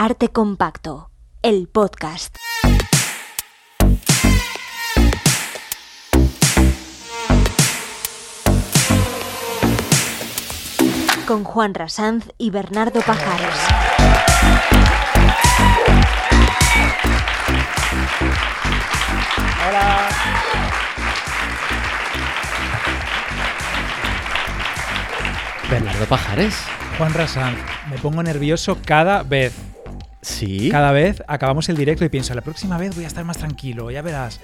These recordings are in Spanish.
Arte Compacto, el podcast. Con Juan Rasanz y Bernardo Pajares. Hola. Bernardo Pajares. Juan Rasanz, me pongo nervioso cada vez. Sí. Cada vez acabamos el directo y pienso, la próxima vez voy a estar más tranquilo, ya verás.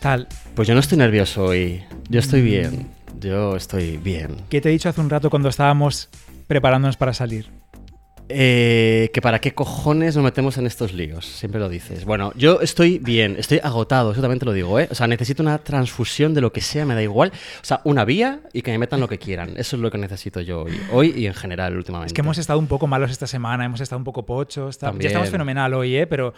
Tal. Pues yo no estoy nervioso hoy. Yo estoy Mm. bien. Yo estoy bien. ¿Qué te he dicho hace un rato cuando estábamos preparándonos para salir? Eh, que para qué cojones nos metemos en estos líos. Siempre lo dices. Bueno, yo estoy bien. Estoy agotado. Eso también te lo digo, ¿eh? O sea, necesito una transfusión de lo que sea. Me da igual. O sea, una vía y que me metan lo que quieran. Eso es lo que necesito yo hoy. Hoy y en general últimamente. Es que hemos estado un poco malos esta semana, hemos estado un poco pochos. está- Ya estamos fenomenal hoy, ¿eh? Pero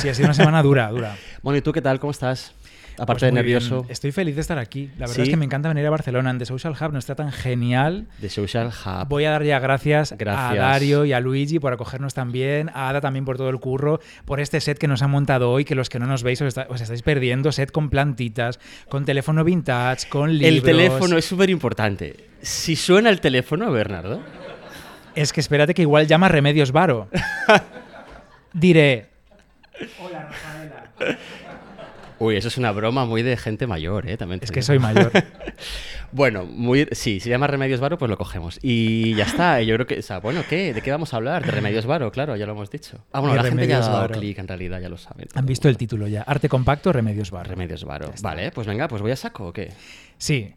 sí, ha sido una semana dura, dura. Bueno, ¿y tú qué tal? ¿Cómo estás? Aparte Pues de muy bien. nervioso. Estoy feliz de estar aquí. La verdad ¿Sí? es que me encanta venir a Barcelona. En The Social Hub nos tratan genial. De Social Hub. Voy a dar ya gracias, a. Dario y a Luigi por acogernos también, a Ada también por todo el curro, por este set que nos han montado hoy, que los que no nos veis os, está- os estáis perdiendo, set con plantitas, con teléfono vintage, con libros. El teléfono es súper importante. Si suena el teléfono, Bernardo. Es que espérate que igual llama Remedios Varo. Diré... Hola, Rafaela. Uy, eso es una broma muy de gente mayor, ¿eh? También Es que digo. soy mayor. Bueno, muy, sí, se llama Remedios Varo, pues lo cogemos. Y ya está. Yo creo que, o sea, bueno, ¿qué? ¿De qué vamos a hablar? De Remedios Varo, claro, ya lo hemos dicho. Ah, bueno, la gente ya ha dado Varo. clic, en realidad, ya lo saben. Han visto el título ya. Arte compacto, Remedios Varo. Remedios Varo. Vale, pues venga, pues voy a saco o qué. Sí.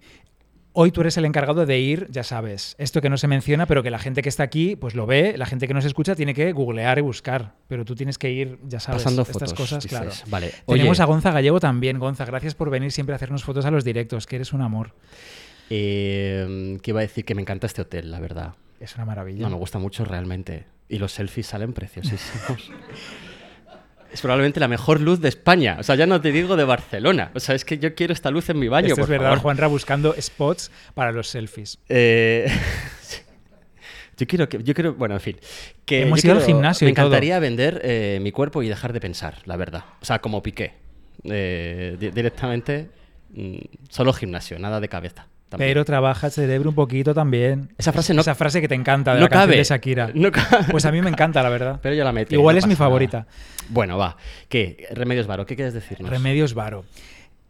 Hoy tú eres el encargado de ir, ya sabes, esto que no se menciona, pero que la gente que está aquí pues lo ve, la gente que nos escucha tiene que googlear y buscar, pero tú tienes que ir, ya sabes, Pasando estas fotos, cosas, dices. claro. Vale, Tenemos oye. a Gonza Gallego también, Gonza, gracias por venir siempre a hacernos fotos a los directos, que eres un amor. Eh, que iba a decir que me encanta este hotel, la verdad. Es una maravilla. No, me gusta mucho realmente. Y los selfies salen preciosísimos. es probablemente la mejor luz de España. O sea, ya no te digo de Barcelona. O sea, es que yo quiero esta luz en mi baño, Esto por es verdad, favor. Juanra buscando spots para los selfies. Eh, yo quiero que, yo quiero, bueno, en fin. Que Hemos ido al gimnasio Me y todo. encantaría vender eh, mi cuerpo y dejar de pensar, la verdad. O sea, como Piqué. Eh, di- directamente, mm, solo gimnasio, nada de cabeza. También. Pero trabaja el cerebro un poquito también. Esa frase no- Esa frase que te encanta de no la cabe. de Shakira. No ca- Pues a mí me encanta, la verdad. Pero yo la metí. Igual no es mi nada. favorita. Bueno, va. ¿Qué? Remedios Varo, ¿qué quieres decirnos? Remedios Varo.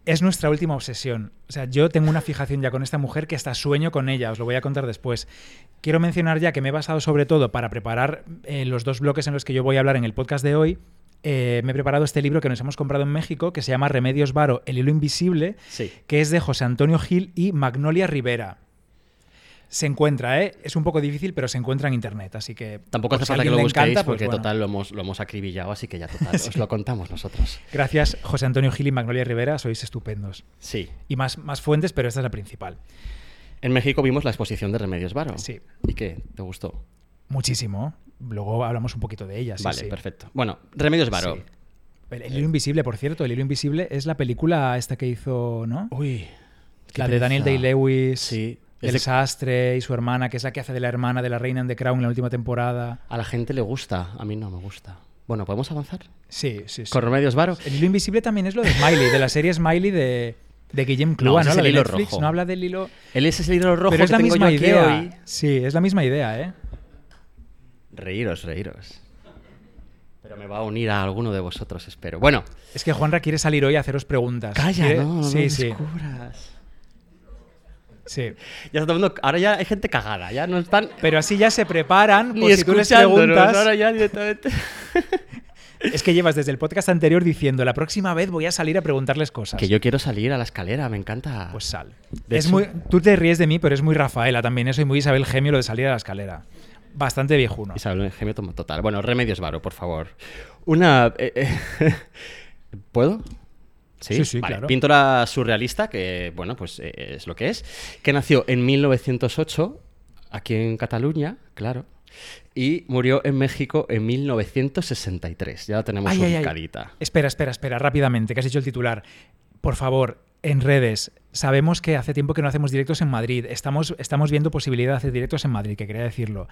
Es nuestra última obsesión. O sea, yo tengo una fijación ya con esta mujer que hasta sueño con ella, os lo voy a contar después. Quiero mencionar ya que me he basado sobre todo para preparar eh, los dos bloques en los que yo voy a hablar en el podcast de hoy. Eh, me he preparado este libro que nos hemos comprado en México, que se llama Remedios Varo, El hilo invisible, Sí. que es de José Antonio Gil y Magnolia Rivera. Se encuentra, ¿eh? Es un poco difícil, pero se encuentra en internet, así que... Tampoco hace si falta que lo busquéis encanta, pues porque bueno. total lo hemos, lo hemos acribillado, así que ya total, os lo contamos nosotros. Gracias, José Antonio Gil y Magnolia Rivera, sois estupendos. Sí. Y más, más fuentes, pero esta es la principal. En México vimos la exposición de Remedios Varo. Sí. ¿Y qué? ¿Te gustó? Muchísimo. Luego hablamos un poquito de ella. sí, vale, sí. perfecto. Bueno, Remedios Varo. Sí. El, el hilo invisible, por cierto, el hilo invisible es la película esta que hizo, ¿no? Uy. la de Daniel. Day-Lewis, Sí. El de- sastre y su hermana, que es la que hace de la hermana de la reina en The Crown en la última temporada. A la gente le gusta, a mí no me gusta. Bueno, ¿podemos avanzar? Sí, sí, sí. Con Remedios Varo. El hilo invisible también es lo de Smiley, de la serie Smiley de, de Guillem Clua, ¿no? es el hilo Netflix, rojo. no habla del hilo... Él es ese hilo rojo Pero es que la tengo misma idea. hoy. Sí, es la misma idea, ¿eh? Reíros, reíros. Pero me va a unir a alguno de vosotros, espero. Bueno, Es que Juanra quiere salir hoy a haceros preguntas. calla, Quiere- no, no Sí, sí, sí. Ya está todo el mundo- ahora ya hay gente cagada, ya no están Pero así ya se preparan por si tú les preguntas. ahora ya directamente. Es que llevas desde el podcast anterior diciendo la próxima vez voy a salir a preguntarles cosas. que yo quiero salir a la escalera, me encanta. Pues sal. De es hecho- muy, tú te ríes de mí, pero es muy Rafaela también eso y muy Isabel Gemio lo de salir a la escalera. Bastante viejuno. Isabel Gemio total. Bueno, Remedios Varo, por favor. Una. eh, eh, ¿Puedo? Sí, sí, Vale, claro. Pintora surrealista, que, bueno, pues eh, es lo que es. Que nació en 1908, aquí en Cataluña, claro. Y murió en México en 1963. Ya la tenemos Ay, ay, ay. ubicadita. Espera, espera, espera, rápidamente, que has dicho el titular. Por favor, en redes, sabemos que hace tiempo que no hacemos directos en Madrid. Estamos, estamos viendo posibilidad de hacer directos en Madrid, que quería decirlo.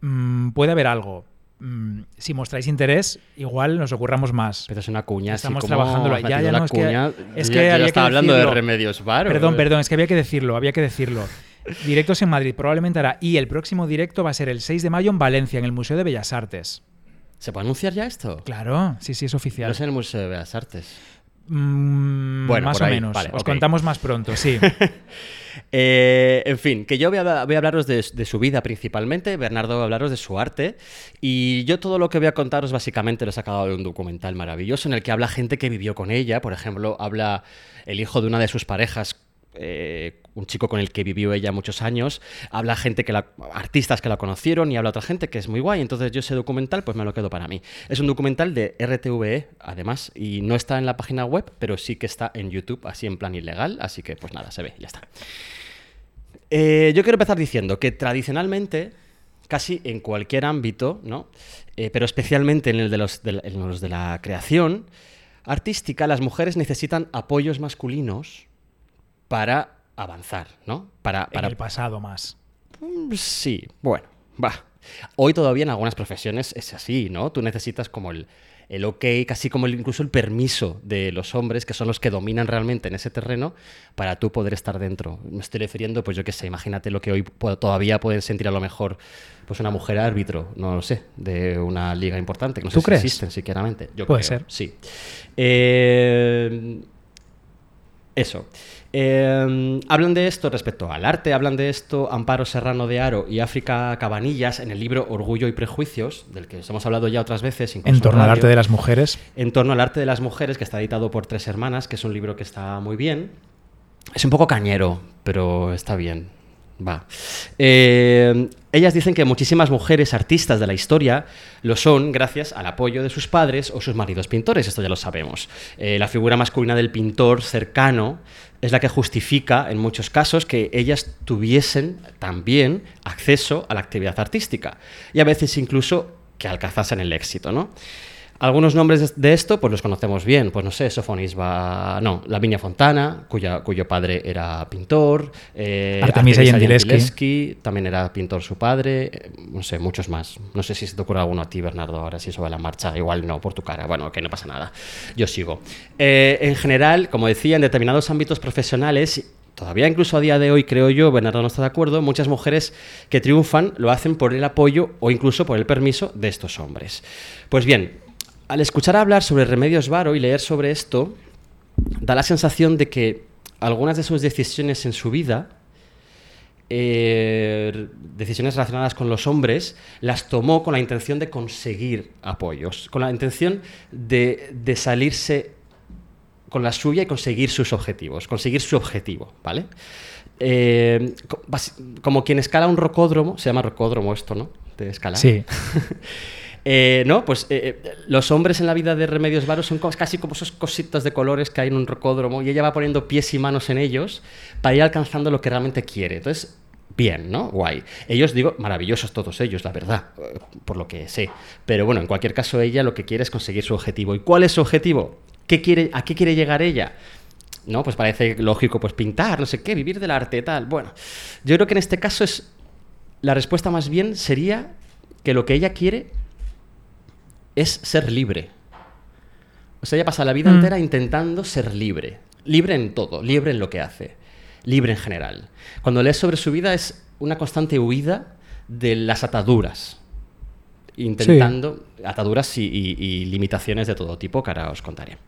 Mm, puede haber algo. mm, si mostráis interés, igual nos ocurramos más. Pero es una cuña. Estamos trabajándolo. Ya, ya, no, es que- cuña. es Yo- que yo había que estaba hablando de remedios varo. Perdón, perdón, es que había que decirlo, había que decirlo. Directos en Madrid probablemente hará. Y el próximo directo va a ser el 6 de mayo en Valencia, en el Museo de Bellas Artes. ¿Se puede anunciar ya esto? Claro, sí, sí, es oficial. No es en el Museo de Bellas Artes. Mm, Bueno, más o ahí, menos. vale, Os contamos más pronto, sí. Eh, en fin, que yo voy a, voy a hablaros de, de su vida principalmente, Bernardo va a hablaros de su arte, y yo todo lo que voy a contaros básicamente lo he sacado de un documental maravilloso en el que habla gente que vivió con ella, por ejemplo, habla el hijo de una de sus parejas. eh, un chico con el que vivió ella muchos años, habla gente que la, artistas que la conocieron y habla otra gente que es muy guay, entonces yo ese documental pues me lo quedo para mí. Es un documental de RTVE además y no está en la página web, pero sí que está en YouTube así en plan ilegal, así que pues nada, se ve, ya está. Eh, yo quiero empezar diciendo que tradicionalmente, casi en cualquier ámbito, ¿no? Eh, pero especialmente en el de los de, en los de la creación artística, las mujeres necesitan apoyos masculinos para avanzar, ¿no? Para, en para el pasado más. Mm, Sí, bueno, va. Hoy todavía en algunas profesiones es así, ¿no? Tú necesitas como el, el ok, casi como el- incluso el permiso de los hombres, que son los que dominan realmente en ese terreno, para tú poder estar dentro. Me estoy refiriendo, pues yo qué sé, imagínate lo que hoy todavía pueden sentir a lo mejor pues una mujer árbitro, no lo sé, de una liga importante, que no sé ¿Tú si crees? existen siquieramente. Yo Puede creo, ser. Sí. Eh, eso. Eh, hablan de esto respecto al arte, hablan de esto Amparo Serrano de Aro y África Cabanillas en el libro Orgullo y Prejuicios, del que os hemos hablado ya otras veces. En torno al arte de las mujeres. En torno al arte de las mujeres, que está editado por Tres Hermanas, que es un libro que está muy bien. Es un poco cañero, pero está bien. Va. Eh, ellas dicen que muchísimas mujeres artistas de la historia lo son gracias al apoyo de sus padres o sus maridos pintores, esto ya lo sabemos. Eh, la figura masculina del pintor cercano es la que justifica en muchos casos que ellas tuviesen también acceso a la actividad artística y a veces incluso que alcanzasen el éxito, ¿no? Algunos nombres de- esto, pues los conocemos bien. Pues no sé, Sofonisba, no, Lavinia Fontana, cuya, cuyo padre era pintor. eh, Artemisa Gentileschi. También era pintor su padre. eh, no sé, muchos más. No sé si se te ocurre alguno a ti, Bernardo, ahora si sobre la marcha. Igual no, por tu cara. Bueno, que no pasa nada. Yo sigo. Eh, en general, como decía, en determinados ámbitos profesionales Todavía incluso a día de hoy, creo yo, Bernardo no está de acuerdo, muchas mujeres que triunfan lo hacen por el apoyo o incluso por el permiso de estos hombres. Pues bien, al escuchar hablar sobre Remedios Varo y leer sobre esto, da la sensación de que algunas de sus decisiones en su vida, eh, decisiones relacionadas con los hombres, las tomó con la intención de conseguir apoyos, con la intención de, de salirse con la suya y conseguir sus objetivos, conseguir su objetivo, ¿vale? Eh, como quien escala un rocódromo, se llama rocódromo esto, ¿no? De escalar. Sí. Eh, no, pues eh, eh, los hombres en la vida de Remedios Varo son casi como esos cositos de colores que hay en un rocódromo y ella va poniendo pies y manos en ellos para ir alcanzando lo que realmente quiere. Entonces, bien, ¿no? Guay. Ellos, digo, maravillosos todos ellos, la verdad, por lo que sé. Pero bueno, en cualquier caso, ella lo que quiere es conseguir su objetivo. ¿Y cuál es su objetivo? ¿Qué quiere, ¿A qué quiere llegar ella? ¿no? Pues parece lógico, pues pintar, no sé qué, vivir del arte, tal. Bueno, yo creo que en este caso es. La respuesta más bien sería que lo que ella quiere es ser libre. O sea, ella pasa la vida Mm. entera intentando ser libre. Libre en todo, libre en lo que hace, libre en general. Cuando lees sobre su vida es una constante huida de las ataduras. Intentando ataduras y, y- y limitaciones de todo tipo, que ahora os contaré.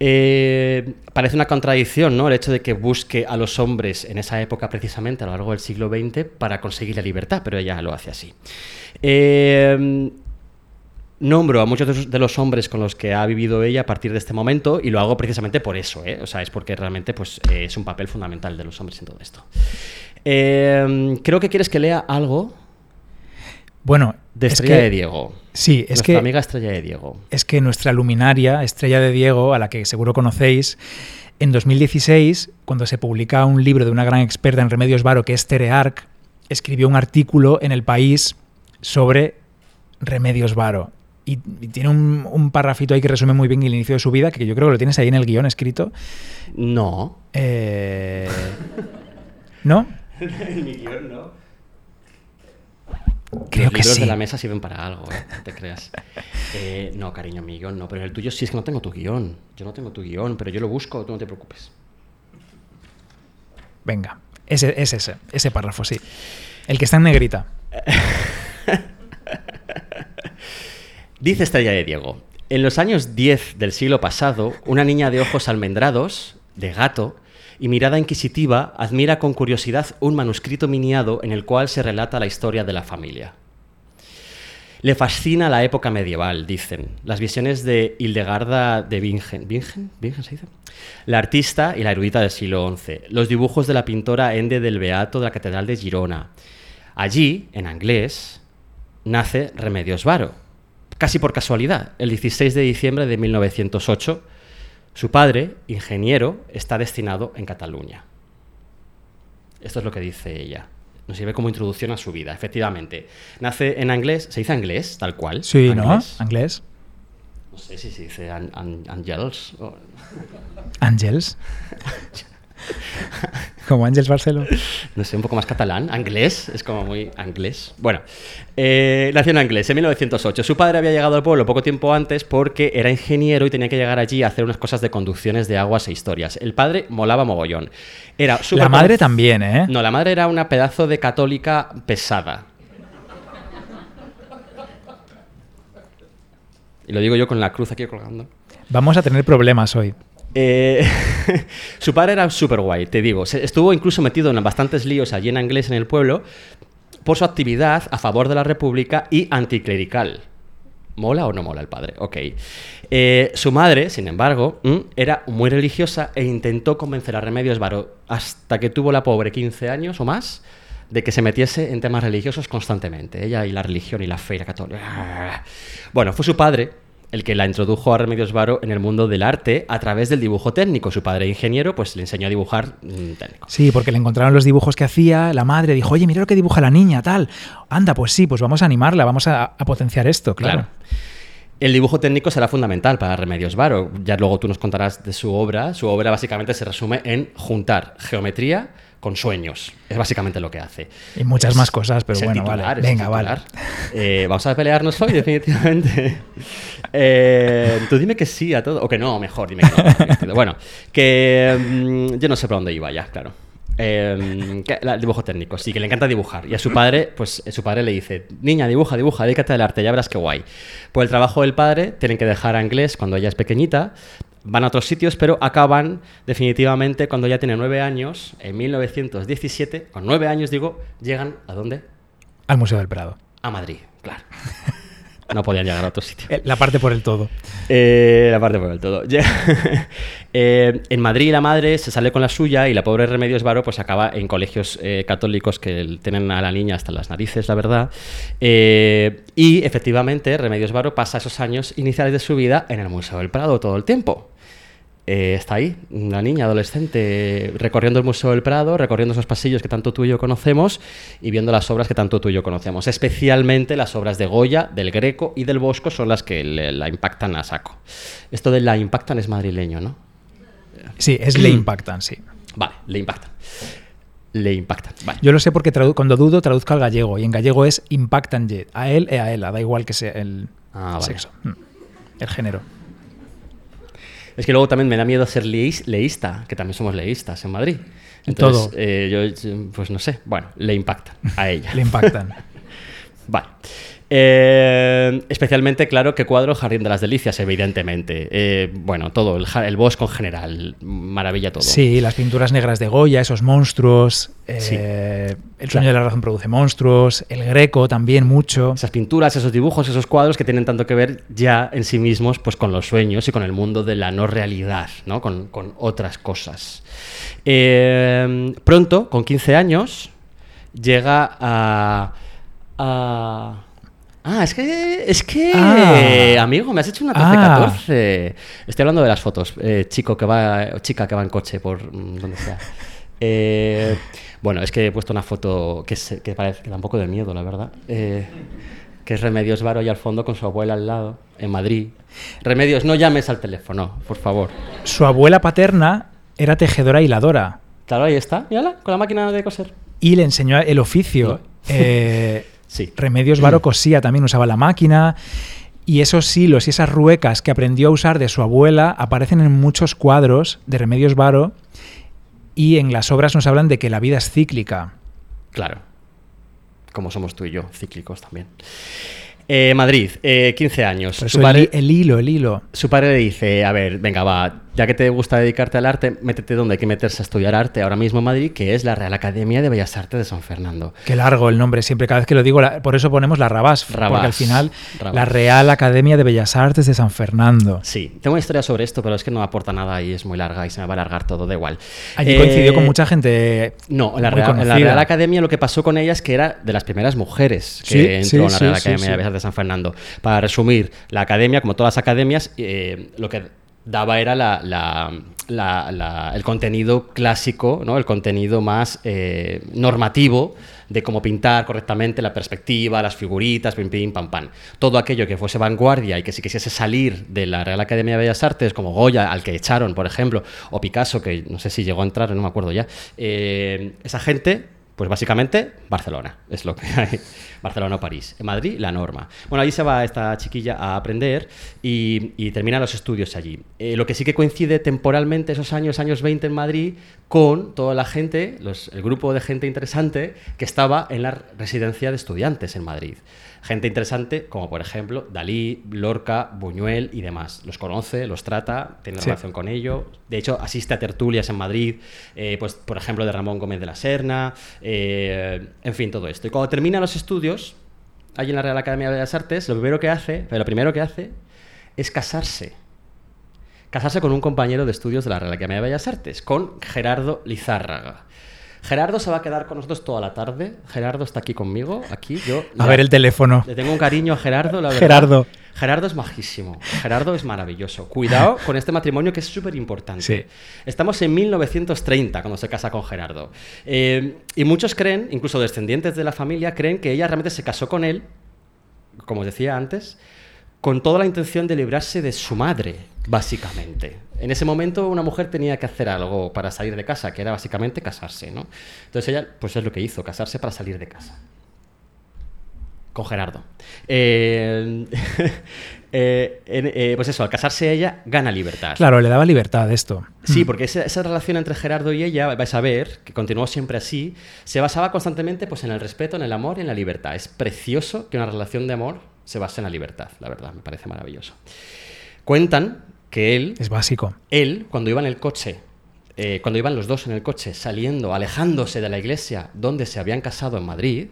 Eh, parece una contradicción, ¿no? El hecho de que busque a los hombres en esa época, precisamente a lo largo del siglo XX, para conseguir la libertad, pero ella lo hace así. Eh, nombro a muchos de los- hombres con los que ha vivido ella a partir de este momento y lo hago precisamente por eso, ¿eh? O sea, es porque realmente pues, eh, es un papel fundamental de los hombres en todo esto. Eh, creo que quieres que lea algo Bueno, de es Estrella que- de Diego. Sí, es Nuestra que, amiga Estrella de Diego. es que nuestra luminaria, Estrella de Diego, a la que seguro conocéis, en 2016, cuando se publica un libro de una gran experta en remedios varo, que es Tere Arc, escribió un artículo en El País sobre remedios varo. Y, y tiene un, un párrafito ahí que resume muy bien el inicio de su vida, que yo creo que lo tienes ahí en el guion escrito. No. Eh, ¿No? en mi guion no. Creo Los que libros sí. de la mesa sirven para algo, ¿eh? No te creas. Eh, no, cariño, mi guion no. Pero en el tuyo sí es que no tengo tu guion. Yo no tengo tu guion, pero yo lo busco, tú no te preocupes. Venga, ese, es ese, ese párrafo, sí. El que está en negrita. Dice Estrella de Diego. En los años 10 del siglo pasado, una niña de ojos almendrados, de gato, y mirada inquisitiva admira con curiosidad un manuscrito miniado en el cual se relata la historia de la familia. Le fascina la época medieval, dicen. Las visiones de Hildegarda de Bingen. ¿Bingen? ¿Bingen se dice? La artista y la erudita del siglo XI. Los dibujos de la pintora Ende del Beato de la Catedral de Girona. Allí, en inglés, nace Remedios Varo. Casi por casualidad, el 16 de diciembre de 1908, su padre, ingeniero, está destinado en Cataluña. Esto es lo que dice ella. Nos sirve como introducción a su vida, efectivamente. Nace en inglés, ¿se dice inglés tal cual? Sí, ¿no? Anglés. No sé si se dice an- an- Angels. o- Ángels. Como Ángels Barceló. no sé, un poco más catalán. Anglés, es como muy anglés. Bueno, eh, nació en inglés en 1908. Su padre había llegado al pueblo poco tiempo antes porque era ingeniero y tenía que llegar allí a hacer unas cosas de conducciones de aguas e historias. El padre molaba mogollón. Era La madre también, ¿eh? No, la madre era una pedazo de católica pesada. Y lo digo yo con la cruz aquí colgando. Vamos a tener problemas hoy. Eh, su padre era súper guay, te digo. Estuvo incluso metido en bastantes líos allí en inglés en el pueblo por su actividad a favor de la República y anticlerical. ¿Mola o no mola el padre? Ok. Eh, su madre, sin embargo, mm, era muy religiosa e intentó convencer a Remedios Varo hasta que tuvo la pobre 15 años o más de que se metiese en temas religiosos constantemente. Ella y la religión y la fe y la católica. Bueno, fue su padre el que la introdujo a Remedios Varo en el mundo del arte a través del dibujo técnico. Su padre ingeniero, pues le enseñó a dibujar mm, técnico. Sí, porque le encontraron los dibujos que hacía, la madre dijo, oye, mira lo que dibuja la niña, tal. Anda, pues sí, pues vamos a animarla, vamos a, a potenciar esto, claro. El dibujo técnico será fundamental para Remedios Varo. Ya luego tú nos contarás de su obra. Su obra básicamente se resume en juntar geometría con sueños. Es básicamente lo que hace. Y muchas Es- más cosas, pero bueno, titular, vale. Venga, vale. Eh, vamos a pelearnos hoy, definitivamente. Eh, tú dime que sí a todo. O que no, mejor, dime que no. bueno, que mm, yo no sé por dónde iba ya, claro. Eh, que- la- dibujo técnico, sí, que le encanta dibujar. Y a su padre, pues eh, su padre le dice, niña, dibuja, dibuja, dedícate al arte, ya verás qué guay. Por el trabajo del padre, tienen que dejar a inglés cuando ella es pequeñita, van a otros sitios, pero acaban definitivamente cuando ya tiene nueve años, en 1917, con nueve años digo, llegan a dónde? Al Museo del Prado. A Madrid, claro. No podían llegar a otro sitio. Eh, La parte por el todo. Eh, la parte por el todo. Eh, en Madrid la madre se sale con la suya y la pobre Remedios Varo pues acaba en colegios eh, católicos que tienen a la niña hasta las narices, la verdad. Y efectivamente Remedios Varo pasa esos años iniciales de su vida en el Museo del Prado todo el tiempo. Eh, está ahí, la niña adolescente, recorriendo el Museo del Prado, recorriendo esos pasillos que tanto tú y yo conocemos y viendo las obras que tanto tú y yo conocemos. Especialmente las obras de Goya, del Greco y del Bosco son las que le- la impactan a saco. Esto de la impactan es madrileño, ¿no? Sí, es le impactan, sí. Vale, le impactan. Le impactan. Vale. Yo lo sé porque cuando dudo traduzco al gallego y en gallego es impactan. A él e a ella, da igual que sea el Ah, vale. sexo. Mm. El género. Es que luego también me da miedo ser leísta, que también somos leístas en Madrid. Todo. Entonces, eh, yo, pues no sé, bueno, le impactan a ella. Le impactan. Vale. Eh, especialmente, claro, que cuadro Jardín de las Delicias, evidentemente. Eh, bueno, todo, el, el bosco en general, maravilla todo. Sí, las pinturas negras de Goya, esos monstruos. eh, Sí. El sueño de la razón produce monstruos. El greco también mucho. Esas pinturas, esos dibujos, esos cuadros que tienen tanto que ver ya en sí mismos pues, con los sueños y con el mundo de la no realidad, ¿no? Con, con otras cosas. Pronto, con 15 años, llega a... a- Ah, es que, es que, Ah. amigo, me has hecho una Ah. 13-14. Estoy hablando de las fotos, eh, chico que va, chica que va en coche por mm, donde sea. Eh, bueno, es que he puesto una foto que, se- que parece que da un poco de miedo, la verdad. Eh, que es Remedios Varo ahí al fondo con su abuela al lado, en Madrid. Remedios, no llames al teléfono, por favor. Su abuela paterna era tejedora hiladora Claro, ahí está, mírala, con la máquina de coser. y le enseñó el oficio. Eh, Sí. Remedios Varo cosía también, usaba la máquina. Y esos hilos y esas ruecas que aprendió a usar de su abuela aparecen en muchos cuadros de Remedios Varo y en las obras nos hablan de que la vida es cíclica. Claro. Como somos tú y yo, cíclicos también. Eh, Madrid, eh, 15 años. Su el, padre, el hilo, el hilo. su padre le dice, a ver, venga, va, ya que te gusta dedicarte al arte, métete donde hay que meterse a estudiar arte ahora mismo en Madrid, que es la Real Academia de Bellas Artes de San Fernando. Qué largo el nombre, siempre cada vez que lo digo, la- por eso ponemos la Rabás, porque al final Rabás. la Real Academia de Bellas Artes de San Fernando. Sí, tengo una historia sobre esto, pero es que no aporta nada y es muy larga y se me va a alargar todo, da igual. Allí Eh, coincidió con mucha gente. No, en la, Real, la. Real Academia lo que pasó con ella es que era de las primeras mujeres que Sí, entró sí, en la Real sí, Academia de Bellas Artes de San Fernando. Para resumir, la academia, como todas las academias, eh, lo que daba era la- la- la- el contenido clásico, ¿no? el contenido más eh, normativo de cómo pintar correctamente, la perspectiva, las figuritas, pim, pim, pam, pam. Todo aquello que fuese vanguardia y que si quisiese salir de la Real Academia de Bellas Artes, como Goya, al que echaron, por ejemplo, o Picasso, que no sé si llegó a entrar, no me acuerdo ya, eh, esa gente, pues básicamente Barcelona, es lo que hay. Barcelona o París. En Madrid, la norma. Bueno, allí se va esta chiquilla a aprender y, termina los estudios allí. Eh, lo que sí que coincide temporalmente esos años, años 20 en Madrid, con toda la gente, el grupo de gente interesante que estaba en la residencia de estudiantes en Madrid. Gente interesante como, por ejemplo, Dalí, Lorca, Buñuel y demás. Los conoce, los trata, tiene Sí. relación con ello. De hecho, asiste a tertulias en Madrid, eh, pues, por ejemplo, de Ramón Gómez de la Serna, eh, en fin, todo esto. Y cuando termina los estudios, allí en la Real Academia de Bellas Artes, lo primero que hace, pero lo primero que hace es casarse. Casarse con un compañero de estudios de la Real Academia de Bellas Artes, con Gerardo Lizárraga. Gerardo se va a quedar con nosotros toda la tarde. Gerardo está aquí conmigo, aquí yo. A ya- ver el teléfono. le tengo un cariño a Gerardo, la verdad. Gerardo. Gerardo es majísimo. Gerardo es maravilloso. Cuidado con este matrimonio que es súper importante. Sí. Estamos en 1930 cuando se casa con Gerardo. Eh, y muchos creen, incluso descendientes de la familia, creen que ella realmente se casó con él, como os decía antes, con toda la intención de librarse de su madre, básicamente. En ese momento una mujer tenía que hacer algo para salir de casa, que era básicamente casarse, ¿no? Entonces ella, pues es lo que hizo, casarse para salir de casa. Con Gerardo. Eh, eh, eh, pues eso, al casarse ella, gana libertad. Claro, le daba libertad esto. Sí, porque esa, esa relación entre Gerardo y ella, vais a ver, que continuó siempre así, se basaba constantemente pues, en el respeto, en el amor y en la libertad. Es precioso que una relación de amor se base en la libertad, la verdad, me parece maravilloso. Cuentan que él, Es básico. él cuando iba en el coche, eh, cuando iban los dos en el coche, saliendo, alejándose de la iglesia donde se habían casado en Madrid,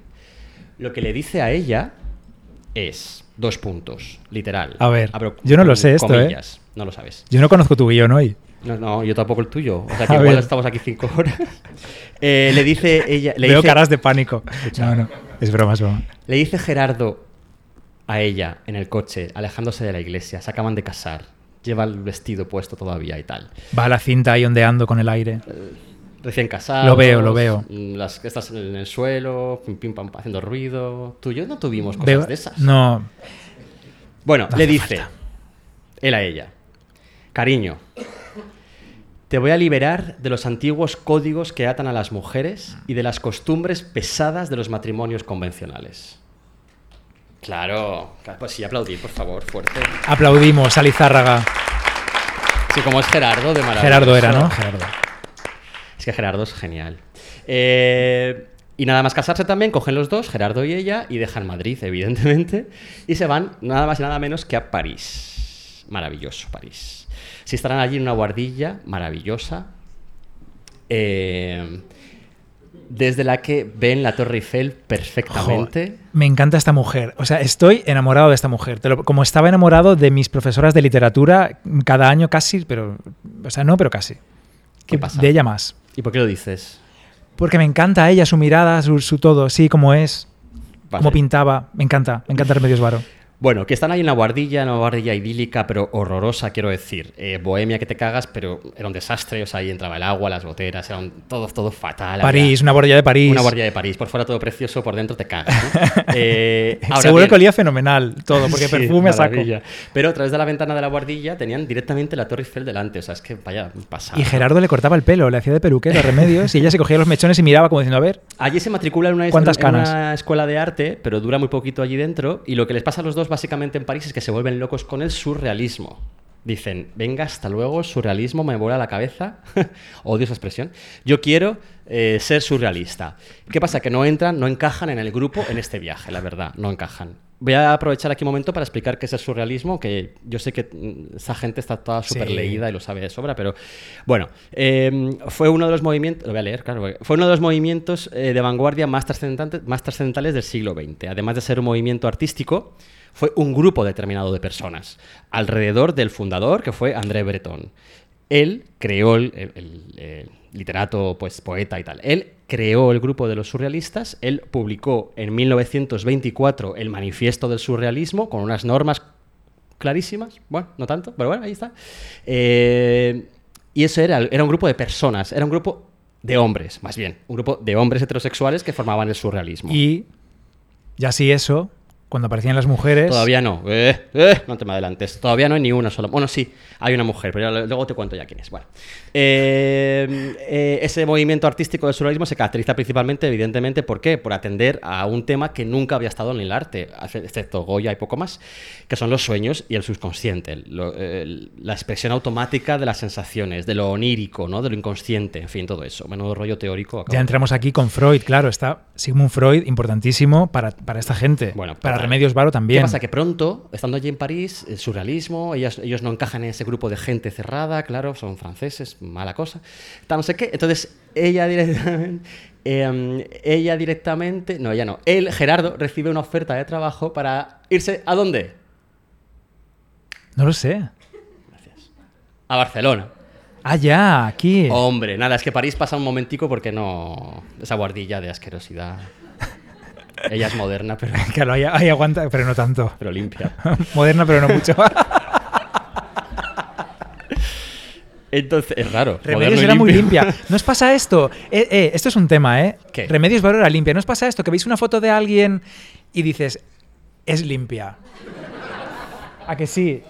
lo que le dice a ella es dos puntos, literal. A ver, Abro yo no lo sé esto, ¿eh? No lo sabes. Yo no conozco tu guion hoy. No, no, yo tampoco el tuyo. O sea que A igual ver. estamos aquí cinco horas. Eh, le dice ella. Le Veo dice, caras de pánico. No, no. Es broma, es broma. Le dice Gerardo a ella en el coche, alejándose de la iglesia. Se acaban de casar. Lleva el vestido puesto todavía y tal. Va la cinta ahí ondeando con el aire. Recién casados. Lo veo, lo veo. mm, Las que estás en el suelo, pim, pim, pam, haciendo ruido. Tú y yo no tuvimos cosas Veo- de esas. No, Bueno, No le dice, falta. él a ella, cariño, te voy a liberar de los antiguos códigos que atan a las mujeres y de las costumbres pesadas de los matrimonios convencionales. Claro, pues sí, aplaudir, por favor, fuerte. aplaudimos a Lizárraga. Sí, como es Gerardo de Maravilloso. Gerardo era, ¿no? Gerardo. Es que Gerardo es genial. Eh, y nada más casarse también, cogen los dos, Gerardo y ella, y dejan Madrid, evidentemente, y se van nada más y nada menos que a París. Maravilloso París. Si estarán allí en una guardilla maravillosa, eh, desde la que ven la Torre Eiffel perfectamente. Me encanta esta mujer. O sea, estoy enamorado de esta mujer. Te lo- como estaba enamorado de mis profesoras de literatura cada año casi, pero. O sea, no, pero casi. ¿Qué pasa? De ella más. ¿Y por qué lo dices? Porque me encanta ella, su mirada, su, su todo, sí, como es, Vale. como pintaba. Me encanta, me encanta Remedios Varo. Bueno, que están ahí en la guardilla, en una guardilla idílica, pero horrorosa, quiero decir. Eh, bohemia que te cagas, pero era un desastre. O sea, ahí entraba el agua, las goteras, era un- todo, todo fatal. París, había- una guardia de París. Una guardia de París. Por fuera todo precioso, por dentro te cagas. ¿no? Eh, ahora Seguro bien- que olía fenomenal todo, porque Sí, perfume a saco. maravilla. Pero a través de la ventana de la guardilla tenían directamente la Torre Eiffel delante. O sea, es que vaya pasada. Y Gerardo le cortaba el pelo, le hacía de peluquero remedios y ella se cogía los mechones y miraba como diciendo, a ver, Allí se matricula en una, ¿Cuántas en canas? una escuela de arte, pero dura muy poquito allí dentro. Y lo que les pasa a los dos básicamente en París es que se vuelven locos con el surrealismo. Dicen, venga, hasta luego, surrealismo me vuela la cabeza. Odio esa expresión. Yo quiero eh, ser surrealista. ¿Qué pasa? Que no entran, no encajan en el grupo en este viaje, la verdad, no encajan. Voy a aprovechar aquí un momento para explicar qué es el surrealismo, que yo sé que mm, esa gente está toda súper Sí. leída y lo sabe de sobra, pero bueno, eh, fue uno de los movimientos, lo voy a leer, claro, fue uno de los movimientos eh, de vanguardia más trascendentales, más trascendentales del siglo XX. Además de ser un movimiento artístico, fue un grupo determinado de personas, alrededor del fundador, que fue André Breton. Él creó el, literato, pues poeta y tal. Él creó el grupo de los surrealistas. Él publicó en 1924 el Manifiesto del Surrealismo con unas normas clarísimas. Bueno, no tanto, pero bueno, ahí está. Eh, y eso era, era un grupo de personas, era un grupo de hombres, más bien, un grupo de hombres heterosexuales que formaban el surrealismo. y ya sí eso, cuando aparecían las mujeres... Todavía no. Eh, eh, no te me adelantes. Todavía no hay ni una sola. Bueno, sí, hay una mujer, pero luego te cuento ya quién es. Bueno. Eh, eh, ese movimiento artístico del surrealismo se caracteriza principalmente, evidentemente, ¿por qué? Por atender a un tema que nunca había estado en el arte, excepto Goya y poco más, que son los sueños y el subconsciente. lo- eh, la expresión automática de las sensaciones, de lo onírico, ¿no? de lo inconsciente, en fin, todo eso. Menudo rollo teórico. acabo Ya entramos aquí con Freud, claro, está Sigmund Freud importantísimo para, para esta gente. Bueno, para. Remedios Varo también. ¿Qué pasa? Que pronto, estando allí en París, el surrealismo, ellos no encajan en ese grupo de gente cerrada, claro, son franceses, mala cosa. Tal, no sé qué. Entonces, ella directamente. em, ella directamente. No, ella no. Él, Gerardo, recibe una oferta de trabajo para irse. ¿A dónde? No lo sé. A Barcelona. Ah, ya, aquí. Hombre, nada, es que París pasa un momentico porque no. Esa guardilla de asquerosidad. Ella es moderna, pero, Claro, ahí, ahí aguanta, pero no tanto. pero limpia. Moderna, pero no mucho. Entonces, es raro. Remedios era muy limpia. ¿No os pasa esto? Eh, eh, esto es un tema, ¿eh? ¿Qué? Remedios Varo era limpia. ¿No os pasa esto? Que veis una foto de alguien y dices, es limpia. ¿A que sí?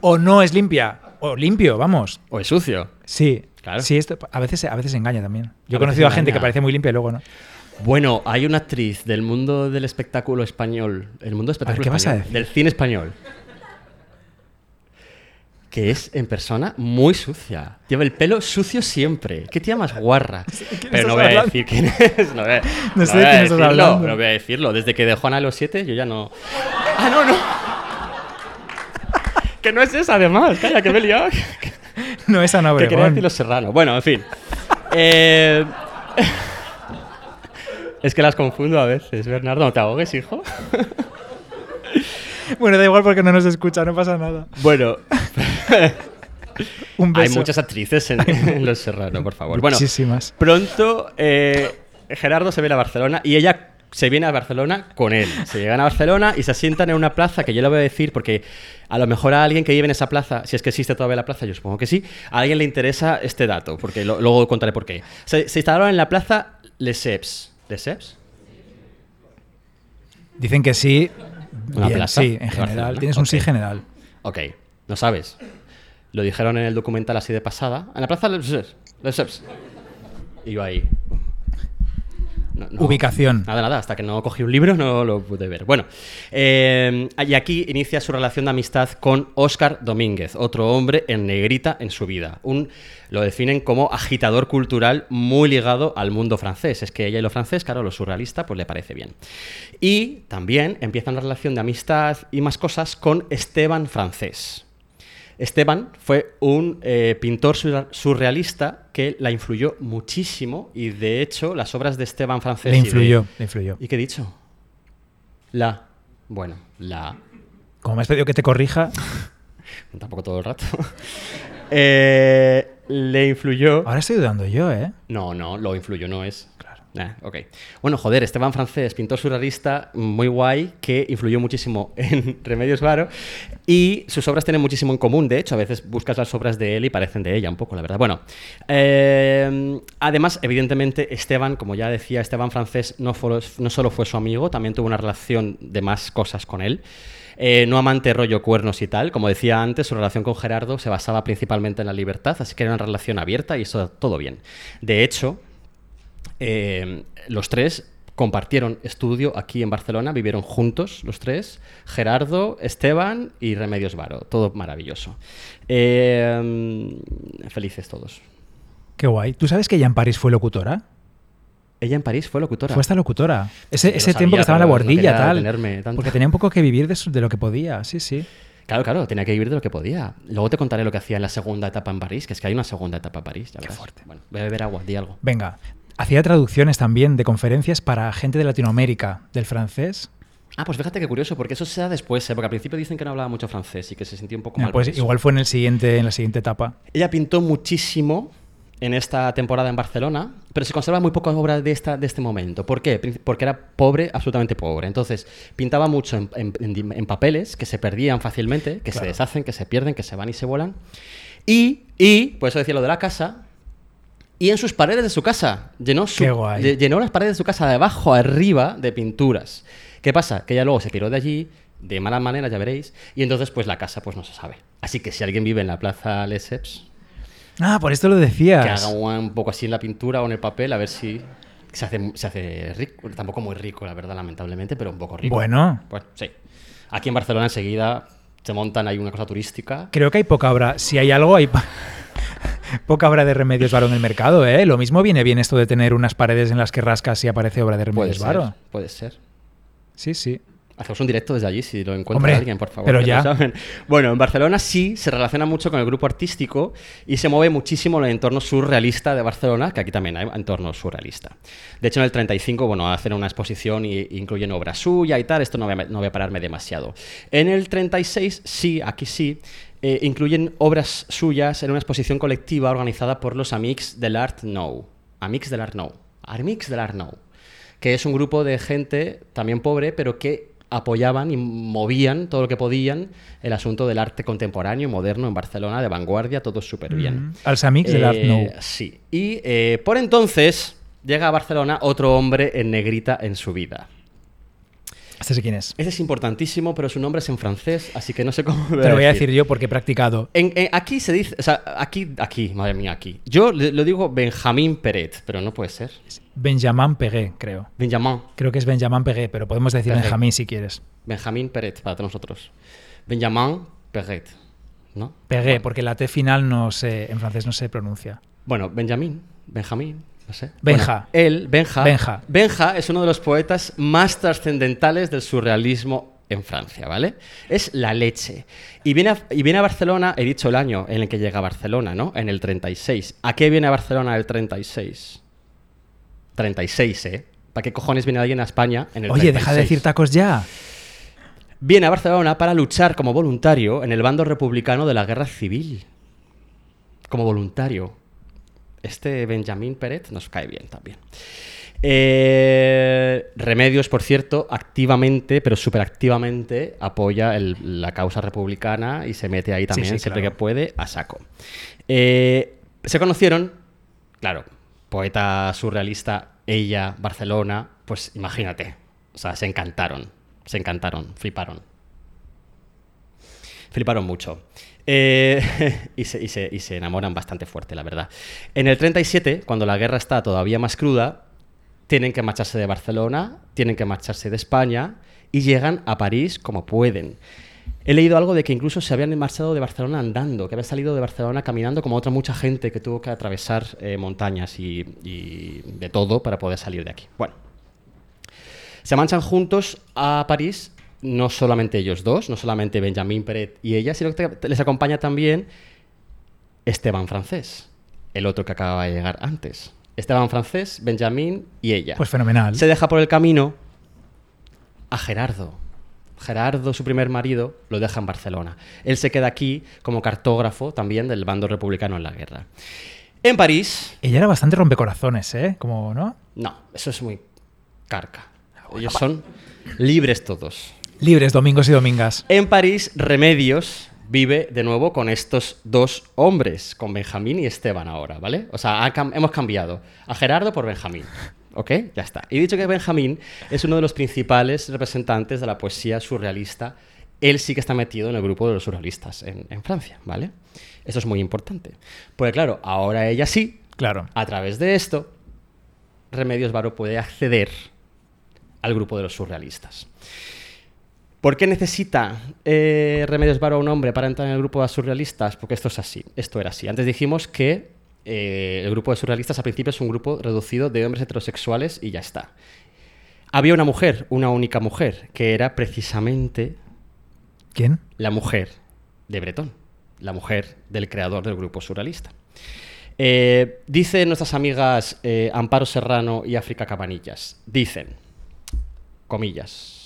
O no es limpia. O limpio, vamos. O es sucio. Sí. Claro. Sí, esto a veces, a veces engaña también. Yo he A conocido a gente que parece muy limpia y luego no. Bueno, hay una actriz del mundo del espectáculo español, el mundo del espectáculo ¿qué vas a español, decir? del cine español, que es en persona muy sucia. Lleva el pelo sucio siempre. ¿Qué tía más guarra? Pero estás no voy a decir quién es. No, voy a- No sé voy de quién estás decirlo, hablando. No voy a decirlo. Desde que dejó Ana los siete, yo ya no. ¡Ah, no, no! que no es esa, además. Calla, que me he liado. No es Ana Que quería Obregón. decir los serranos. Bueno, en fin. Eh, es que las confundo a veces, Bernardo. No te ahogues, hijo. Bueno, da igual porque no nos escucha, no pasa nada. Bueno, Un beso. hay muchas actrices en, en Los Serrano, por favor. Bueno, Muchísimas. pronto eh, Gerardo se viene a Barcelona y ella se viene a Barcelona con él. Se llegan a Barcelona y se sientan en una plaza que yo le voy a decir porque a lo mejor a alguien que vive en esa plaza, si es que existe todavía la plaza, yo supongo que sí, a alguien le interesa este dato, porque lo- luego contaré por qué. Se, se instalaron en la plaza Les Seps. ¿Les Seps? Dicen que sí. Una Bien, plaza sí, de en general. Barcelona. Tienes un sí general. Ok, no sabes. Lo dijeron en el documental así de pasada. En la plaza Seps. Y yo ahí. No, no. Ubicación. Nada, nada, hasta que no cogí un libro no lo pude ver. Bueno, eh, y aquí inicia su relación de amistad con Óscar Domínguez, otro hombre en negrita en su vida. Un, lo definen como agitador cultural muy ligado al mundo francés. Es que ella y lo francés, claro, lo surrealista, pues le parece bien. Y también empieza una relación de amistad y más cosas con Esteban Francés. Esteban fue un eh, pintor sur- surrealista que la influyó muchísimo y de hecho las obras de Esteban Francés... Le y de- influyó, le influyó. ¿Y qué he dicho? La. Bueno, la. Como me has pedido que te corrija, Tampoco todo el rato. Eh, le influyó. ahora estoy dudando yo, ¿eh? No, no, lo influyó no es. Nah, ok. Bueno, joder, Esteban Francés, pintor surrealista muy guay que influyó muchísimo en Remedios Varo y sus obras tienen muchísimo en común. De hecho, a veces buscas las obras de él y parecen de ella un poco, la verdad. Bueno, eh, además, evidentemente, Esteban, como ya decía, Esteban Francés no solo fue su amigo, también tuvo una relación de más cosas con él. Eh, no amante rollo cuernos y tal. Como decía antes, su relación con Gerardo se basaba principalmente en la libertad, así que era una relación abierta y eso todo bien. De hecho, eh, los tres compartieron estudio aquí en Barcelona, vivieron juntos los tres, Gerardo, Esteban y Remedios Varo, todo maravilloso. Eh, felices todos. Qué guay. ¿Tú sabes que ella en París fue locutora? Ella en París fue locutora. Fue esta locutora. Ese, sabía, tiempo que estaba en la pero no tal. Porque tenía un poco que vivir de, su- de lo que podía. Sí, sí. Claro, claro, tenía que vivir de lo que podía. Luego te contaré lo que hacía en la segunda etapa en París, que es que hay una segunda etapa en París. Ya Qué verás. fuerte. Bueno, voy a beber agua, di algo. Venga. Hacía traducciones también de conferencias para gente de Latinoamérica, del francés. Ah, pues fíjate qué curioso, porque eso se da después, ¿eh? porque al principio dicen que no hablaba mucho francés y que se sintió un poco mal. pues igual fue en el siguiente, en la siguiente etapa. Ella pintó muchísimo en esta temporada en Barcelona, pero se conserva muy poca obra de, esta, de este momento. ¿Por qué? Porque era pobre, absolutamente pobre. Entonces, pintaba mucho en, en- en- en papeles que se perdían fácilmente, que se deshacen, que se pierden, que se van y se vuelan. Y, y, por eso decía lo de la casa, y en sus paredes de su casa. Llenó, su- Qué guay. lle- llenó las paredes de su casa de abajo a arriba de pinturas. ¿Qué pasa? Que ella luego se tiró de allí, de malas maneras, ya veréis, y entonces pues la casa pues no se sabe. Así que si alguien vive en la plaza Lesseps, Ah, por esto lo que decías. haga un poco así en la pintura o en el papel, a ver si se hace, se hace rico. Tampoco muy rico, la verdad, lamentablemente, pero un poco rico. Bueno. Pues sí. Aquí en Barcelona enseguida se montan ahí una cosa turística. Creo que hay poca obra. Si hay algo, hay poca obra de Remedios Varo en el mercado, ¿eh? Lo mismo viene bien esto de tener unas paredes en las que rascas y aparece obra de Puede Remedios ser, Varo. puede ser. Sí, sí. Hacemos un directo desde allí si lo encuentra Hombre, alguien, por favor. pero ya. saben. Bueno, en Barcelona sí se relaciona mucho con el grupo artístico y se mueve muchísimo en el entorno surrealista de Barcelona, que aquí también hay entorno surrealista. De hecho, en el 35, bueno, hacen una exposición y incluyen obra suya y tal. Esto no voy a, no voy a pararme demasiado. En el 36, sí, aquí sí. Eh, incluyen obras suyas en una exposición colectiva organizada por los Amics del Art Nou. Amics del Art Nou. Amics del Art Nou que es un grupo de gente también pobre, pero que apoyaban y movían todo lo que podían el asunto del arte contemporáneo, moderno en Barcelona, de vanguardia, todo súper bien. Mm. Als amics del Art Eh, Nou. Sí. Y eh, por entonces llega a Barcelona otro hombre en negrita en su vida. Este sé quién es. Ese es importantísimo, pero su nombre es en francés, así que no sé cómo Te lo voy a decir yo porque he practicado. En- en- aquí se dice, o sea, aquí, aquí, madre mía, aquí. Yo le- lo digo Benjamín Peret, pero no puede ser. Benjamin Pegué, creo. Benjamin. Creo que es Benjamin Pegué, pero podemos decir Pegué. Benjamín si quieres. Benjamín Peret para todos nosotros. Benjamin Perret, ¿no? Bueno, porque la T final no se, en francés no se pronuncia. Bueno, Benjamín, Benjamín, no sé. Benja. Bueno, él, Benja, Benja. Benja es uno de los poetas más trascendentales del surrealismo en Francia, ¿vale? Es la leche. Y viene, a, y viene a Barcelona, he dicho el año en el que llega a Barcelona, ¿no? En el 36. ¿A qué viene a Barcelona el 36? 36, ¿eh? ¿Para qué cojones viene alguien a España en el Oye, deja de 36? decir tacos ya. Viene a Barcelona para luchar como voluntario en el bando republicano de la guerra civil. Como voluntario. Este Benjamín Peret nos cae bien también. Eh, Remedios, por cierto, activamente, pero súper activamente, apoya el- la causa republicana y se mete ahí también, sí, siempre claro. que puede, a saco. Eh, se conocieron, claro, poeta surrealista, ella, Barcelona, pues imagínate, o sea, se encantaron, se encantaron, fliparon. Fliparon mucho. Eh, y, se, enamoran bastante fuerte, la verdad. En el 37, cuando la guerra está todavía más cruda, tienen que marcharse de Barcelona, tienen que marcharse de España y llegan a París como pueden. He leído algo de que incluso se habían marchado de Barcelona andando, que habían salido de Barcelona caminando como otra mucha gente que tuvo que atravesar eh, montañas y, y de todo para poder salir de aquí. Bueno, se marchan juntos a París, no solamente ellos dos, no solamente Benjamín Peret y ella, sino que les acompaña también Esteban Francés, el otro que acaba de llegar antes. Esteban Francés, Benjamín y ella. Pues fenomenal. Se deja por el camino a Gerardo. Gerardo, su primer marido, lo deja en Barcelona. Él se queda aquí como cartógrafo también del bando republicano en la guerra. En París, Ella era bastante rompecorazones, ¿eh? Como, ¿no? no, eso es muy carca. Ellos son libres todos. Libres domingos y domingas. En París, Remedios vive de nuevo con estos dos hombres, con Benjamín y Esteban ahora, ¿vale? O sea, cam- hemos cambiado a Gerardo por Benjamín. ¿Ok? Ya está. Y he dicho que Benjamín es uno de los principales representantes de la poesía surrealista. Él sí que está metido en el grupo de los surrealistas en, en Francia, ¿vale? Eso es muy importante. Porque claro, ahora ella sí, Claro. a través de esto, Remedios Varo puede acceder al grupo de los surrealistas. ¿Por qué necesita eh, Remedios Varo a un hombre para entrar en el grupo de surrealistas? Porque esto es así, esto era así. Antes dijimos que eh, el grupo de surrealistas al principio es un grupo reducido de hombres heterosexuales y ya está. Había una mujer, una única mujer, que era precisamente ¿Quién? la mujer de Bretón, la mujer del creador del grupo surrealista. Eh, dicen nuestras amigas Amparo Serrano y África Cabanillas, dicen, comillas,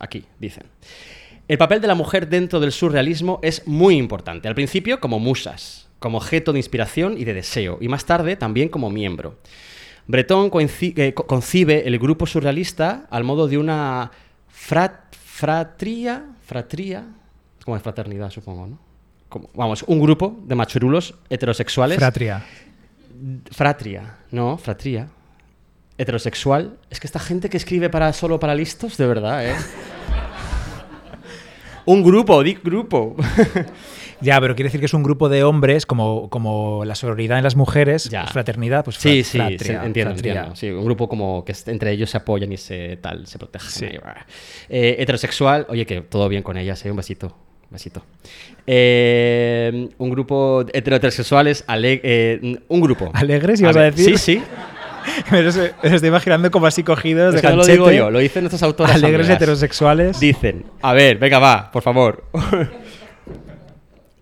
aquí, dicen, el papel de la mujer dentro del surrealismo es muy importante, al principio como musas, como objeto de inspiración y de deseo, y más tarde también como miembro. Bretón coinci- eh, co- concibe el grupo surrealista al modo de una frat- fratría, fratría, como es fraternidad, supongo, ¿no? Como- vamos, un grupo de machurulos heterosexuales. Fratria. Fratria, no, fratría. Heterosexual. Es que esta gente que escribe para solo para listos, de verdad, ¿eh? un grupo, di grupo. Ya, pero quiere decir que es un grupo de hombres, como, como la sororidad en las mujeres, Ya. pues fraternidad, pues Sí, fra- sí, fratria, sí, entiendo, fratria. entiendo. Sí, un grupo como que entre ellos se apoyan y se tal, se protegen. Sí. Eh, heterosexual, oye, que todo bien con ellas, ¿eh? Un besito. un besito. Eh, un grupo de heterosexuales, ale- eh, un grupo. ¿Alegres, ibas a ver, decir? Sí, sí. Me me estoy imaginando como así cogidos Es de que no lo digo yo, lo dicen nuestras autoras. Alegres amigas. heterosexuales. Dicen, a ver, venga, va, por favor.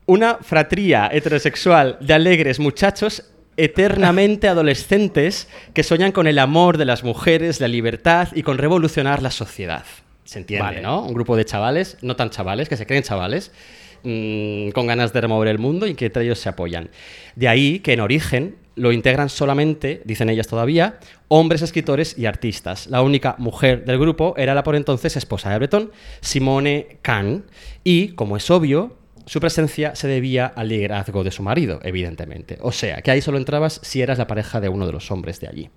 Una fratría heterosexual de alegres muchachos eternamente adolescentes que soñan con el amor de las mujeres, la libertad y con revolucionar la sociedad. Se entiende, Vale. ¿no? Un grupo de chavales, no tan chavales, que se creen chavales, mm, con ganas de remover el mundo y que entre ellos se apoyan. De ahí que en origen lo integran solamente, dicen ellas todavía, hombres escritores y artistas. La única mujer del grupo era la por entonces esposa de Breton, Simone Kahn, y, como es obvio, su presencia se debía al liderazgo de su marido, evidentemente. O sea, que ahí solo entrabas si eras la pareja de uno de los hombres de allí.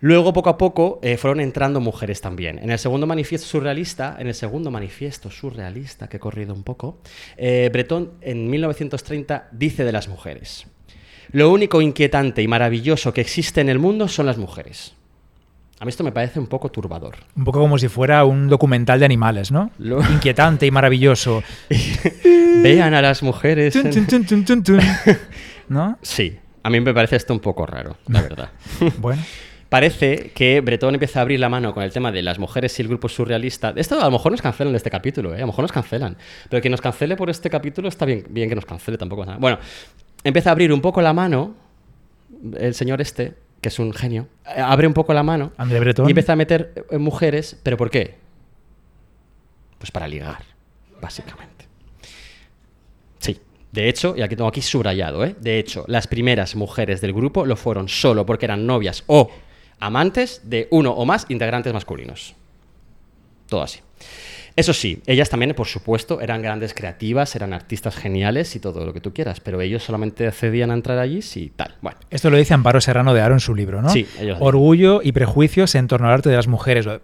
Luego, poco a poco, eh, fueron entrando mujeres también. En el segundo manifiesto surrealista, en el segundo manifiesto surrealista, que he corrido un poco, eh, Breton en 1930 dice de las mujeres. Lo único inquietante y maravilloso que existe en el mundo son las mujeres. A mí esto me parece un poco turbador. Un poco como si fuera un documental de animales, ¿no? Lo- Inquietante y maravilloso. Vean a las mujeres. Tun, en- tun, tun, tun, tun, tun. ¿No? Sí, a mí me parece esto un poco raro, la verdad. Bueno. Parece que Bretón empieza a abrir la mano con el tema de las mujeres y el grupo surrealista. Esto a lo mejor nos cancelan de este capítulo, ¿eh? a lo mejor nos cancelan. Pero que nos cancele por este capítulo está bien, bien que nos cancele, tampoco nada. Bueno, empieza a abrir un poco la mano el señor este, que es un genio, eh, abre un poco la mano André y empieza a meter eh, mujeres, ¿pero por qué? Pues para ligar, básicamente. Sí, de hecho, y aquí tengo aquí subrayado, ¿eh? De hecho, las primeras mujeres del grupo lo fueron solo porque eran novias o amantes de uno o más integrantes masculinos. Todo así. Eso sí, ellas también, por supuesto, eran grandes creativas, eran artistas geniales y todo lo que tú quieras, pero ellos solamente accedían a entrar allí si tal. Bueno, Esto lo dice Amparo Serrano de Aro en su libro, ¿no? Sí, ellos lo Orgullo y prejuicios en torno al arte de las mujeres. Pues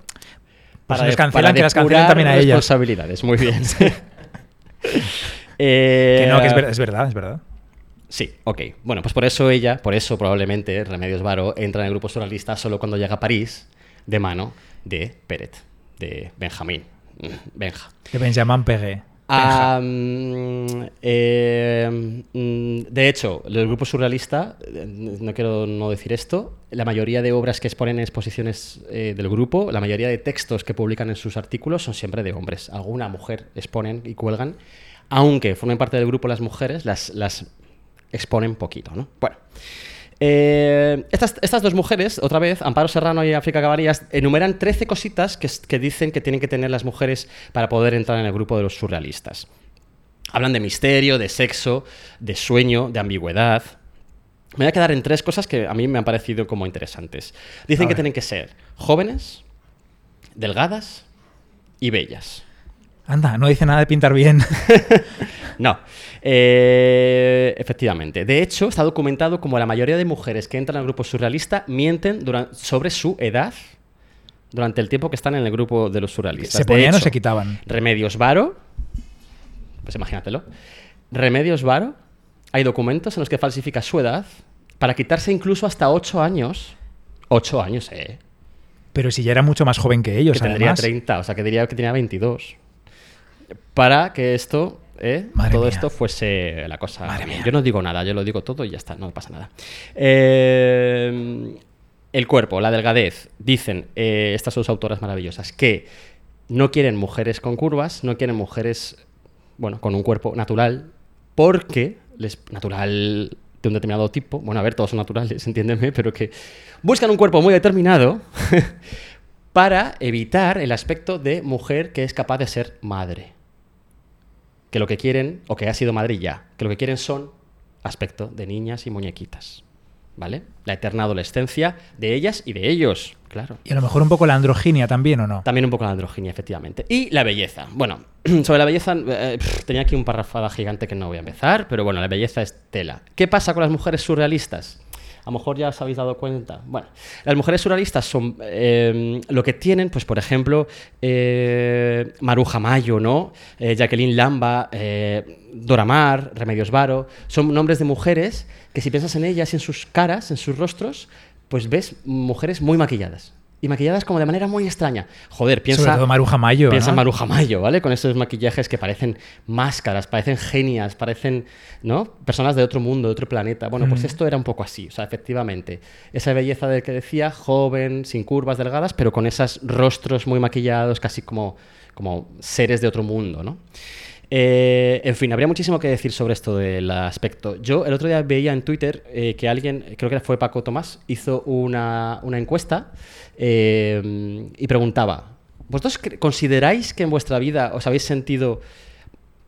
para, nos de- cancelan, para que las también a ellas. responsabilidades, muy bien. Eh, Que no, que es, ver- es verdad, es verdad. Sí, ok. Bueno, pues por eso ella, por eso probablemente Remedios Varo entra en el grupo surrealista solo cuando llega a París de mano de Peret, de Benjamín. Benja. De Benjamin. Ah, mm, eh, mm, de hecho, el grupo surrealista, eh, no quiero no decir esto, la mayoría de obras que exponen en exposiciones eh, del grupo, la mayoría de textos que publican en sus artículos son siempre de hombres. Alguna mujer exponen y cuelgan, aunque formen parte del grupo las mujeres, las, las exponen poquito, ¿no? Bueno. Eh, estas, estas dos mujeres, otra vez, Amparo Serrano y África Cabanillas, enumeran 13 cositas que, que dicen que tienen que tener las mujeres para poder entrar en el grupo de los surrealistas. Hablan de misterio, de sexo, de sueño, de ambigüedad. Me voy a quedar en tres cosas que a mí me han parecido como interesantes. Dicen que tienen que ser jóvenes, delgadas y bellas. Anda, no dice nada de pintar bien. No, Eh, efectivamente. De hecho, está documentado como la mayoría de mujeres que entran al grupo surrealista mienten sobre su edad durante el tiempo que están en el grupo de los surrealistas. ¿Se ponían o se quitaban? Remedios Varo, pues imagínatelo. Remedios Varo, hay documentos en los que falsifica su edad para quitarse incluso hasta 8 años. 8 años, eh. Pero si ya era mucho más joven que ellos, que tendría además. 30, o sea, que diría que tenía 22. Para que esto, ¿eh? Todo mía. esto fuese la cosa. Madre bien. mía. Yo no digo nada, yo lo digo todo y ya está, no pasa nada. Eh, el cuerpo, la delgadez, dicen eh, estas dos autoras maravillosas que no quieren mujeres con curvas, no quieren mujeres, bueno, con un cuerpo natural, porque les natural de un determinado tipo, bueno, a ver, todos son naturales, entiéndeme, pero que buscan un cuerpo muy determinado para evitar el aspecto de mujer que es capaz de ser madre. Que lo que quieren, o que ha sido madre ya, que lo que quieren son aspecto de niñas y muñequitas. ¿Vale? La eterna adolescencia de ellas y de ellos, claro. Y a lo mejor un poco la androginia también, ¿o no? También un poco la androginia, efectivamente. Y la belleza. Bueno, sobre la belleza, eh, tenía aquí un parrafada gigante que no voy a empezar, pero bueno, la belleza es tela. ¿Qué pasa con las mujeres surrealistas? A lo mejor ya os habéis dado cuenta. Bueno, las mujeres surrealistas son eh, lo que tienen, pues por ejemplo, eh, Maruja Mayo, ¿no? Eh, Jacqueline Lamba, eh, Dora Maar, Remedios Varo. Son nombres de mujeres que si piensas en ellas en sus caras, en sus rostros, pues ves mujeres muy maquilladas. Y maquilladas como de manera muy extraña. Joder, piensa. Sobre todo Maruja Mayo. Piensa Maruja Mayo, ¿vale? Con esos maquillajes que parecen máscaras, parecen genias, parecen, ¿no? Personas de otro mundo, de otro planeta. Bueno, pues Mm. esto era un poco así, o sea, efectivamente. Esa belleza del que decía, joven, sin curvas, delgadas, pero con esos rostros muy maquillados, casi como, como seres de otro mundo, ¿no? Eh, en fin, habría muchísimo que decir sobre esto del aspecto. Yo el otro día veía en Twitter eh, que alguien, creo que fue Paco Tomás, hizo una, encuesta eh, y preguntaba, ¿vosotros consideráis que en vuestra vida os habéis sentido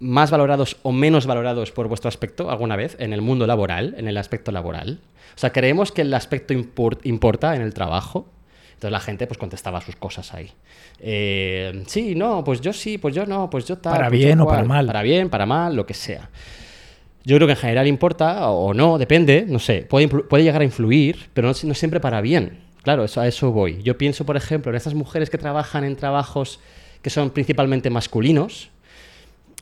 más valorados o menos valorados por vuestro aspecto alguna vez en el mundo laboral, en el aspecto laboral? O sea, ¿creemos que el aspecto impor- importa en el trabajo? Entonces la gente pues contestaba sus cosas ahí. Eh, sí, no, pues yo sí, pues yo no, pues yo tal. Para pues bien o cual. para mal. Para bien, para mal, lo que sea. Yo creo que en general importa o no, depende, no sé, puede, llegar a influir, pero no, no siempre para bien. Claro, eso, a eso voy. Yo pienso, por ejemplo, en estas mujeres que trabajan en trabajos que son principalmente masculinos,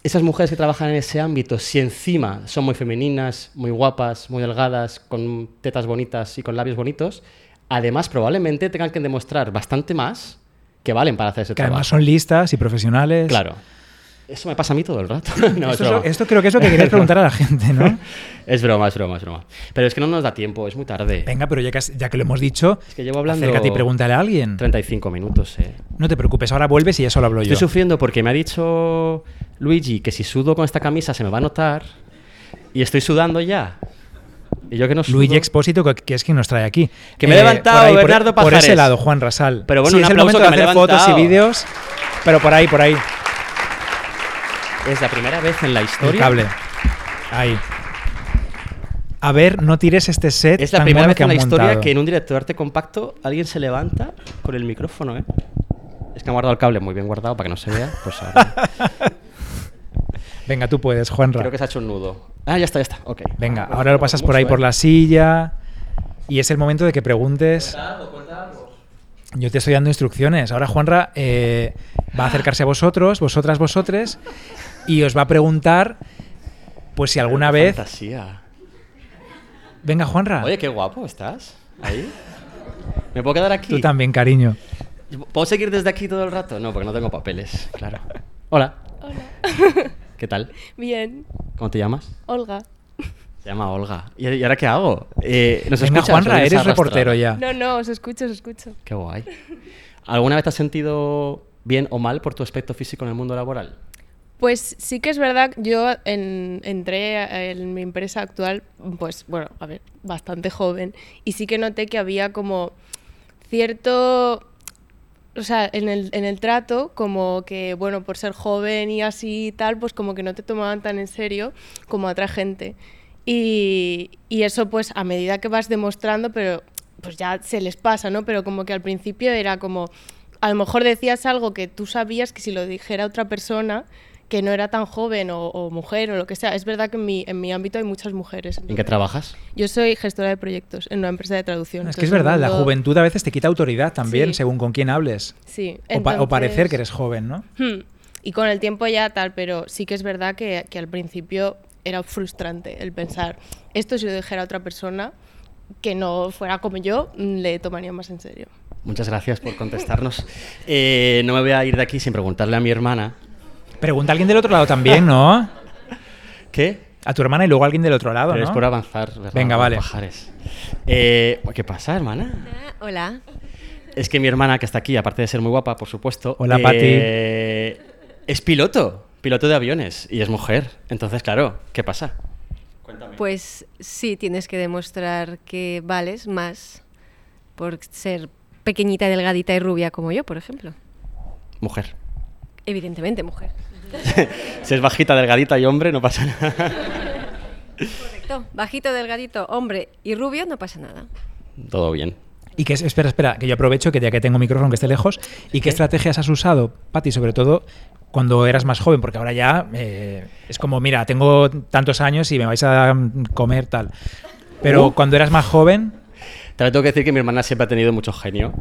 esas mujeres que trabajan en ese ámbito, si encima son muy femeninas, muy guapas, muy delgadas, con tetas bonitas y con labios bonitos, además probablemente tengan que demostrar bastante más que valen para hacer ese Que trabajo. además son listas y profesionales. Claro. Eso me pasa a mí todo el rato. no, es esto, es lo- esto creo que es lo que querías preguntar a la gente, ¿no? Es broma, es broma, es broma. Pero es que no nos da tiempo, es muy tarde. Venga, pero ya que, ya que lo hemos dicho, Es que llevo hablando acércate y pregúntale a alguien. 35 minutos, eh. No te preocupes, ahora vuelves y ya solo hablo Estoy yo. sufriendo porque me ha dicho Luigi que si sudo con esta camisa se me va a notar y estoy sudando ya. Y yo que no sudo. Luigi Expósito, que, es quien nos trae aquí. Eh, Que me he levantado, por ahí, por- Bernardo Por ese Pajares. lado, Juan Rasal. Pero bueno, sí, un es el momento de hacer fotos y levantado. vídeos, pero por ahí, por ahí. Es la primera vez en la El historia. cable. Ahí. A ver, no tires este set. Es la tan primera vez que en la historia montado. que en un directo de arte compacto alguien se levanta con el micrófono, ¿eh? Es que han guardado el cable muy bien guardado para que no se vea. Pues ahora- Venga, tú puedes, Juanra. Creo que se ha hecho un nudo. Ah, ya está, ya está. Ok. Venga, ahora lo pasas por ahí por la silla. Y es el momento de que preguntes. Yo te estoy dando instrucciones. Ahora Juanra eh, va a acercarse a vosotros, vosotras, vosotres, y os va a preguntar, pues si alguna Qué vez... Fantasía. Venga, Juanra. Oye, qué guapo estás. Ahí. ¿Me puedo quedar aquí? Tú también, cariño. ¿Puedo seguir desde aquí todo el rato? No, porque no tengo papeles, claro. Hola, Hola. ¿qué tal? Bien. ¿Cómo te llamas? Olga. Se llama Olga. ¿Y y ahora qué hago? Eh, ¿nos Venga, escuchas Juanra, eres reportero ya. No, no, os escucho, os escucho. Qué guay. ¿Alguna vez te has sentido bien o mal por tu aspecto físico en el mundo laboral? Pues sí que es verdad, yo en- entré en mi empresa actual, pues bueno, a ver, bastante joven, y sí que noté que había como cierto, o sea, en el, en el trato, como que, bueno, por ser joven y así tal, pues como que no te tomaban tan en serio como a otra gente. Y, y eso pues a medida que vas demostrando, pero pues ya se les pasa, ¿no? Pero como que al principio era como, a lo mejor decías algo que tú sabías que si lo dijera otra persona que no era tan joven o, o mujer o lo que sea, es verdad que en mi, en mi ámbito hay muchas mujeres. ¿En qué trabajas? Yo soy gestora de proyectos en una empresa de traducción. Es que es verdad, la juventud a veces te quita autoridad también, Sí. según con quién hables. Sí. O, pa- o parecer que eres joven, ¿no? Hmm. Y con el tiempo ya tal, pero sí que es verdad que, que al principio era frustrante el pensar, esto si lo dijera a otra persona que no fuera como yo, mm, le tomaría más en serio. Muchas gracias por contestarnos. Eh, no me voy a ir de aquí sin preguntarle a mi hermana. Pregunta a alguien del otro lado también, ¿no? ¿Qué? A tu hermana y luego a alguien del otro lado, Pero ¿no? es por avanzar. ¿verdad? Venga, vale. pajares. Eh, ¿Qué pasa, hermana? Hola. Es que mi hermana, que está aquí, aparte de ser muy guapa, por supuesto. Hola, eh, Es piloto, piloto de aviones, y es mujer. Entonces, claro, ¿qué pasa? Cuéntame. Pues sí, tienes que demostrar que vales más por ser pequeñita, delgadita y rubia como yo, por ejemplo. Mujer. Evidentemente, mujer. Si es bajita, delgadita y hombre, no pasa nada. Correcto. Bajito, delgadito, hombre y rubio, no pasa nada. Todo bien. Y que, es- espera, espera, que yo aprovecho que ya que tengo micrófono que esté lejos. ¿Y qué estrategias has usado, Pati, sobre todo cuando eras más joven? Porque ahora ya eh, es como, mira, tengo tantos años y me vais a comer tal. Pero Uh. cuando eras más joven, También tengo que decir que mi hermana siempre ha tenido mucho genio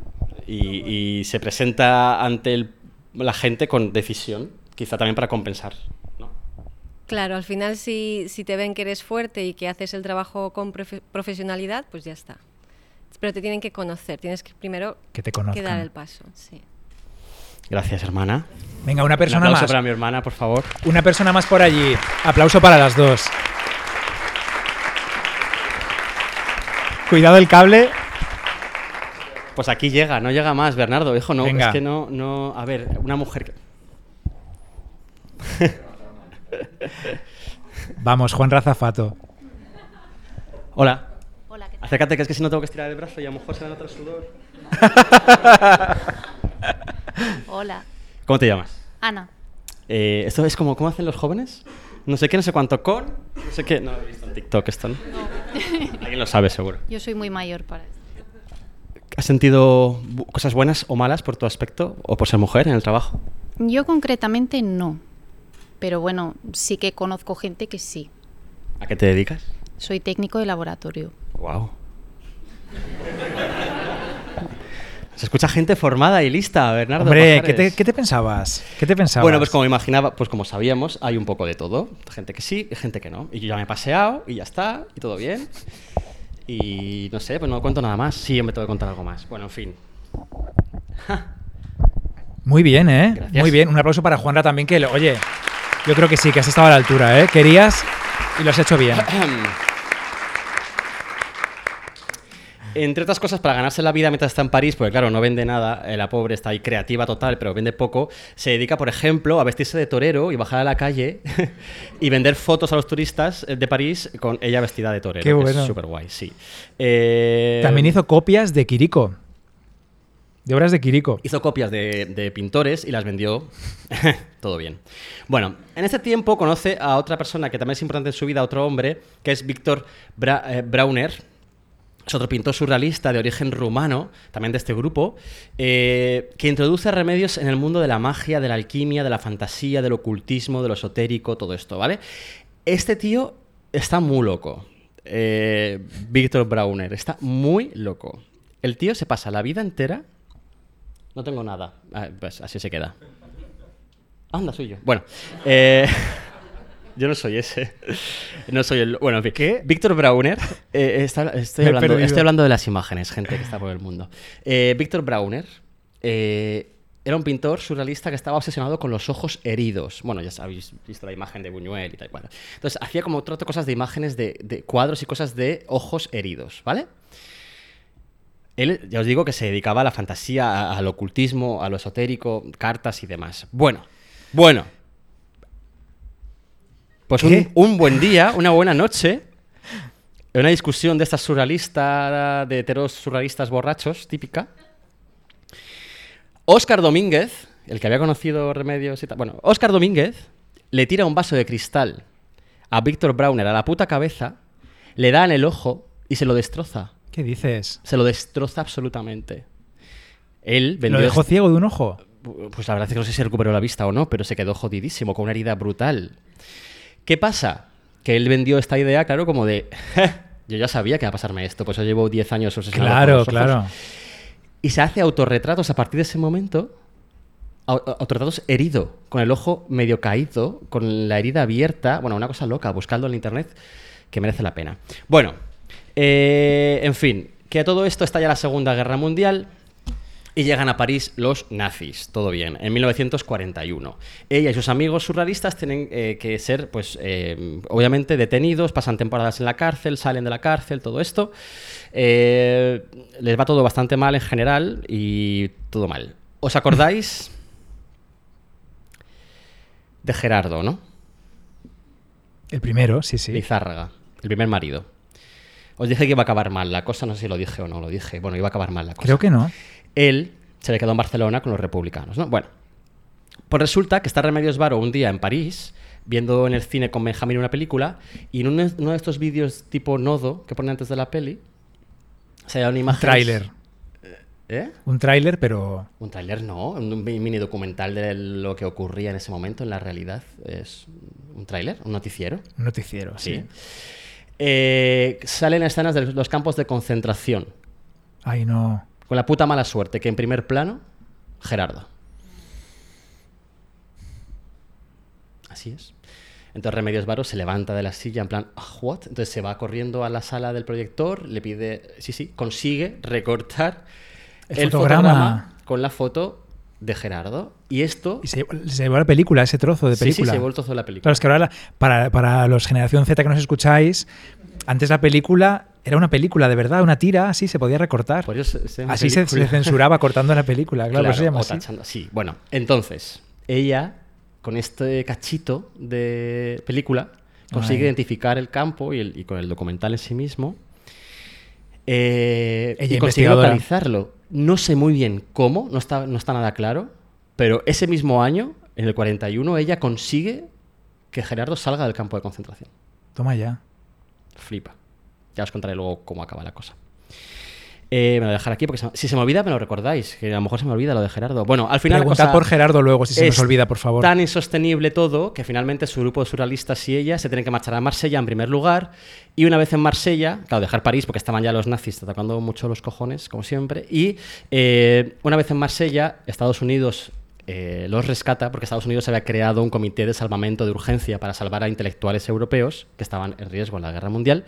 y, y se presenta ante el- la gente con decisión, quizá también para compensar. ¿no? Claro, al final si, si te ven que eres fuerte y que haces el trabajo con profe- profesionalidad, pues ya está. Pero te tienen que conocer, tienes que primero que te que dar el paso. Sí. Gracias, hermana. Venga, una Un persona aplauso más. para mi hermana, por favor. Una persona más por allí. Aplauso para las dos. Cuidado el cable. Pues aquí llega, no llega más, Bernardo, hijo, no, Venga. es que no, no, a ver, una mujer que... Vamos, Juan Razafato. Hola. Hola, ¿qué tal? Acércate, que es que si no tengo que estirar el brazo y a lo mejor se me nota el sudor. Hola. ¿Cómo te llamas? Ana. Eh, esto es como, ¿cómo hacen los jóvenes? No sé qué, no sé cuánto con, no sé qué. No lo he visto en TikTok esto, ¿no? Alguien lo sabe, seguro. Yo soy muy mayor para esto. ¿Has sentido cosas buenas o malas por tu aspecto o por ser mujer en el trabajo? Yo concretamente no. Pero bueno, sí que conozco gente que sí. ¿A qué te dedicas? Soy técnico de laboratorio. Wow. Se escucha gente formada y lista, Bernardo. Hombre, ¿qué te, Pajares. qué te pensabas? ¿Qué te pensabas? Bueno, pues como imaginaba, pues como sabíamos, hay un poco de todo. Gente que sí y gente que no. Y yo ya me he paseado y ya está, y todo bien. Y no sé, pues no cuento nada más. Sí, yo me tengo que contar algo más. Bueno, en fin. Muy bien, ¿eh? Gracias. Muy bien. Un aplauso para Juanra también, que, lo- oye, yo creo que sí, que has estado a la altura, ¿eh? Querías y lo has hecho bien. Entre otras cosas, para ganarse la vida mientras está en París, porque claro, no vende nada, eh, la pobre está ahí creativa total, pero vende poco, se dedica, por ejemplo, a vestirse de torero y bajar a la calle y vender fotos a los turistas eh, de París con ella vestida de torero. Qué bueno. Es súper guay, sí. Eh, También hizo copias de Kiriko. De obras de Kiriko. Hizo copias de, pintores y las vendió. Todo bien. Bueno, en este tiempo conoce a otra persona que también es importante en su vida, otro hombre, que es Víctor eh, Brauner. Es otro pintor surrealista de origen rumano, también de este grupo, eh, que introduce remedios en el mundo de la magia, de la alquimia, de la fantasía, del ocultismo, de lo esotérico, todo esto, ¿vale? Este tío está muy loco. Eh, Víctor Brauner está muy loco. El tío se pasa la vida entera no tengo nada. Ah, pues así se queda. Anda, soy yo. Bueno, eh, yo no soy ese. No soy el. Bueno, en fin. ¿Qué? Víctor Brauner. eh, está- estoy, hablando, estoy hablando de las imágenes, gente que está por el mundo. Eh, Víctor Brauner eh, era un pintor surrealista que estaba obsesionado con los ojos heridos. Bueno, ya habéis visto la imagen de Buñuel y tal. Bueno. Entonces, hacía como otras cosas de imágenes de, de cuadros y cosas de ojos heridos, ¿vale? Él, ya os digo que se dedicaba a la fantasía, al ocultismo, a lo esotérico, cartas y demás. Bueno, bueno. Pues un, buen día, una buena noche, una discusión de estas surrealistas, de heteros surrealistas borrachos, típica. Óscar Domínguez, el que había conocido Remedios y tal. Bueno, Óscar Domínguez le tira un vaso de cristal a Víctor Brauner a la puta cabeza le da en el ojo y se lo destroza. ¿Qué dices? Se lo destroza absolutamente. Él vendió ¿Lo dejó este- ciego de un ojo? Pues la verdad es que no sé si recuperó la vista o no, pero se quedó jodidísimo, con una herida brutal. ¿Qué pasa? Que él vendió esta idea, claro, como de. Yo ya sabía que iba a pasarme esto, pues yo llevo 10 años obsesionado con Claro, los ojos". claro. Y se hace autorretratos a partir de ese momento. au- Autorretratos herido, con el ojo medio caído, con la herida abierta. Bueno, una cosa loca, buscando en internet que merece la pena. Bueno, eh, en fin, que a todo esto está ya la Segunda Guerra Mundial. Y llegan a París los nazis, todo bien, en 1941. Ella y sus amigos surrealistas tienen eh, que ser, pues, eh, obviamente detenidos, pasan temporadas en la cárcel, salen de la cárcel, todo esto. Eh, les va todo bastante mal en general y todo mal. ¿Os acordáis de Gerardo, no? El primero, sí, sí. Lizárraga, el primer marido. Os dije que iba a acabar mal la cosa, no sé si lo dije o no lo dije. Bueno, iba a acabar mal la cosa. Creo que no. Él se le quedó en Barcelona con los republicanos, ¿no? Bueno, pues resulta que está Remedios Varo un día en París, viendo en el cine con Benjamín una película, y en uno, de estos vídeos tipo nodo que ponen antes de la peli, se da una Un imagen... tráiler. ¿Eh? Un tráiler, pero... Un tráiler no, un mi- mini documental de lo que ocurría en ese momento en la realidad. Es un tráiler, un noticiero. Un noticiero, sí. Sí. Eh, salen escenas de los campos de concentración. Ay, no. Con la puta mala suerte que en primer plano, Gerardo. Así es. Entonces Remedios Varo se levanta de la silla en plan, "Ah, ¿what? Entonces se va corriendo a la sala del proyector, le pide, sí, sí, consigue recortar El fotograma. con la foto de Gerardo. Y esto... Y se, se llevó la película, ese trozo de Sí, sí, película. se llevó el trozo de la película. Claro, es que ahora, la- para, para los generación Z que nos escucháis, antes la película era una película de verdad, una tira, así se podía recortar. Se- se llama así se, película. se censuraba cortando la película, claro, por eso se llama así. tachando- Sí, bueno, entonces, ella, con este cachito de película, consigue Ay. identificar el campo y, el- y con el documental en sí mismo. eh, Ella y consigue localizarlo. No sé muy bien cómo, no está, no está nada claro, pero ese mismo año, en el 41, ella consigue que Gerardo salga del campo de concentración. Toma ya. Flipa. Ya os contaré luego cómo acaba la cosa. Eh, me lo voy a dejar aquí porque se- si se me olvida me lo recordáis, que a lo mejor se me olvida lo de Gerardo. Bueno, al final... Preguntad cosa por Gerardo luego si se nos olvida, por favor. Tan insostenible todo que finalmente su grupo de surrealistas y ella se tienen que marchar a Marsella en primer lugar y una vez en Marsella, claro, dejar París porque estaban ya los nazis atacando mucho los cojones, como siempre, y eh, una vez en Marsella, Estados Unidos eh, los rescata porque Estados Unidos había creado un comité de salvamento de urgencia para salvar a intelectuales europeos que estaban en riesgo en la guerra mundial.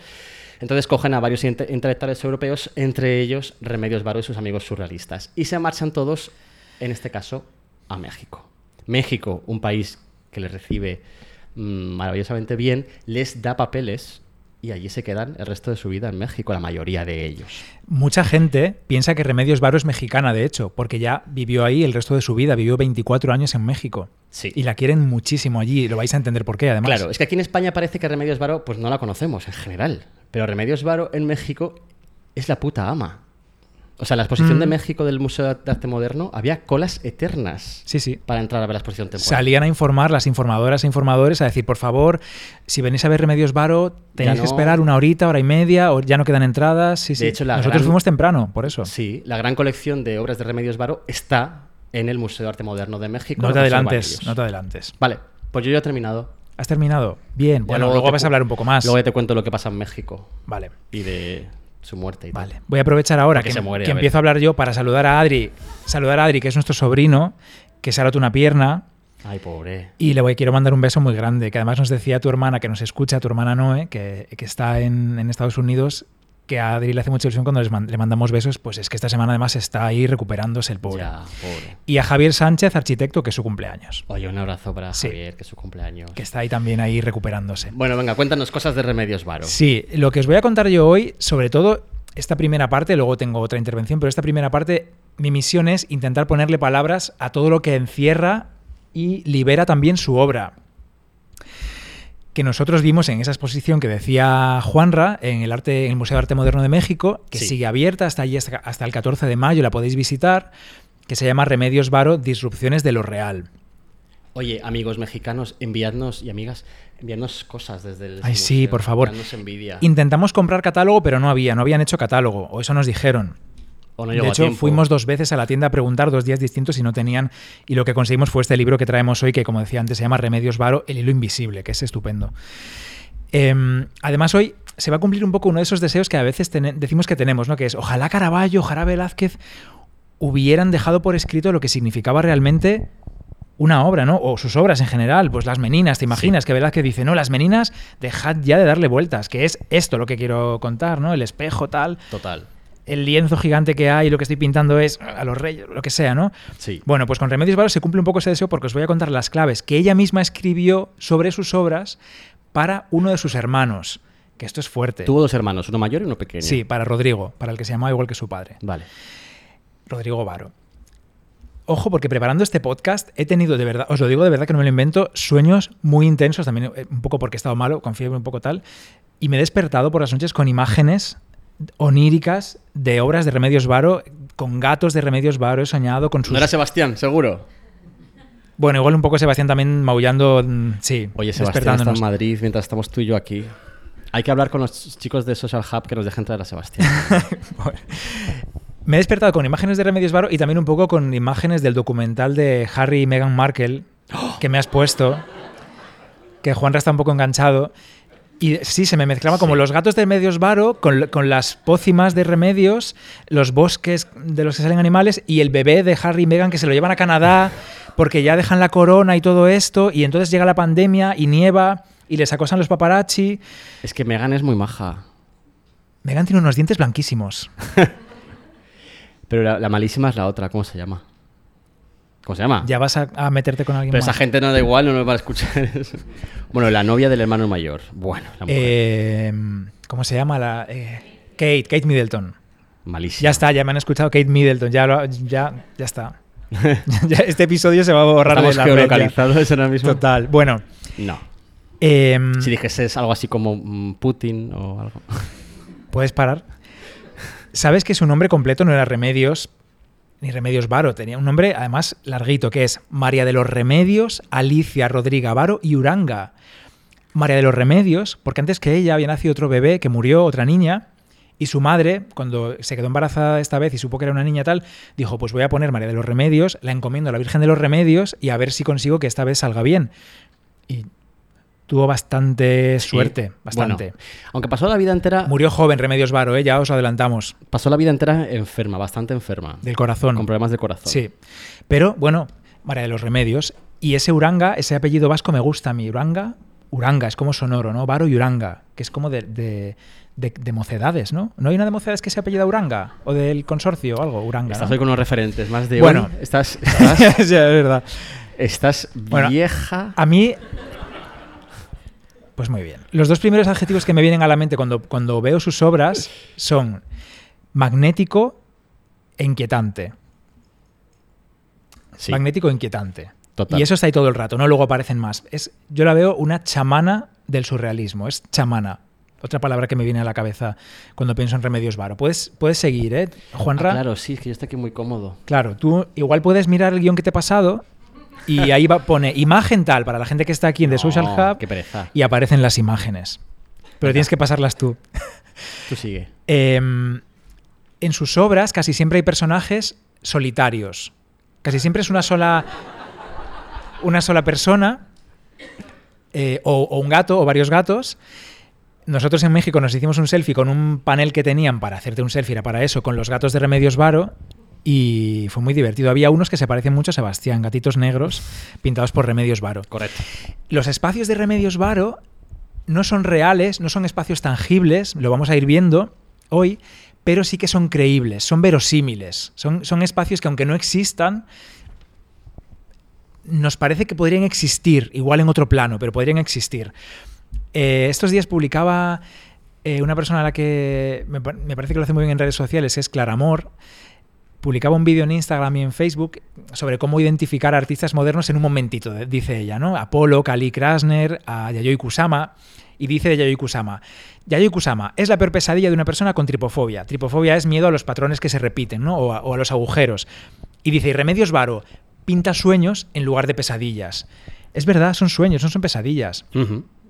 Entonces cogen a varios inte- intelectuales europeos, entre ellos Remedios Varo y sus amigos surrealistas, y se marchan todos, en este caso, a México. México, un país que les recibe mm, maravillosamente bien, les da papeles y allí se quedan el resto de su vida en México, la mayoría de ellos. Mucha gente piensa que Remedios Varo es mexicana, de hecho, porque ya vivió ahí el resto de su vida, vivió 24 años en México. Sí. Y la quieren muchísimo allí, lo vais a entender por qué, además. Claro, es que aquí en España parece que Remedios Varo pues no la conocemos en general, pero Remedios Varo en México es la puta ama. O sea, la exposición de Mm. México del Museo de Arte Moderno había colas eternas Sí, sí. para entrar a ver la exposición temporal. Salían a informar las informadoras e informadores a decir, por favor, si venís a ver Remedios Varo, tenéis que esperar una horita, hora y media, o ya no quedan entradas. Sí, sí. hecho, la Nosotros gran- fuimos temprano, por eso. Sí, la gran colección de obras de Remedios Varo está en el Museo de Arte Moderno de México. No te adelantes, no te adelantes. Vale, pues yo ya he terminado. ¿Has terminado? Bien, bueno, luego, vas a hablar un poco más. Luego ya te cuento lo que pasa en México Vale. y de su muerte y tal. Vale, voy a aprovechar ahora que, se muere, que a empiezo a hablar yo para saludar a Adri. Saludar a Adri, que es nuestro sobrino, que se ha roto una pierna. Ay, pobre. Y le voy, quiero mandar un beso muy grande, que además nos decía tu hermana, que nos escucha, tu hermana Noé, que, que está en, en Estados Unidos, que a Adri le hace mucha ilusión cuando les man- le mandamos besos, pues es que esta semana además está ahí recuperándose el pobre. Ya, pobre. Y a Javier Sánchez, arquitecto, que es su cumpleaños, Oye, un abrazo para Sí. Javier, que es su cumpleaños. que está ahí también ahí recuperándose. Bueno, venga, cuéntanos cosas de Remedios Varo. Sí, lo que os voy a contar yo hoy, sobre todo esta primera parte, luego tengo otra intervención, pero esta primera parte, mi misión es intentar ponerle palabras a todo lo que encierra y libera también su obra. Que nosotros vimos en esa exposición que decía Juanra en el, arte, en el Museo de Arte Moderno de México, que Sí. sigue abierta hasta allí hasta, hasta el 14 de mayo, la podéis visitar, que se llama Remedios Varo, Disrupciones de lo Real. Oye, amigos mexicanos, enviadnos y amigas, enviarnos cosas desde el Ay, sí, por favor. envidia. Intentamos comprar catálogo, pero no había, no habían hecho catálogo, o eso nos dijeron. O no de a hecho, fuimos dos veces a la tienda a preguntar dos días distintos y no tenían. Y lo que conseguimos fue este libro que traemos hoy, que como decía antes, se llama Remedios Varo, El hilo invisible, que es estupendo. Em, además, hoy se va a cumplir un poco uno de esos deseos que a veces decimos que tenemos, ¿no? Que es ojalá Caravaggio, ojalá Velázquez hubieran dejado por escrito lo que significaba realmente una obra, ¿no? O sus obras en general, pues las meninas, ¿te imaginas? Que Velázquez dice, no, las meninas, dejad ya de darle vueltas, que es esto lo que quiero contar, ¿no? El espejo, tal Total. El lienzo gigante que hay, lo que estoy pintando es a los reyes, lo que sea, ¿no? Sí. Bueno, pues con Remedios Varo se cumple un poco ese deseo porque os voy a contar las claves que ella misma escribió sobre sus obras para uno de sus hermanos. Que esto es fuerte. Tuvo dos hermanos, uno mayor y uno pequeño. Sí, para Rodrigo, para el que se llamaba igual que su padre. Vale. Rodrigo Varo. Ojo, porque preparando este podcast he tenido de verdad, os lo digo de verdad que no me lo invento, sueños muy intensos, también eh, un poco porque he estado malo, con fiebre un poco tal, y me he despertado por las noches con imágenes oníricas de obras de Remedios Varo, con gatos de Remedios Varo, he soñado con sus... ¿No era Sebastián, seguro? Bueno, igual un poco Sebastián también maullando, mm, sí, Oye, Sebastián está en. Madrid mientras estamos tú y yo aquí. Hay que hablar con los chicos de Social Hub que nos dejen traer a Sebastián. Me he despertado con imágenes de Remedios Varo y también un poco con imágenes del documental de Harry y Meghan Markle que me has puesto, que Juanra está un poco enganchado. Y sí, se me mezclaba como Sí. los gatos de Remedios Varo con, con las pócimas de Remedios, los bosques de los que salen animales y el bebé de Harry y Meghan que se lo llevan a Canadá porque ya dejan la corona y todo esto y entonces llega la pandemia y nieva y les acosan los paparazzi. es que Megan es muy maja. Meghan tiene unos dientes blanquísimos. Pero la, la malísima es la otra, ¿cómo se llama? ¿Cómo se llama? Ya vas a, a meterte con alguien Pero más. esa gente no da igual, no nos va a escuchar eso. Bueno, la novia del hermano mayor. Bueno, la mujer. Eh, ¿Cómo se llama? La, eh, Kate, Kate Middleton. Malísima. Ya está, ya me han escuchado Kate Middleton, ya, lo- ya, ya está. Ya este episodio se va a borrar Estamos de la geolocalizados ahora mismo. Total. Bueno, No. em, Si dijeses algo así como mm, Putin o algo. ¿puedes parar? ¿Sabes que su nombre completo no era Remedios ni Remedios Varo? Tenía un nombre además larguito, que es María de los Remedios, Alicia Rodriga Varo y Uranga. María de los Remedios, porque antes que ella había nacido otro bebé que murió, otra niña, y su madre, cuando se quedó embarazada esta vez y supo que era una niña tal, dijo, pues voy a poner María de los Remedios, la encomiendo a la Virgen de los Remedios y a ver si consigo que esta vez salga bien. Y tuvo bastante suerte, Sí. bastante. Bueno, aunque pasó la vida entera. Murió joven Remedios Varo, ¿eh? ya os adelantamos, Pasó la vida entera enferma, bastante enferma. del corazón. Con problemas de corazón. Sí. Pero bueno, María de los Remedios. Y ese Uranga, ese apellido vasco me gusta a mí. Uranga, Uranga, es como sonoro, ¿no? Varo y Uranga, que es como de, de, de- de mocedades, ¿no? ¿No hay una de mocedades que se apellida Uranga? ¿O del consorcio o algo? Uranga. Estás ¿no? hoy con unos referentes más de Bueno. hoy. Estás, estás, Sí, es verdad. estás Bueno, vieja. A mí. Pues muy bien. Los dos primeros adjetivos que me vienen a la mente cuando, cuando veo sus obras son magnético e inquietante. Sí, Magnético e inquietante. total. Y eso está ahí todo el rato, ¿no? Luego aparecen más. Es, yo la veo una chamana del surrealismo. Es chamana. Otra palabra que me viene a la cabeza cuando pienso en Remedios Varo. Puedes, puedes seguir, ¿eh? Ah, Juanra. claro, sí, es que yo estoy aquí muy cómodo. Claro, tú igual puedes mirar el guion que te he pasado y ahí va, pone imagen tal para la gente que está aquí en The No, Social Hub Qué pereza. y aparecen las imágenes. Pero tienes que pasarlas tú. Tú sigue. Em, en sus obras casi siempre hay personajes solitarios. Casi siempre es una sola, una sola persona eh, o, o un gato o varios gatos. Nosotros en México nos hicimos un selfie con un panel que tenían para hacerte un selfie, era para eso, con los gatos de Remedios Varo. Y fue muy divertido. Había unos que se parecen mucho a Sebastián, gatitos negros pintados por Remedios Varo. Correcto. Los espacios de Remedios Varo no son reales, no son espacios tangibles, lo vamos a ir viendo hoy, pero sí que son creíbles, son verosímiles. Son, son espacios que aunque no existan, nos parece que podrían existir, igual en otro plano, pero podrían existir. Eh, estos días publicaba eh, una persona a la que me, me parece que lo hace muy bien en redes sociales, es Clara Amor. Publicaba un vídeo en Instagram y en Facebook sobre cómo identificar a artistas modernos en un momentito, dice ella, ¿no? Apolo, Kali Krasner, a Yayoi Kusama. Y dice de Yayoi Kusama, Yayoi Kusama es la peor pesadilla de una persona con tripofobia. Tripofobia es miedo a los patrones que se repiten, ¿no? O a, o a los agujeros. Y dice, y Remedios Varo pinta sueños en lugar de pesadillas. Es verdad, son sueños, no son pesadillas.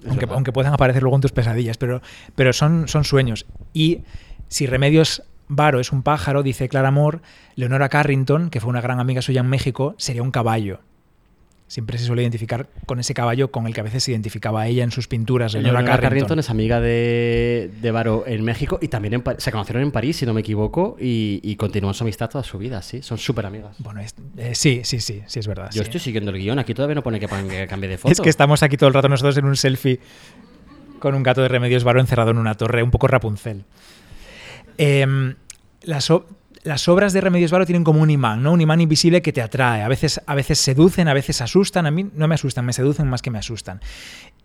Aunque, aunque puedan aparecer luego en tus pesadillas, pero, pero son, son sueños. Y si Remedios Varo es un pájaro, dice Clara Amor, Leonora Carrington, que fue una gran amiga suya en México, sería un caballo. Siempre se suele identificar con ese caballo con el que a veces se identificaba ella en sus pinturas. Leonora, Leonora Carrington. Carrington es amiga de, de Varo en México y también en se conocieron en París, si no me equivoco, y, y continúan su amistad toda su vida, sí. Son súper amigas. Bueno, es- eh, sí, sí, sí, sí, es verdad. Yo sí. estoy siguiendo el guion, aquí todavía no pone que, que cambie de foto. Es que estamos aquí todo el rato nosotros en un selfie con un gato de Remedios Varo encerrado en una torre, un poco Rapunzel. Em, las, las obras de Remedios Varo tienen como un imán, ¿no? Un imán invisible que te atrae. A veces, a veces seducen, a veces asustan. A mí no me asustan, me seducen más que me asustan.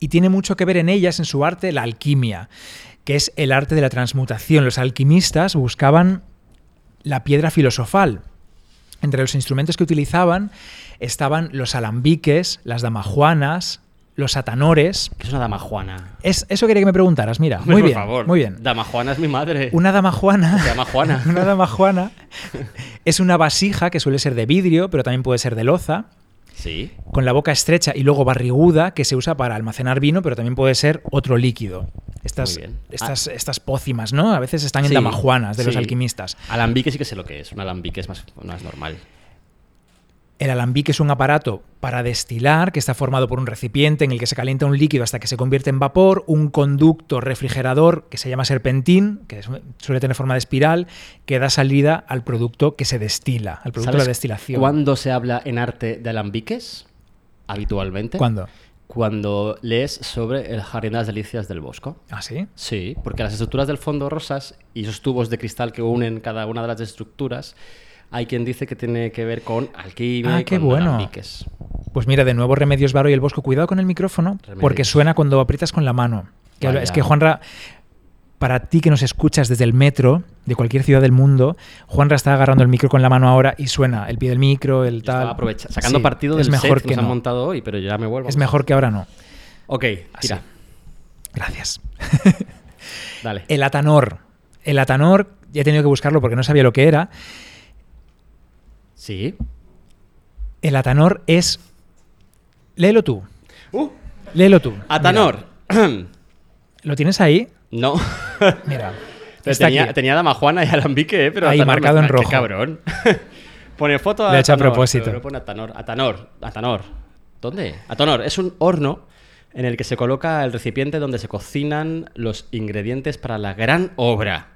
Y tiene mucho que ver en ellas, en su arte, la alquimia, que es el arte de la transmutación. Los alquimistas buscaban la piedra filosofal. Entre los instrumentos que utilizaban estaban los alambiques, las damajuanas, los atanores. Que es una dama Juana. Es, eso quería que me preguntaras, mira. Hombre, Muy por bien, favor. muy bien. Dama Juana es mi madre. Una damajuana. Se llama Juana. Una damajuana es una vasija que suele ser de vidrio, pero también puede ser de loza, Sí. con la boca estrecha y luego barriguda, que se usa para almacenar vino, pero también puede ser otro líquido. Estas, bien. estas, estas pócimas, ¿no? A veces están en Sí, damajuanas de los alquimistas. Alambique sí que sé lo que es. Un alambique es más, más normal. El alambique es un aparato para destilar que está formado por un recipiente en el que se calienta un líquido hasta que se convierte en vapor, un conducto refrigerador que se llama serpentín, que suele tener forma de espiral, que da salida al producto que se destila, al producto de la ¿Sabes destilación. ¿Cuándo se habla en arte de alambiques? Habitualmente. ¿Cuándo? Cuando lees sobre el Jardín de las Delicias del Bosco. ¿Ah, sí? Sí, porque las estructuras del fondo rosas y esos tubos de cristal que unen cada una de las estructuras, hay quien dice que tiene que ver con alquimia Ah, y qué con bueno. alambiques. Pues mira, de nuevo Remedios Varo y el Bosco. Cuidado con el micrófono, Remedios. porque suena cuando aprietas con la mano. Que. Es que Juanra, para ti que nos escuchas desde el metro de cualquier ciudad del mundo, Juanra está agarrando el micro con la mano ahora y suena el pie del micro, el tal. Estaba aprovecha- sacando Sí, partido del mejor set que que nos han montado hoy, pero ya me vuelvo. Es mejor que ahora no. Ok, Así. tira, Gracias. dale. El atanor. El atanor, ya he tenido que buscarlo porque no sabía lo que era. Sí. El atanor es. Léelo tú. Uh, Léelo tú. Atanor. Mira, ¿Lo tienes ahí? no. Mira. Está tenía, aquí. tenía Dama Juana y Alambique, eh, pero Ahí, Atanor marcado me- en qué rojo. cabrón. pone foto a Lo he hecho a propósito. pero pone Atanor. Atanor. Atanor. ¿Dónde? Atanor. Es un horno en el que se coloca el recipiente donde se cocinan los ingredientes para la gran obra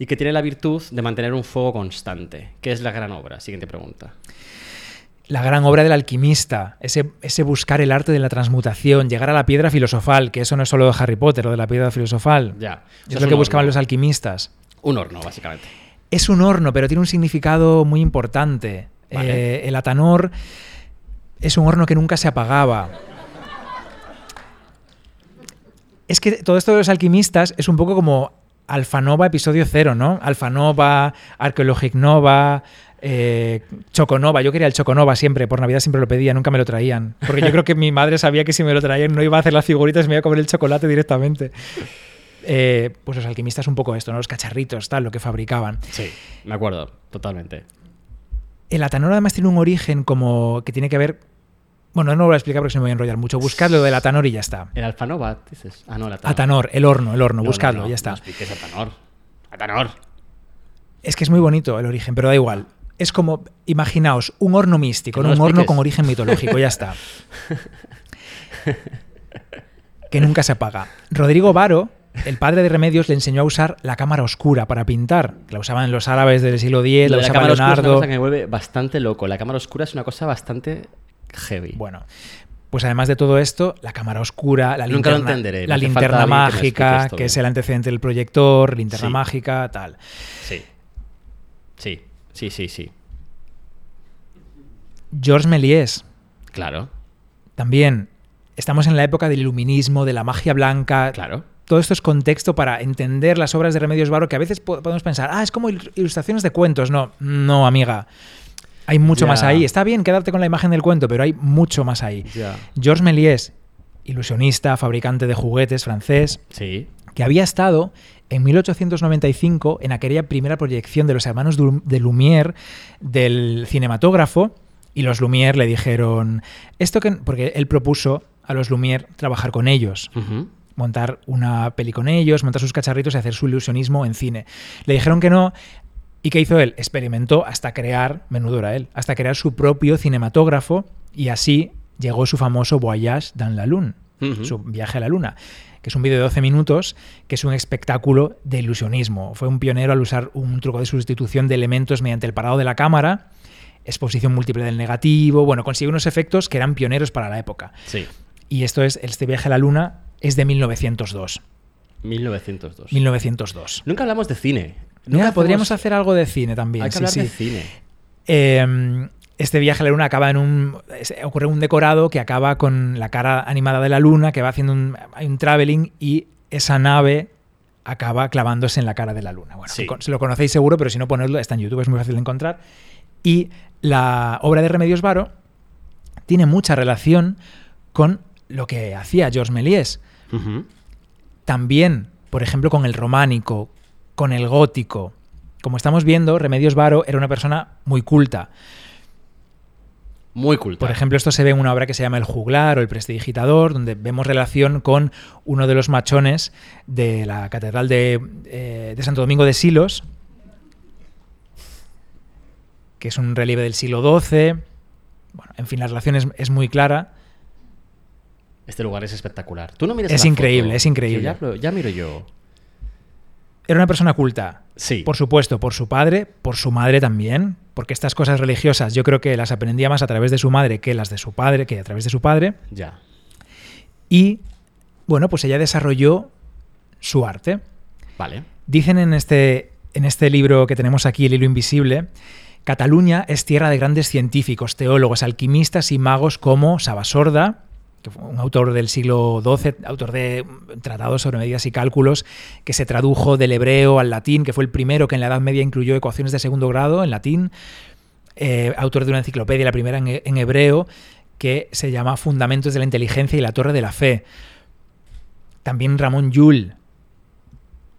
y que tiene la virtud de mantener un fuego constante. ¿Qué es la gran obra? Siguiente pregunta. La gran obra del alquimista, ese, ese buscar el arte de la transmutación, llegar a la piedra filosofal, que eso no es solo de Harry Potter, lo de la piedra filosofal. Ya. Es O sea, lo que buscaban los alquimistas. Un horno, básicamente. Es un horno, pero tiene un significado muy importante. Vale. Eh, el atanor es un horno que nunca se apagaba. Es que todo esto de los alquimistas es un poco como Alfanova episodio cero, ¿no? Alfanova, Archaeologic Nova, eh, Choconova. Yo quería el Choconova siempre, por Navidad siempre lo pedía, nunca me lo traían. Porque yo creo que mi madre sabía que si me lo traían no iba a hacer las figuritas, me iba a comer el chocolate directamente. Eh, pues los alquimistas un poco esto, ¿no? Los cacharritos, tal, lo que fabricaban. Sí, me acuerdo, totalmente. El atanor además tiene un origen como que tiene que ver... Bueno, no lo voy a explicar porque se me voy a enrollar mucho. Buscadlo lo del atanor y ya está. ¿El Alfanova, dices? Ah, no, el Atanor. Atanor, el horno, el horno, No, buscadlo, no, ya está. No expliques Atanor. Atanor. Es que es muy bonito el origen, pero da igual. Es como, imaginaos, un horno místico, un horno con origen mitológico, ya está. que nunca se apaga. Rodrigo Varo, el padre de Remedios, le enseñó a usar la cámara oscura para pintar. La usaban los árabes del siglo X, la la usaba cámara oscura es una cosa que me vuelve bastante loco. La cámara oscura es una cosa bastante heavy. Bueno, pues además de todo esto, la cámara oscura, la Nunca lo linterna, entenderé, la que mágica, que, es el antecedente del proyector, linterna Sí. mágica, tal. Sí. Sí, sí, sí, sí. Georges Méliès, Claro, también. Estamos en la época del iluminismo, de la magia blanca. claro. Todo esto es contexto para entender las obras de Remedios Varo que a veces po- podemos pensar, ah, es como il- ilustraciones de cuentos. No, no, amiga. Hay mucho más ahí. Está bien quedarte con la imagen del cuento, pero hay mucho más ahí. Georges Méliès, ilusionista, fabricante de juguetes francés, Sí. que había estado en 1895 en aquella primera proyección de los hermanos de Lumière del cinematógrafo y los Lumière le dijeron esto que porque él propuso a los Lumière trabajar con ellos montar una peli con ellos, montar sus cacharritos y hacer su ilusionismo en cine. Le dijeron que no. ¿Y qué hizo él? Experimentó hasta crear, menudo era él, hasta crear su propio cinematógrafo y así llegó su famoso Voyage dans la Lune, su viaje a la luna, que es un vídeo de 12 minutos que es un espectáculo de ilusionismo. Fue un pionero al usar un truco de sustitución de elementos mediante el parado de la cámara, exposición múltiple del negativo, bueno, consiguió unos efectos que eran pioneros para la época. Sí. Y esto es, este viaje a la luna es de 1902. 1902. 1902. Nunca hablamos de cine. Mira, podríamos hacemos- hacer algo de cine también. Hay que sí, hablar sí. de cine. Eh, este viaje a la luna acaba en un. ocurre un decorado que acaba con la cara animada de la luna, que va haciendo un, hay un traveling y esa nave acaba clavándose en la cara de la luna. Bueno, Sí. lo conocéis seguro, pero si no ponedlo, está en YouTube, es muy fácil de encontrar. Y la obra de Remedios Varo tiene mucha relación con lo que hacía Georges Méliès. También, por ejemplo, con el románico, con el gótico. Como estamos viendo, Remedios Varo era una persona muy culta. Muy culta. Por ejemplo, esto se ve en una obra que se llama El Juglar o El Prestidigitador, donde vemos relación con uno de los machones de la Catedral de, eh, de Santo Domingo de Silos, que es un relieve del siglo XII. Bueno, en fin, la relación es, es muy clara. Este lugar es espectacular. Tú no mires Es la increíble, foto, es increíble. ya miro yo. Era una persona culta. Sí. Por supuesto, por su padre, por su madre también, porque estas cosas religiosas yo creo que las aprendía más a través de su madre que las de su padre, que a través de su padre. Ya. Y bueno, pues ella desarrolló su arte. Vale. Dicen en este, en este libro que tenemos aquí, El hilo invisible, Cataluña es tierra de grandes científicos, teólogos, alquimistas y magos como Sabasorda, que fue un autor del siglo XII, autor de tratados sobre medidas y cálculos, que se tradujo del hebreo al latín, que fue el primero que en la Edad Media incluyó ecuaciones de segundo grado en latín, eh, autor de una enciclopedia, la primera en, hebreo, que se llama Fundamentos de la Inteligencia y la Torre de la Fe. También Ramón Llull,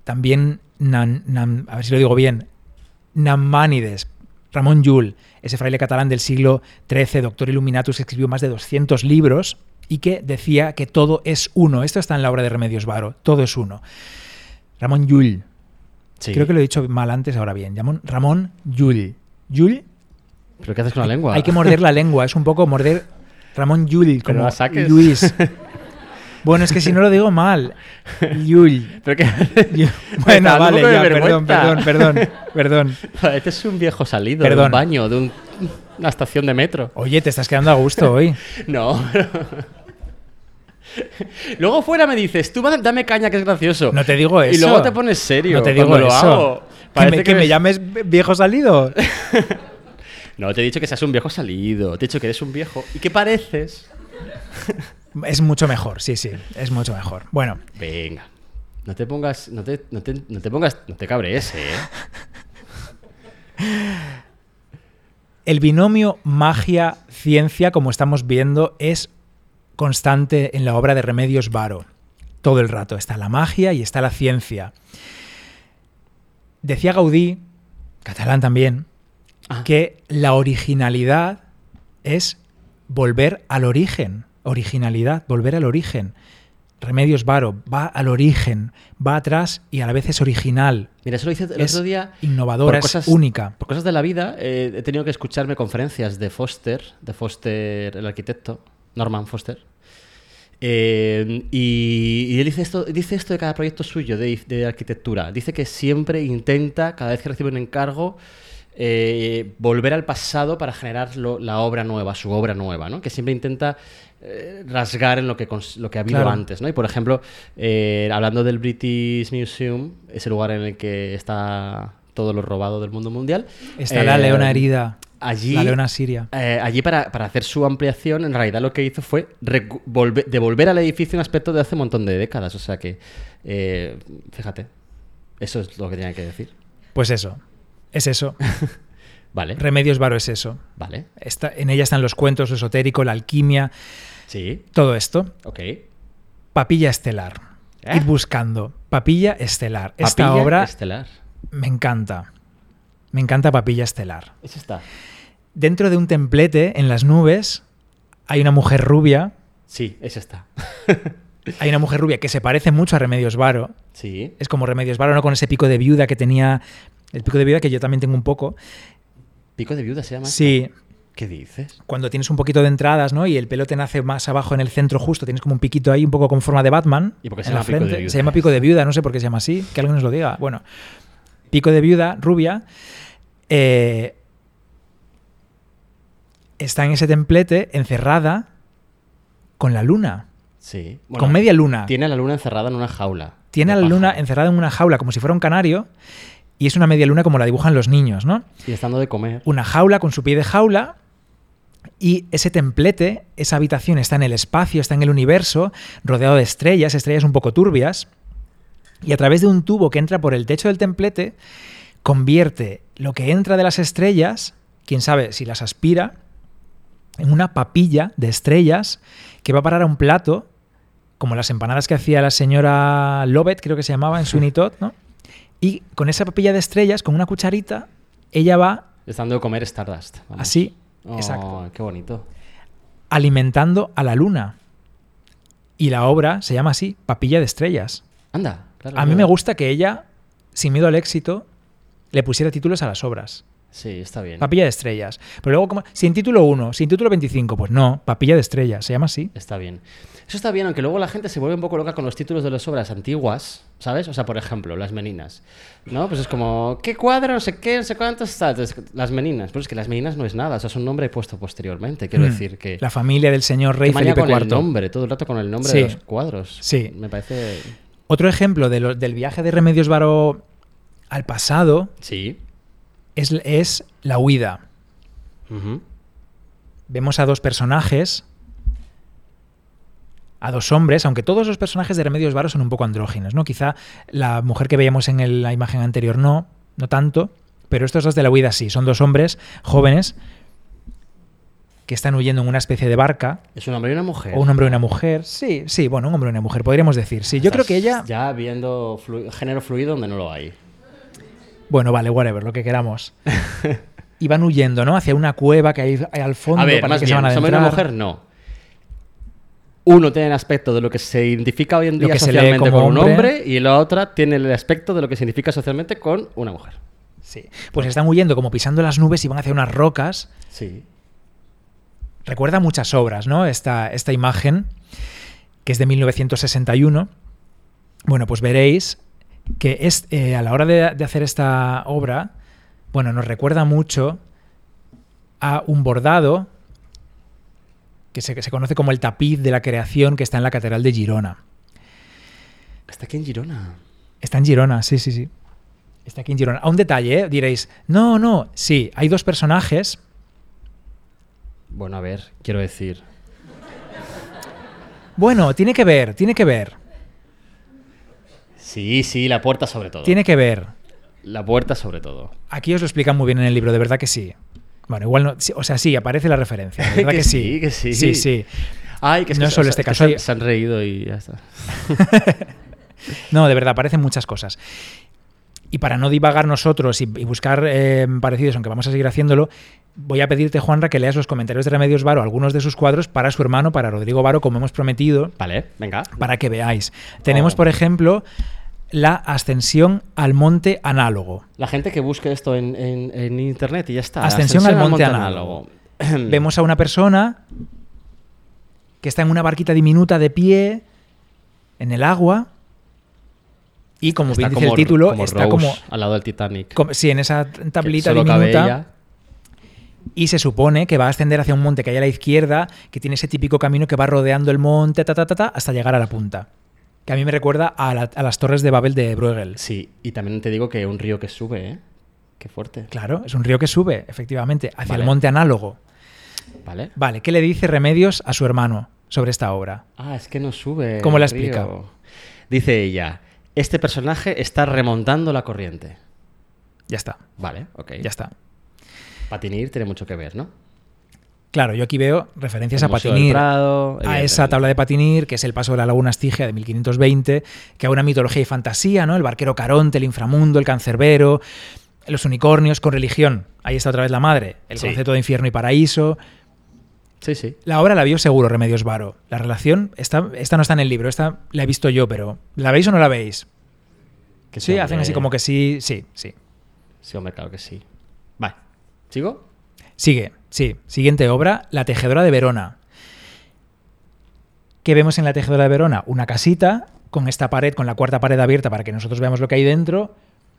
también, Nan- Nan- a ver si lo digo bien, Nammánides, Ramón Llull, ese fraile catalán del siglo XIII, doctor Illuminatus, escribió más de 200 libros y que decía que todo es uno. Esto está en la obra de Remedios Varo, todo es uno. Ramón Llull, Sí. creo que lo he dicho mal antes, ahora bien. Ramón, Llull. Llull, ¿Pero qué haces con la lengua? hay que morder la lengua, es un poco morder Ramón Llull, como la saques. Luis. Bueno, es que si no lo digo mal, Llull. ¿Pero qué? Bueno, vale, ya, perdón, perdón, perdón, perdón. Este es un viejo salido de un baño, de un- una estación de metro. Oye, te estás quedando a gusto hoy. No. luego fuera me dices, tú dame caña que es gracioso. No te digo eso. Y luego te pones serio. No te digo cuando lo eso. hago. Que Parece me, que me llames viejo salido. No, te he dicho que seas un viejo salido. Te he dicho que eres un viejo y que pareces. Es mucho mejor, sí, sí, es mucho mejor. Bueno, Venga. No te pongas. No te, no te, no te pongas. No te cabrees, eh. El binomio magia-ciencia, como estamos viendo, es constante en la obra de Remedios Varo. Todo el rato está la magia y está la ciencia. Decía Gaudí, catalán también, Ah. que la originalidad es volver al origen. Originalidad, volver al origen. Remedios Varo va al origen, va atrás y a la vez es original. Mira, eso lo hice el Es otro día. innovadora, por es cosas- única. Por cosas de la vida, eh, he tenido que escucharme conferencias de Foster, de Foster, el arquitecto, Norman Foster. Eh, y, y él dice esto, dice esto de cada proyecto suyo de, de arquitectura. Dice que siempre intenta, cada vez que recibe un encargo, eh, volver al pasado para generar lo- la obra nueva, su obra nueva, ¿no? Que siempre intenta eh, rasgar en lo que, lo que ha habido Claro. antes, ¿no? Y por ejemplo, eh, hablando del British Museum, ese lugar en el que está todo lo robado del mundo mundial. Está la leona herida, Allí, la leona siria. allí para, para hacer su ampliación, en realidad lo que hizo fue devolver al edificio un aspecto de hace un montón de décadas. O sea que, fíjate, eso es lo que tenía que decir. Pues eso, es eso. Vale, Remedios Varo es eso. vale. Está, en ella están los cuentos, lo esotérico, la alquimia, Sí, todo esto. ok. Papilla Estelar. ¿Eh? Ir buscando. Papilla Estelar. Esta Papilla obra estelar. me encanta. Me encanta Papilla Estelar. Eso está. Dentro de un templete en las nubes hay una mujer rubia Sí, es esta. Hay una mujer rubia que se parece mucho a Remedios Varo. Sí. Es como Remedios Varo, ¿no? Con ese pico de viuda que tenía. El pico de viuda que yo también tengo un poco. Pico de viuda se llama. Sí, ¿Qué dices? cuando tienes un poquito de entradas, ¿no? Y el pelo te nace más abajo en el centro justo, tienes como un piquito ahí, un poco con forma de Batman. ¿Y por qué se en la llama pico de frente. viuda? Se llama pico de viuda, no sé por qué se llama así, que alguien nos lo diga. Bueno, pico de viuda, rubia, eh, está en ese templete encerrada con la luna, Sí. con media luna. Tiene a la luna encerrada en una jaula. Tiene a la luna encerrada en una jaula como si fuera un canario y es una media luna como la dibujan los niños, ¿no? Y estando de comer. una jaula con su pie de jaula y ese templete, esa habitación está en el espacio, está en el universo, rodeado de estrellas, estrellas un poco turbias, y a través de un tubo que entra por el techo del templete, convierte lo que entra de las estrellas, quién sabe si las aspira, en una papilla de estrellas que va a parar a un plato, como las empanadas que hacía la señora Lovett, creo que se llamaba, en Sweeney Todd, ¿no? Y con esa papilla de estrellas, con una cucharita, ella va Estando de comer Stardust. vamos. así, Oh, exacto, Qué bonito. alimentando a la luna. Y la obra se llama así, Papilla de Estrellas. Anda. claro, A mí claro. me gusta que ella, sin miedo al éxito, le pusiera títulos a las obras. Sí, está bien. Papilla de Estrellas. Pero luego, como, sin título 1, sin título 25, pues no, Papilla de Estrellas, se llama así. Está bien. Eso está bien, aunque luego la gente se vuelve un poco loca con los títulos de las obras antiguas, ¿sabes? O sea, por ejemplo, Las Meninas. ¿No? Pues es como, ¿qué cuadro? No sé qué, no sé está. Entonces, Las Meninas. Pero es que Las Meninas no es nada, o sea, es un nombre puesto posteriormente. Quiero Mm. decir que. La familia del señor rey Felipe con el IV. nombre, todo el rato con el nombre Sí. de los cuadros. Sí. Me parece. Otro ejemplo de lo- del viaje de Remedios Varo al pasado Sí. es, es la huida. Vemos a dos personajes, a dos hombres, aunque todos los personajes de Remedios Varo son un poco andróginos, ¿no? Quizá la mujer que veíamos en el- la imagen anterior no, no tanto, pero estos dos de la huida sí, son dos hombres jóvenes que están huyendo en una especie de barca, Es un hombre y una mujer. o un hombre y una mujer, sí, sí, bueno, un hombre y una mujer, podríamos decir, sí, yo creo que ella, Ya viendo flu- género fluido donde no lo hay. bueno, vale, whatever, lo que queramos. Y van huyendo, ¿no? Hacia una cueva que hay, hay al fondo. A ver, para más que bien, se van a hombre y una mujer no. Uno tiene el aspecto de lo que se identifica hoy en día se socialmente con un hombre. y la otra tiene el aspecto de lo que significa socialmente con una mujer. Sí. Pues están huyendo como pisando las nubes y van hacia unas rocas. Sí. Recuerda muchas obras, ¿no? Esta, esta imagen, que es de 1961. Bueno, pues veréis que es, eh, a la hora de, de hacer esta obra, bueno, nos recuerda mucho a un bordado que se, que se conoce como el tapiz de la creación que está en la Catedral de Girona. Está aquí en Girona. Está en Girona, sí, sí, sí. Está aquí en Girona. A un detalle, ¿eh? diréis, no, no, sí, hay dos personajes Bueno, a ver, quiero decir. Bueno, tiene que ver, tiene que ver, Sí, sí, la puerta sobre todo. tiene que ver. La puerta sobre todo. Aquí os lo explican muy bien en el libro, de verdad que sí. Bueno, igual no, o sea, sí, aparece la referencia, de verdad Que que, sí, que sí. Sí, sí. Ay, que es No que es solo se- este caso, Se, han- se han reído y ya está. No, de verdad, aparecen muchas cosas. Y para no divagar nosotros y, y buscar eh, parecidos, aunque vamos a seguir haciéndolo, voy a pedirte, Juanra, que leas los comentarios de Remedios Varo, algunos de sus cuadros, para su hermano, para Rodrigo Varo, como hemos prometido, Vale, venga. para que veáis. Tenemos, Oh. por ejemplo, la ascensión al monte análogo. La gente que busque esto en, en- en internet y ya está. Ascensión al monte análogo. Vemos a una persona que está en una barquita diminuta de pie en el agua y como Está bien dice como- el título, como está Rose como, al lado del Titanic. como- sí, en esa tablita diminuta y se supone que va a ascender hacia un monte que hay a la izquierda, que tiene ese típico camino que va rodeando el monte ta, ta, ta, ta, hasta llegar a la punta. Que a mí me recuerda a, la- a las torres de Babel de Bruegel. Sí, y también te digo que un río que sube, ¿eh? Qué fuerte. Claro, es un río que sube, efectivamente, hacia Vale. el monte análogo. ¿Vale? Vale, ¿qué le dice Remedios a su hermano sobre esta obra? Ah, es que no sube. ¿Cómo la río. explica? Dice ella, este personaje está remontando la corriente. Ya está, Vale, ok. ya está. Patinir tiene mucho que ver, ¿no? Claro, yo aquí veo referencias El a Patinir, Prado, a esa tabla de Patinir, que es el paso de la laguna Estigia de 1520, que a una mitología y fantasía, ¿no? El barquero Caronte, el inframundo, el cancerbero, los unicornios con religión. Ahí está otra vez la madre, el Sí. concepto de infierno y paraíso. Sí, sí. La obra la vio seguro Remedios Varo. La relación, esta, esta no está en el libro, esta la he visto yo, pero ¿la veis o no la veis? Que Sí, hacen así como que sí, sí, sí. Sí, hombre, claro que sí. Vale. ¿Sigo? Sigue, sí. Siguiente obra, La Tejedora de Verona. ¿Qué vemos en La Tejedora de Verona? Una casita con esta pared, con la cuarta pared abierta para que nosotros veamos lo que hay dentro.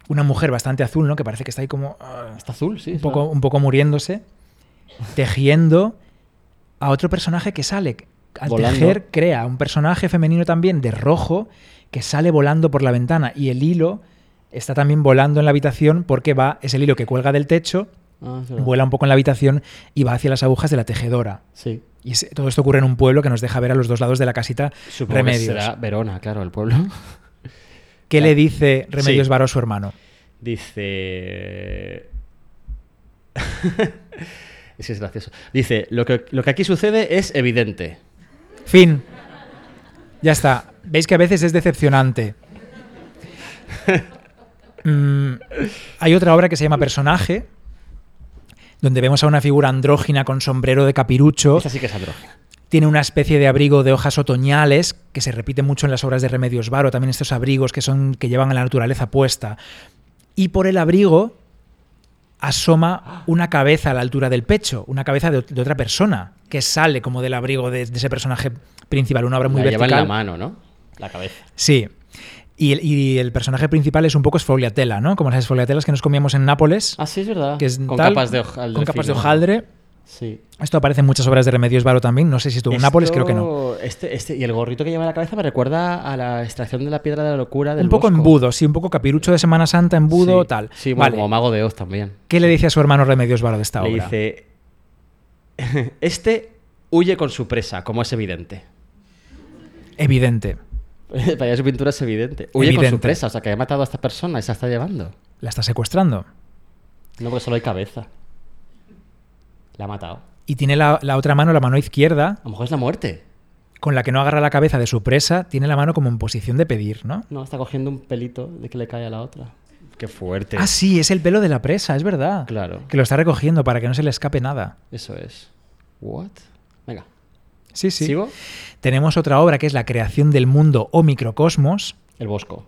Una mujer bastante azul, ¿no? Que parece que está ahí como ah, Está azul, sí. un, poco, un poco muriéndose, tejiendo a otro personaje que sale. Al Volando. tejer, crea un personaje femenino también de rojo que sale volando por la ventana y el hilo está también volando en la habitación porque va, es el hilo que cuelga del techo, Ah, vuela un poco en la habitación y va hacia las agujas de la tejedora. Sí. Y todo esto ocurre en un pueblo que nos deja ver a los dos lados de la casita Supongo Remedios. que será Verona, claro, el pueblo. ¿Qué Claro. le dice Remedios Sí. Varo a su hermano? Dice. es que es gracioso. Dice: lo que, lo que aquí sucede es evidente. Fin. Ya está. Veis que a veces es decepcionante. Mm, hay otra obra que se llama Personaje, donde vemos a una figura andrógina con sombrero de capirucho. Esta sí que es andrógina. Tiene una especie de abrigo de hojas otoñales que se repite mucho en las obras de Remedios Varo, también estos abrigos que son que llevan a la naturaleza puesta. Y por el abrigo asoma una cabeza a la altura del pecho, una cabeza de, de otra persona que sale como del abrigo de, de ese personaje principal, una obra muy la lleva en vertical. la mano, ¿no? La cabeza. Sí. Y el, y el personaje principal es un poco esfoliatela, ¿no? Como las esfoliatelas que nos comíamos en Nápoles, Ah, sí, es verdad. que es con tal, capas de hojaldre. con capas de fino. hojaldre. Sí. Esto aparece en muchas obras de Remedios Varo también. No sé si estuvo en Nápoles, creo que no. Este, este, y el gorrito que lleva en la cabeza me recuerda a la extracción de la piedra de la locura del Un poco Bosco. embudo, sí, un poco capirucho de Semana Santa, embudo, Sí. tal. Sí, Vale. como mago de Oz también. ¿Qué le dice a su hermano Remedios Varo de esta Le obra? dice: Este huye con su presa, como es evidente. Evidente. Para allá su pintura es evidente. Huye con su Evidente. presa, o sea, que ha matado a esta persona y se la está llevando. La está secuestrando. No, porque solo hay cabeza. La ha matado. Y tiene la, la otra mano, la mano izquierda, A lo mejor es la muerte. con la que no agarra la cabeza de su presa, tiene la mano como en posición de pedir, ¿no? No, está cogiendo un pelito de que le cae a la otra. Qué fuerte. Ah, sí, es el pelo de la presa, es verdad. Claro. Que lo está recogiendo para que no se le escape nada. Eso es. ¿What? Sí, sí. ¿Sigo? Tenemos otra obra que es La creación del mundo o microcosmos, El Bosco.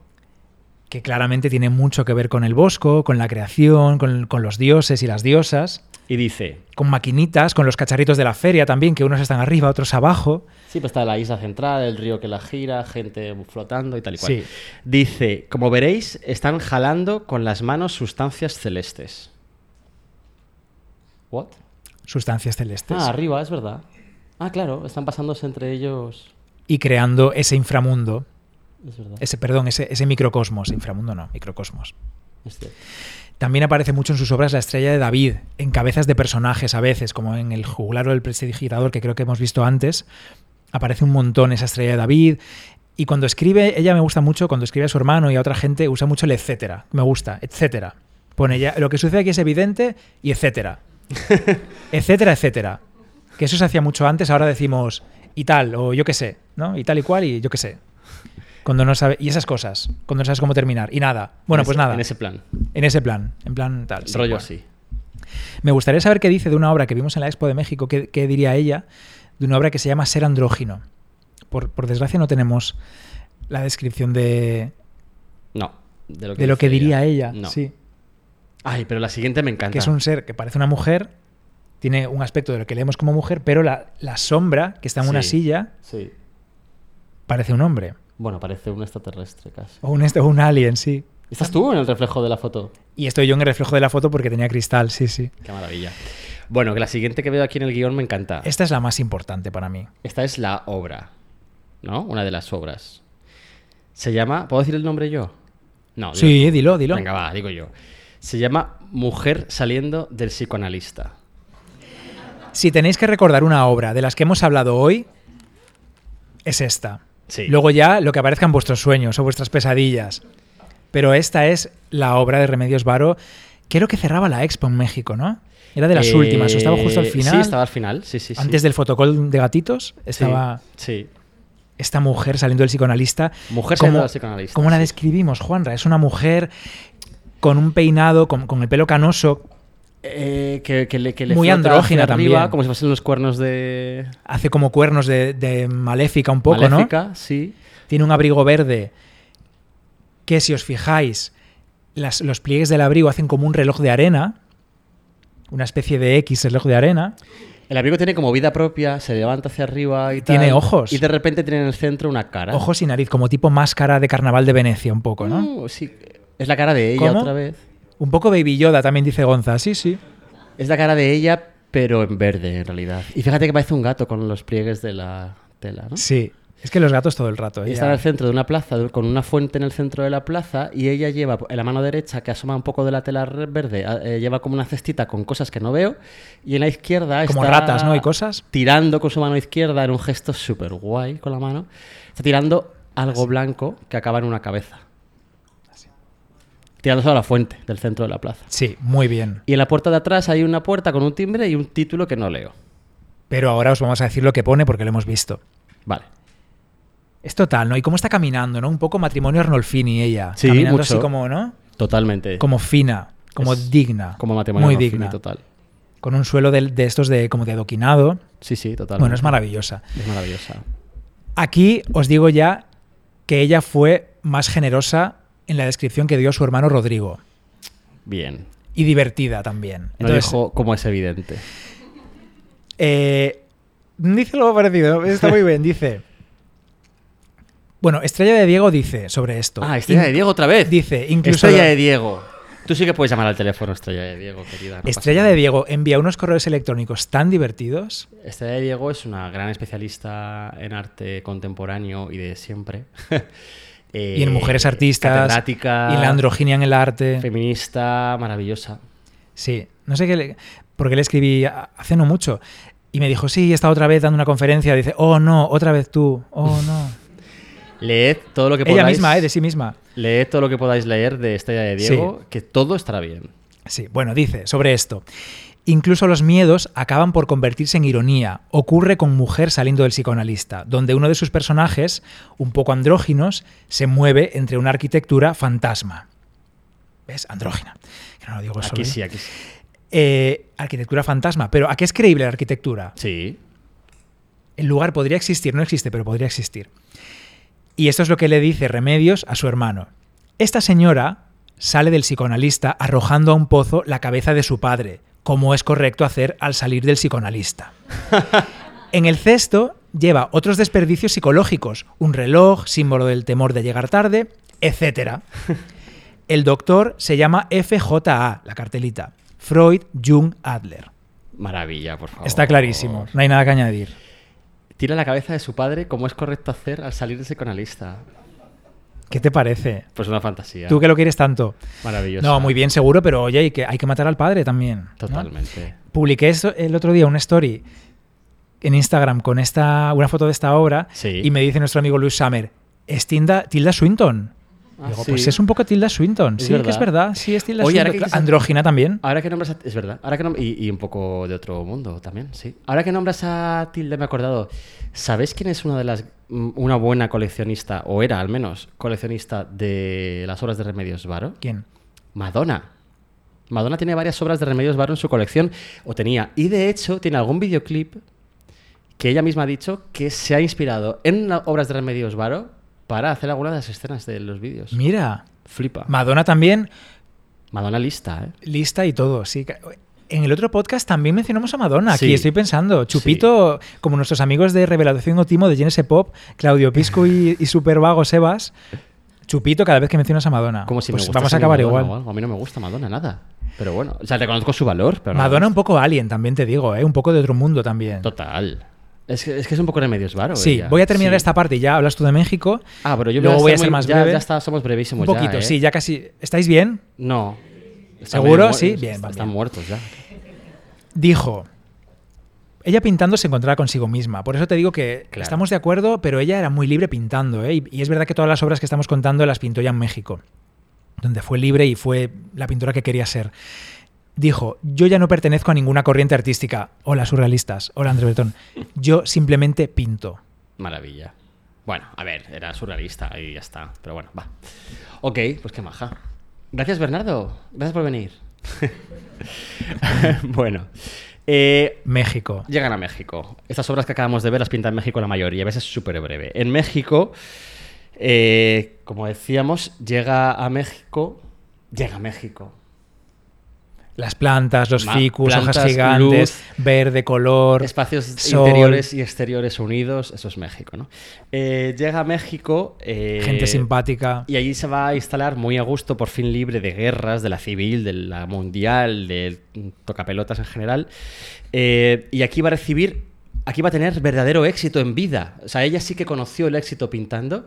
que claramente tiene mucho que ver con el bosco, con la creación, con, con los dioses y las diosas, Y dice: con maquinitas, con los cacharritos de la feria también, que unos están arriba, otros abajo. Sí, pues está la isla central, el río que la gira, gente flotando y tal y cual. Sí. Dice, como veréis, están jalando con las manos sustancias celestes. ¿What? Sustancias celestes. Ah, arriba, es verdad. Ah, claro, están pasándose entre ellos. Y creando ese inframundo, Es verdad. ese, perdón, ese, ese microcosmos, inframundo no, microcosmos. Es cierto. También aparece mucho en sus obras la estrella de David, en cabezas de personajes a veces, como en el jugular o el prestidigitador que creo que hemos visto antes. Aparece un montón esa estrella de David. Y cuando escribe, ella me gusta mucho, cuando escribe a su hermano y a otra gente, usa mucho el etcétera. Me gusta, etcétera. Pone ella, lo que sucede aquí es evidente y etcétera. etcétera, etcétera. Que eso se hacía mucho antes, ahora decimos y tal, o yo qué sé, ¿no? Y tal y cual, y yo qué sé. Cuando no sabe, y esas cosas, cuando no sabes cómo terminar. Y nada. Bueno, En pues nada. En ese plan. En ese plan, en plan tal. rollo así. Me gustaría saber qué dice de una obra que vimos en la Expo de México, qué, qué diría ella, de una obra que se llama Ser andrógino. Por, por desgracia no tenemos la descripción de, No. De lo que, de lo que dice diría ella. No. Sí, Ay, pero la siguiente me encanta. que es un ser que parece una mujer, tiene un aspecto de lo que leemos como mujer, pero la, la sombra que está en una silla Sí. parece un hombre. Bueno, parece un extraterrestre casi. O un, o un alien, sí. ¿Estás tú en el reflejo de la foto? Y estoy yo en el reflejo de la foto porque tenía cristal, sí, sí. Qué maravilla. Bueno, que la siguiente que veo aquí en el guion me encanta. Esta es la más importante para mí. Esta es la obra, ¿no? Una de las obras. Se llama... ¿Puedo decir el nombre yo? No. dilo Sí, dilo, dilo. Venga, va, digo yo. Se llama Mujer saliendo del psicoanalista. Si tenéis que recordar una obra de las que hemos hablado hoy, es esta. Sí. Luego ya lo que aparezca en vuestros sueños o vuestras pesadillas. Pero esta es la obra de Remedios Varo. Creo que cerraba la expo en México, ¿no? Era de las Eh, últimas, o estaba justo al final. Sí, estaba al final, sí, sí, sí. Antes del fotocall de gatitos, Sí, estaba Sí. esta mujer saliendo del psicoanalista. Mujer ¿Cómo- saliendo del psicoanalista, ¿Cómo la sí. describimos, Juanra? Es una mujer con un peinado, con, con el pelo canoso, Eh, que, que le, que le Muy andrógina arriba, también. como si fuesen los cuernos de Hace como cuernos de, de maléfica un poco, Maléfica, sí. ¿no? Tiene un abrigo verde que, si os fijáis, las- los pliegues del abrigo hacen como un reloj de arena, una especie de X reloj de arena. El abrigo tiene como vida propia, se levanta hacia arriba y tal. Tiene ojos. Y de repente tiene en el centro una cara. Ojos y nariz, como tipo máscara de carnaval de Venecia, un poco, ¿no? Uh, sí. Es la cara de ella ¿Cómo? otra vez. Un poco Baby Yoda, también dice Gonza. Sí, sí. Es la cara de ella, pero en verde, en realidad. Y fíjate que parece un gato con los pliegues de la tela, ¿no? Sí. Es que los gatos todo el rato. ¿eh? está en el centro de una plaza, con una fuente en el centro de la plaza, y ella lleva en la mano derecha, que asoma un poco de la tela verde, eh, lleva como una cestita con cosas que no veo, y en la izquierda Como está ratas, ¿no? Y cosas. tirando con su mano izquierda en un gesto súper guay con la mano, está tirando algo blanco que acaba en una cabeza. Tirándose a la fuente del centro de la plaza. Sí, muy bien. Y en la puerta de atrás hay una puerta con un timbre y un título que no leo. Pero ahora os vamos a decir lo que pone porque lo hemos visto. Vale. Es total, ¿no? Y cómo está caminando, ¿no? Un poco matrimonio Arnolfini ella. Sí, caminando mucho. así como, ¿no? Totalmente. Como fina, como Es digna. Como matrimonio Muy Ruffini, digna. total. Con un suelo de, de estos de como de adoquinado. Sí, sí, total. Bueno, es maravillosa. Es maravillosa. Aquí os digo ya que ella fue más generosa en la descripción que dio su hermano Rodrigo. Bien. Y divertida también. No Entonces, dijo como es evidente. eh, dice algo parecido, está muy bien, dice... Bueno, Estrella de Diego dice sobre esto. Ah, Estrella de Diego otra vez. Dice, incluso... Estrella de Diego. Tú sí que puedes llamar al teléfono Estrella de Diego, querida. no Estrella de Diego envía unos correos electrónicos tan divertidos. Estrella de Diego es una gran especialista en arte contemporáneo y de siempre. Eh, y en mujeres artistas. Y la androginia en el arte. Feminista, maravillosa. Sí, no sé qué le, porque le escribí hace no mucho. Y me dijo, sí, he estado otra vez dando una conferencia. Dice, oh no, otra vez tú. Oh no. Leed todo lo que Ella podáis. misma, ¿eh? De sí misma. Leed todo lo que podáis leer de Estrella de Diego, Sí. que todo estará bien. Sí, bueno, dice sobre esto. Incluso los miedos acaban por convertirse en ironía. Ocurre con Mujer saliendo del psicoanalista, donde uno de sus personajes, un poco andróginos, se mueve entre una arquitectura fantasma. ¿Ves? Andrógina. Que no lo digo solo Aquí sí, aquí sí. Eh, arquitectura fantasma. Pero ¿a qué es creíble la arquitectura? Sí. El lugar podría existir, no existe, pero podría existir. Y esto es lo que le dice Remedios a su hermano. Esta señora sale del psicoanalista arrojando a un pozo la cabeza de su padre, como es correcto hacer al salir del psicoanalista. En el cesto lleva otros desperdicios psicológicos, un reloj, símbolo del temor de llegar tarde, etc. El doctor se llama FJA, la cartelita. Freud, Jung, Adler. Maravilla, por favor. Está clarísimo, no hay nada que añadir. Tira la cabeza de su padre como es correcto hacer al salir de psicoanalista. ¿Qué te parece? Pues una fantasía. Tú que lo quieres tanto. Maravilloso. No, muy bien, seguro, pero oye, hay que, hay que matar al padre también. ¿no? Totalmente. Publiqué esto el otro día una story en Instagram con esta, una foto de esta obra Sí. y me dice nuestro amigo Luis Summer, es Tilda, Tilda Swinton. Ah, Digo, sí. pues es un poco Tilda Swinton. Es sí, que es verdad. Sí, es Tilda Oye, ahora Swinton. que dices- Andrógina también. Ahora que nombras a... Es verdad. Ahora que y, y un poco de otro mundo también, sí. Ahora que nombras a Tilde me he acordado. ¿Sabes quién es una de las... mm, una buena coleccionista, o era al menos, coleccionista de las obras de Remedios Varo? ¿Quién? Madonna. Madonna tiene varias obras de Remedios Varo en su colección, o tenía. Y de hecho tiene algún videoclip que ella misma ha dicho que se ha inspirado en obras de Remedios Varo para hacer alguna de las escenas de los vídeos. Mira, Flipa. Madonna también, Madonna lista, ¿eh? lista y todo. Sí. En el otro podcast también mencionamos a Madonna. Aquí Sí. estoy pensando. Chupito, como nuestros amigos de Revelación o Timo de Genesis Pop, Claudio Pisco y, y Super Vago Sebas. Chupito cada vez que mencionas a Madonna. Como si Pues me vamos a acabar Madonna igual. A mí no me gusta Madonna nada. Pero bueno, o sea, reconozco su valor, pero no Madonna un poco alien, también te digo, ¿eh? un poco de otro mundo también. Total. Es que, es que es un poco Remedios Varo. Sí, voy a terminar Sí. esta parte y ya hablas tú de México. Ah, pero yo Luego voy a ser muy- más ya, breve. Ya está, somos brevísimos un poquito, ya, ¿eh? sí, ya casi. ¿Estáis bien? No. ¿Seguro? Sí, bien, Están, va están muertos ya. Dijo. Ella pintando se encontraba consigo misma. Por eso te digo que Claro. estamos de acuerdo, pero ella era muy libre pintando. ¿eh? Y, y es verdad que todas las obras que estamos contando las pintó ya en México, donde fue libre y fue la pintora que quería ser. Dijo, yo ya no pertenezco a ninguna corriente artística. Hola, surrealistas. Hola, André Bretón. Yo simplemente pinto. Maravilla. Bueno, a ver, era surrealista y ya está. Pero bueno, va. Ok, pues qué maja. Gracias, Bernardo. Gracias por venir. bueno. eh, México. Llegan a México. Estas obras que acabamos de ver las pinta en México la mayoría, a veces súper breve. En México, eh, como decíamos, llega a México. Llega a México. Las plantas, los Ma- ficus, plantas, hojas gigantes, verde color. Espacios sol, interiores y exteriores unidos, eso es México, ¿no? Eh, llega a México. eh, Gente simpática. Y allí se va a instalar muy a gusto, por fin libre de guerras, de la civil, de la mundial, del tocapelotas en general. Eh, y aquí va a recibir, aquí va a tener verdadero éxito en vida. O sea, ella sí que conoció el éxito pintando.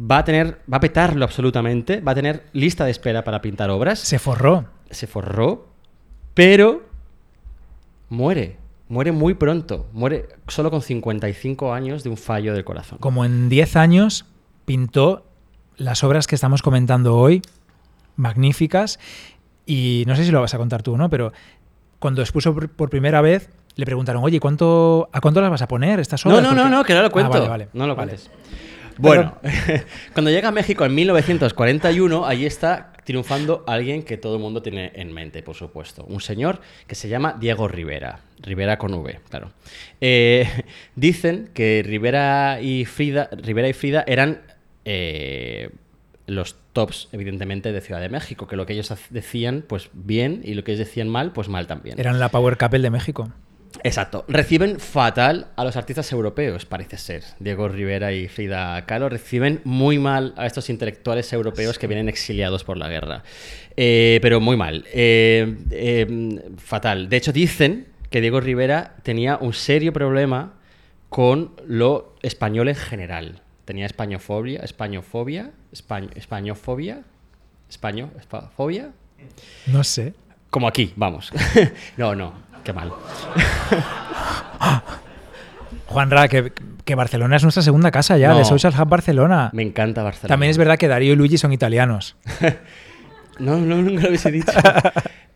Va a tener, va a petarlo absolutamente. Va a tener lista de espera para pintar obras. Se forró. Se forró, pero muere. Muere muy pronto. Muere solo con 55 años de un fallo del corazón. Como en 10 años pintó las obras que estamos comentando hoy, magníficas. Y no sé si lo vas a contar tú, ¿no? Pero cuando expuso por, primera vez, le preguntaron, oye, ¿cuánto, ¿a cuánto las vas a poner estas No, obras? no, no, Porque- no, que no lo Ah, cuento. vale, vale, no lo vale. cuentes. Bueno, cuando llega a México en 1941, allí está triunfando alguien que todo el mundo tiene en mente, por supuesto. Un señor que se llama Diego Rivera. Rivera con V, claro. Eh, dicen que Rivera y Frida, Rivera y Frida eran eh, los tops, evidentemente, de Ciudad de México. Que lo que ellos decían, pues bien, y lo que ellos decían mal, pues mal también. Eran la Power Couple de México. Exacto. Reciben fatal a los artistas europeos, parece ser. Diego Rivera y Frida Kahlo reciben muy mal a estos intelectuales europeos que vienen exiliados por la guerra. Eh, pero muy mal. Eh, eh, fatal. De hecho, dicen que Diego Rivera tenía un serio problema con lo español en general. Tenía españofobia, españofobia, españ- españofobia, españo, fobia. No sé. Como aquí, vamos. no, no, qué mal. Juanra, que, que Barcelona es nuestra segunda casa ya, No. de Social Hub Barcelona. Me encanta Barcelona. También es verdad que Darío y Luigi son italianos. No, no, nunca lo hubiese dicho.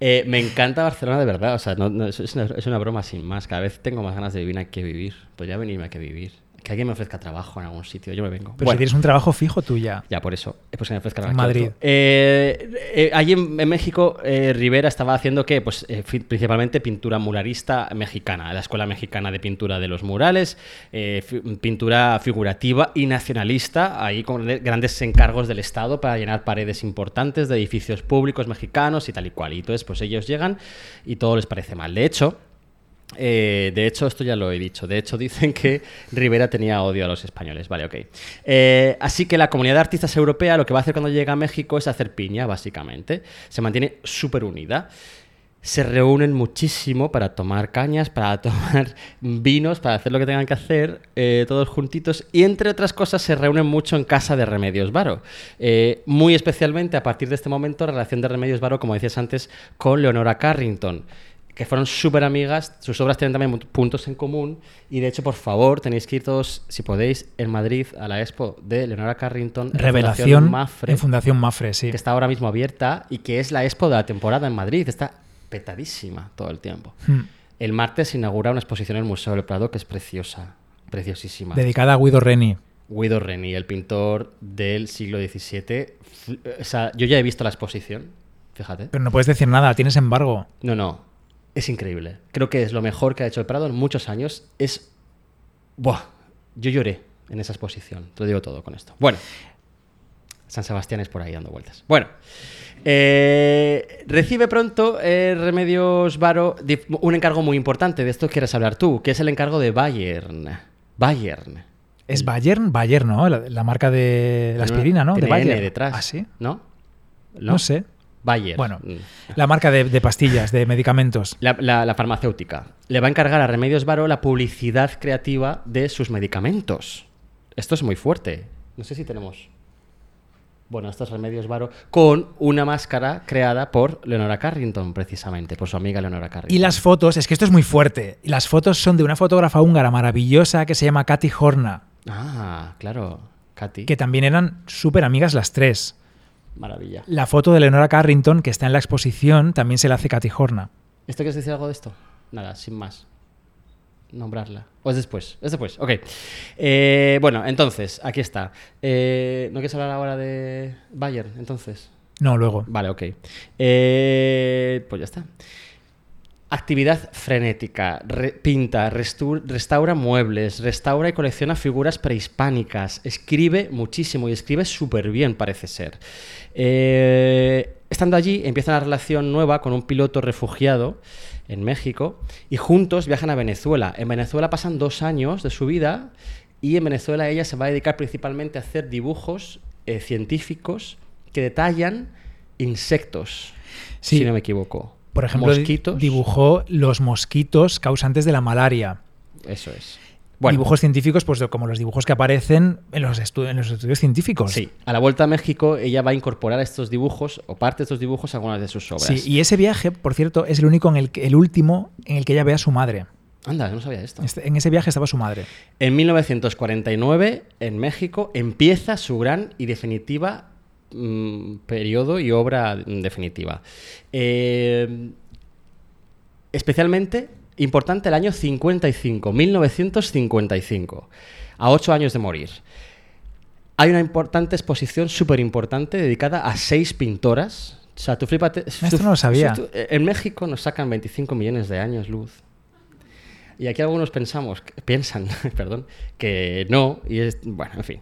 Eh, me encanta Barcelona de verdad. O sea, no, no, es, una, es una broma sin más. Cada vez tengo más ganas de vivir aquí que vivir. Podría venirme aquí a vivir. Que alguien me ofrezca trabajo en algún sitio. Yo me vengo. Pero Bueno, si tienes un trabajo fijo tú ya. Ya, por eso. Es pues que me ofrezcan En aquí Madrid. Eh, eh, allí en, en México, eh, Rivera estaba haciendo que, pues, eh, principalmente pintura muralista mexicana, la Escuela Mexicana de Pintura de los Murales, eh, fi- pintura figurativa y nacionalista, ahí con de- grandes encargos del Estado para llenar paredes importantes de edificios públicos mexicanos y tal y cual. Y entonces, pues ellos llegan y todo les parece mal. De hecho, eh, de hecho, esto ya lo he dicho. De hecho, dicen que Rivera tenía odio a los españoles. Vale, ok. Eh, así que la comunidad de artistas europea lo que va a hacer cuando llega a México es hacer piña, básicamente. Se mantiene súper unida. Se reúnen muchísimo para tomar cañas, para tomar vinos, para hacer lo que tengan que hacer, eh, todos juntitos. Y entre otras cosas, se reúnen mucho en casa de Remedios Varo. Muy especialmente a partir de este momento, relación de Remedios Varo, como decías antes, con Leonora Carrington que fueron súper amigas, sus obras tienen también puntos en común y de hecho, por favor, tenéis que ir todos, si podéis, en Madrid a la expo de Leonora Carrington, en Revelación Fundación Mafre, en Fundación Mafre, sí. que está ahora mismo abierta y que es la expo de la temporada en Madrid, está petadísima todo el tiempo. Hmm. El martes se inaugura una exposición en el Museo del Prado que es preciosa, preciosísima. Dedicada a Guido Reni. Guido Reni, el pintor del siglo XVII. O sea, yo ya he visto la exposición, fíjate. Pero no puedes decir nada, tienes embargo. No, no. Es increíble. Creo que es lo mejor que ha hecho el Prado en muchos años. Es. Buah. Yo lloré en esa exposición. Te lo digo todo con esto. Bueno. San Sebastián es por ahí dando vueltas. Bueno. eh, recibe pronto eh, Remedios Varo un encargo muy importante. De esto quieres hablar tú, que es el encargo de Bayern. Bayern. Es Bayern, Bayern, ¿no? La, la marca de la aspirina, ¿no? tiene De Bayern. N detrás. ¿Ah, sí? ¿No? No, sé. Bayer. Bueno, Mm. la marca de, de pastillas, de medicamentos. La, la- la farmacéutica le va a encargar a Remedios Varo la publicidad creativa de sus medicamentos. Esto es muy fuerte. No sé si tenemos. Bueno, estos Remedios Varo con una máscara creada por Leonora Carrington, precisamente, por su amiga Leonora Carrington. Y las fotos, es que esto es muy fuerte. Las fotos son de una fotógrafa húngara maravillosa que se llama Katy Horna, Ah, claro. Katy. que también eran súper amigas las tres. Maravilla. La foto de Leonora Carrington, que está en la exposición, también se la hace Katy Horna. ¿Esto quieres decir algo de esto? Nada, sin más. Nombrarla. ¿O es después? Es después, ok. Eh, bueno, entonces, aquí está. Eh, ¿No quieres hablar ahora de Bayern, entonces? No, luego. Vale, ok. Eh, pues ya está. Actividad frenética. Re- pinta, restaura muebles, restaura y colecciona figuras prehispánicas. Escribe muchísimo y escribe súper bien, parece ser. Eh, estando allí, empieza una relación nueva con un piloto refugiado en México y juntos viajan a Venezuela. En Venezuela pasan dos años de su vida y en Venezuela ella se va a dedicar principalmente a hacer dibujos eh, científicos que detallan insectos, Sí. si no me equivoco. Por ejemplo, mosquitos. dibujó los mosquitos causantes de la malaria. Eso es. Bueno, Dibujos científicos, pues como los dibujos que aparecen en los, estu- en los estudios científicos. sí. A la vuelta a México, ella va a incorporar estos dibujos o parte de estos dibujos a algunas de sus obras. Sí, y ese viaje, por cierto, es el único en el, que- el último en el que ella ve a su madre. Anda, no sabía esto. Este- en ese viaje estaba su madre. En 1949, en México, empieza su gran y definitiva mm, periodo y obra definitiva. Eh, especialmente importante el año 55, 1955, a ocho años de morir. Hay una importante exposición, súper importante, dedicada a seis pintoras. O sea, tú flipate. Esto no lo sabía. tú- en México nos sacan 25 millones de años luz. Y aquí algunos pensamos, piensan, perdón, que no, y es, bueno, en fin.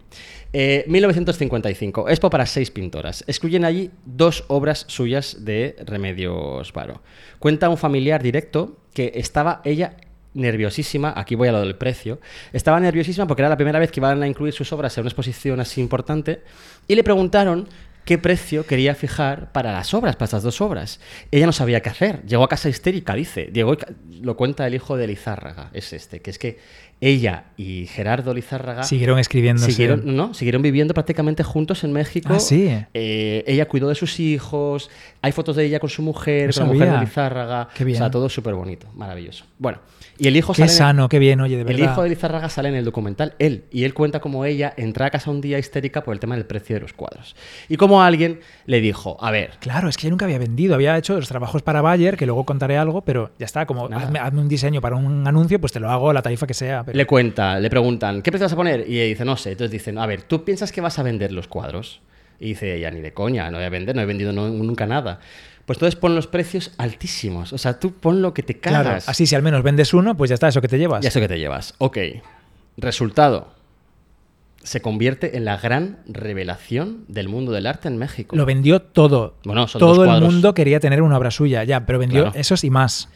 Eh, 1955, Expo para seis pintoras. Excluyen allí dos obras suyas de Remedios Varo. Cuenta un familiar directo que estaba ella nerviosísima, aquí voy a lo del precio, estaba nerviosísima porque era la primera vez que iban a incluir sus obras en una exposición así importante, y le preguntaron qué precio quería fijar para las obras, para estas dos obras. Ella no sabía qué hacer. Llegó a casa histérica, dice. Llegó, lo cuenta el hijo de Lizárraga, es este, que es que ella y Gerardo Lizárraga Siguieron escribiendo. siguieron, no, siguieron viviendo prácticamente juntos en México. Ah, sí. Eh, ella cuidó de sus hijos, hay fotos de ella con su mujer, No con la mujer de. Lizárraga. Qué bien. O sea, todo súper bonito, maravilloso. Bueno, y el hijo Qué sale en- sano, qué bien, oye, de el verdad. hijo de Lizárraga sale en el documental, él, y él cuenta cómo ella entra a casa un día histérica por el tema del precio de los cuadros. Y como alguien le dijo, a ver, Claro, es que ella nunca había vendido, había hecho los trabajos para Bayer, que luego contaré algo, pero ya está, como hazme, hazme un diseño para un anuncio, pues te lo hago a la tarifa que sea. Pero- le cuenta, le preguntan, ¿qué precio vas a poner? Y ella dice, no sé. Entonces dicen, a ver, ¿tú piensas que vas a vender los cuadros? Y dice ella, ni de coña, no voy a vender, no he vendido no- nunca nada. Pues entonces pon los precios altísimos. O sea, tú pon lo que te Claro, cagas. así si al menos vendes uno, pues ya está, eso que te llevas. Ya eso que te llevas. Ok. Resultado. Se convierte en la gran revelación del mundo del arte en México. Lo vendió todo. Bueno, son dos todo el mundo quería tener una obra suya, ya, pero vendió Claro. esos y más.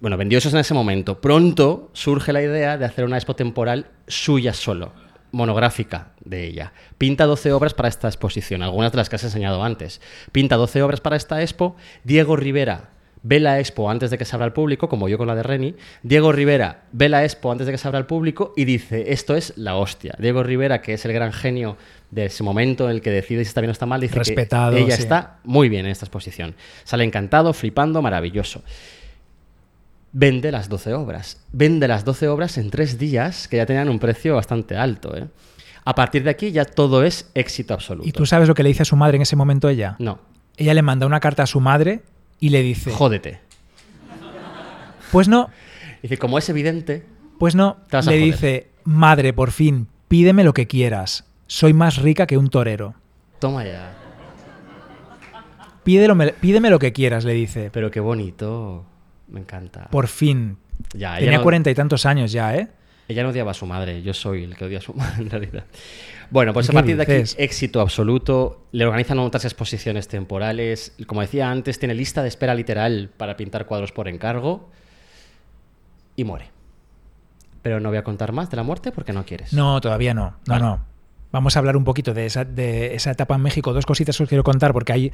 Bueno, vendió esos en ese momento. Pronto surge la idea de hacer una expo temporal suya solo, monográfica de ella. Pinta 12 obras para esta exposición, algunas de las que has enseñado antes. Pinta 12 obras para esta expo. Diego Rivera ve la expo antes de que se abra al público, como yo con la de Reni. Diego Rivera ve la expo antes de que se abra al público y dice, esto es la hostia. Diego Rivera, que es el gran genio de ese momento en el que decide si está bien o está mal, dice Respetado, que ella sí. está muy bien en esta exposición. Sale encantado, flipando, maravilloso vende las 12 obras. Vende las 12 obras en tres días, que ya tenían un precio bastante alto. ¿eh? A partir de aquí ya todo es éxito absoluto. ¿Y tú sabes lo que le dice a su madre en ese momento ella? No, Ella le manda una carta a su madre y le dice, jódete. pues no, Dice, como es evidente, pues no, Te vas a le joder. dice, madre, por fin, pídeme lo que quieras. Soy más rica que un torero. toma ya. Pídelo, pídeme lo que quieras, le dice. Pero qué bonito. Me encanta. Por fin. Ya, Tenía no- cuarenta y tantos años ya, ¿eh? Ella no odiaba a su madre, yo soy el que odia a su madre en realidad. Bueno, pues a ¿Qué partir de aquí, éxito absoluto. Le organizan otras exposiciones temporales. Como decía antes, tiene lista de espera literal para pintar cuadros por encargo. Y muere. Pero no voy a contar más de la muerte porque no quieres. No, todavía no. No, Vale. no. Vamos a hablar un poquito de esa, de esa etapa en México. Dos cositas que os quiero contar porque hay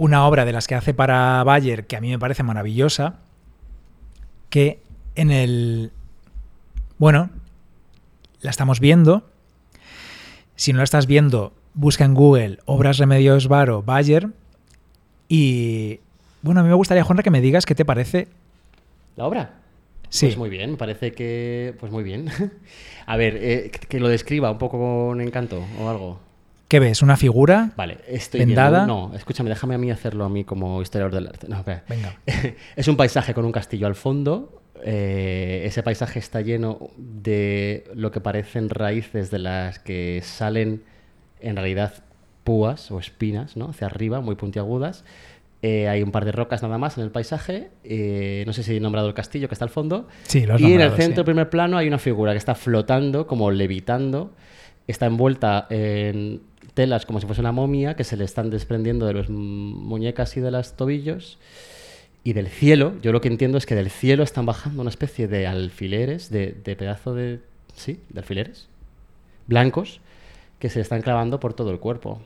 una obra de las que hace para Bayer que a mí me parece maravillosa. Que en el. Bueno, la estamos viendo. Si no la estás viendo, busca en Google Obras Remedios Varo Bayer. Y. Bueno, a mí me gustaría, Juanra, que me digas qué te parece. ¿La obra? Sí. Pues muy bien, parece que. Pues muy bien. a ver, eh, que lo describa un poco con encanto o algo. ¿Qué ves? ¿Una figura? Vale, estoy ¿Vendada? viendo- No, escúchame, déjame a mí hacerlo a mí como historiador del arte. No. Venga. es un paisaje con un castillo al fondo. eh, ese paisaje está lleno de lo que parecen raíces de las que salen en realidad púas o espinas, ¿no? Hacia arriba, muy puntiagudas. Eh, hay un par de rocas nada más en el paisaje. eh, no sé si he nombrado el castillo que está al fondo. Sí, lo has y en el centro, sí. primer plano, hay una figura que está flotando, como levitando. Está envuelta en telas como si fuese una momia que se le están desprendiendo de las muñecas y de los tobillos. Y del cielo, yo lo que entiendo es que del cielo están bajando una especie de alfileres, de, de pedazo de. Sí, de alfileres blancos que se le están clavando por todo el cuerpo.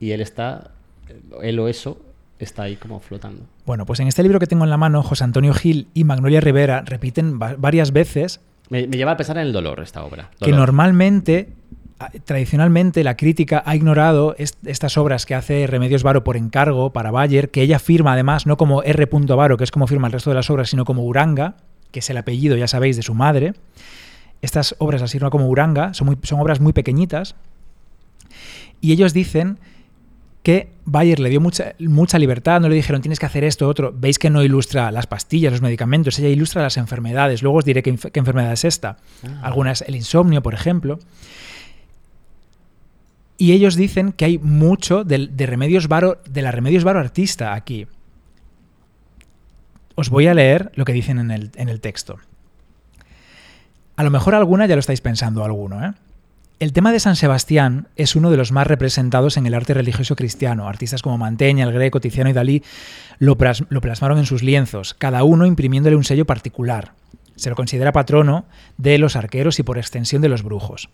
Y él está. Él o eso está ahí como flotando. Bueno, pues en este libro que tengo en la mano, José Antonio Gil y Magnolia Rivera repiten va- varias veces Me, me lleva a pensar en el dolor esta obra. que normalmente, tradicionalmente, la crítica ha ignorado est- estas obras que hace Remedios Varo por encargo para Bayer, que ella firma además no como R. Varo, que es como firma el resto de las obras, sino como Uranga, que es el apellido, ya sabéis, de su madre. Estas obras las firma como Uranga, son, muy- son obras muy pequeñitas. Y ellos dicen que Bayer le dio mucha, mucha libertad, no le dijeron tienes que hacer esto, otro. Veis que no ilustra las pastillas, los medicamentos, ella ilustra las enfermedades. Luego os diré qué enfermedad es esta. Ah. Algunas, el insomnio, por ejemplo. Y ellos dicen que hay mucho de, Remedios Varo, de la Remedios Varo artista aquí. Os voy a leer lo que dicen en el, texto. A lo mejor alguna ya lo estáis pensando, alguno, ¿eh? El tema de San Sebastián es uno de los más representados en el arte religioso cristiano. Artistas como Manteña, El Greco, Tiziano y Dalí lo plasmaron en sus lienzos, cada uno imprimiéndole un sello particular. Se lo considera patrono de los arqueros y por extensión de los brujos.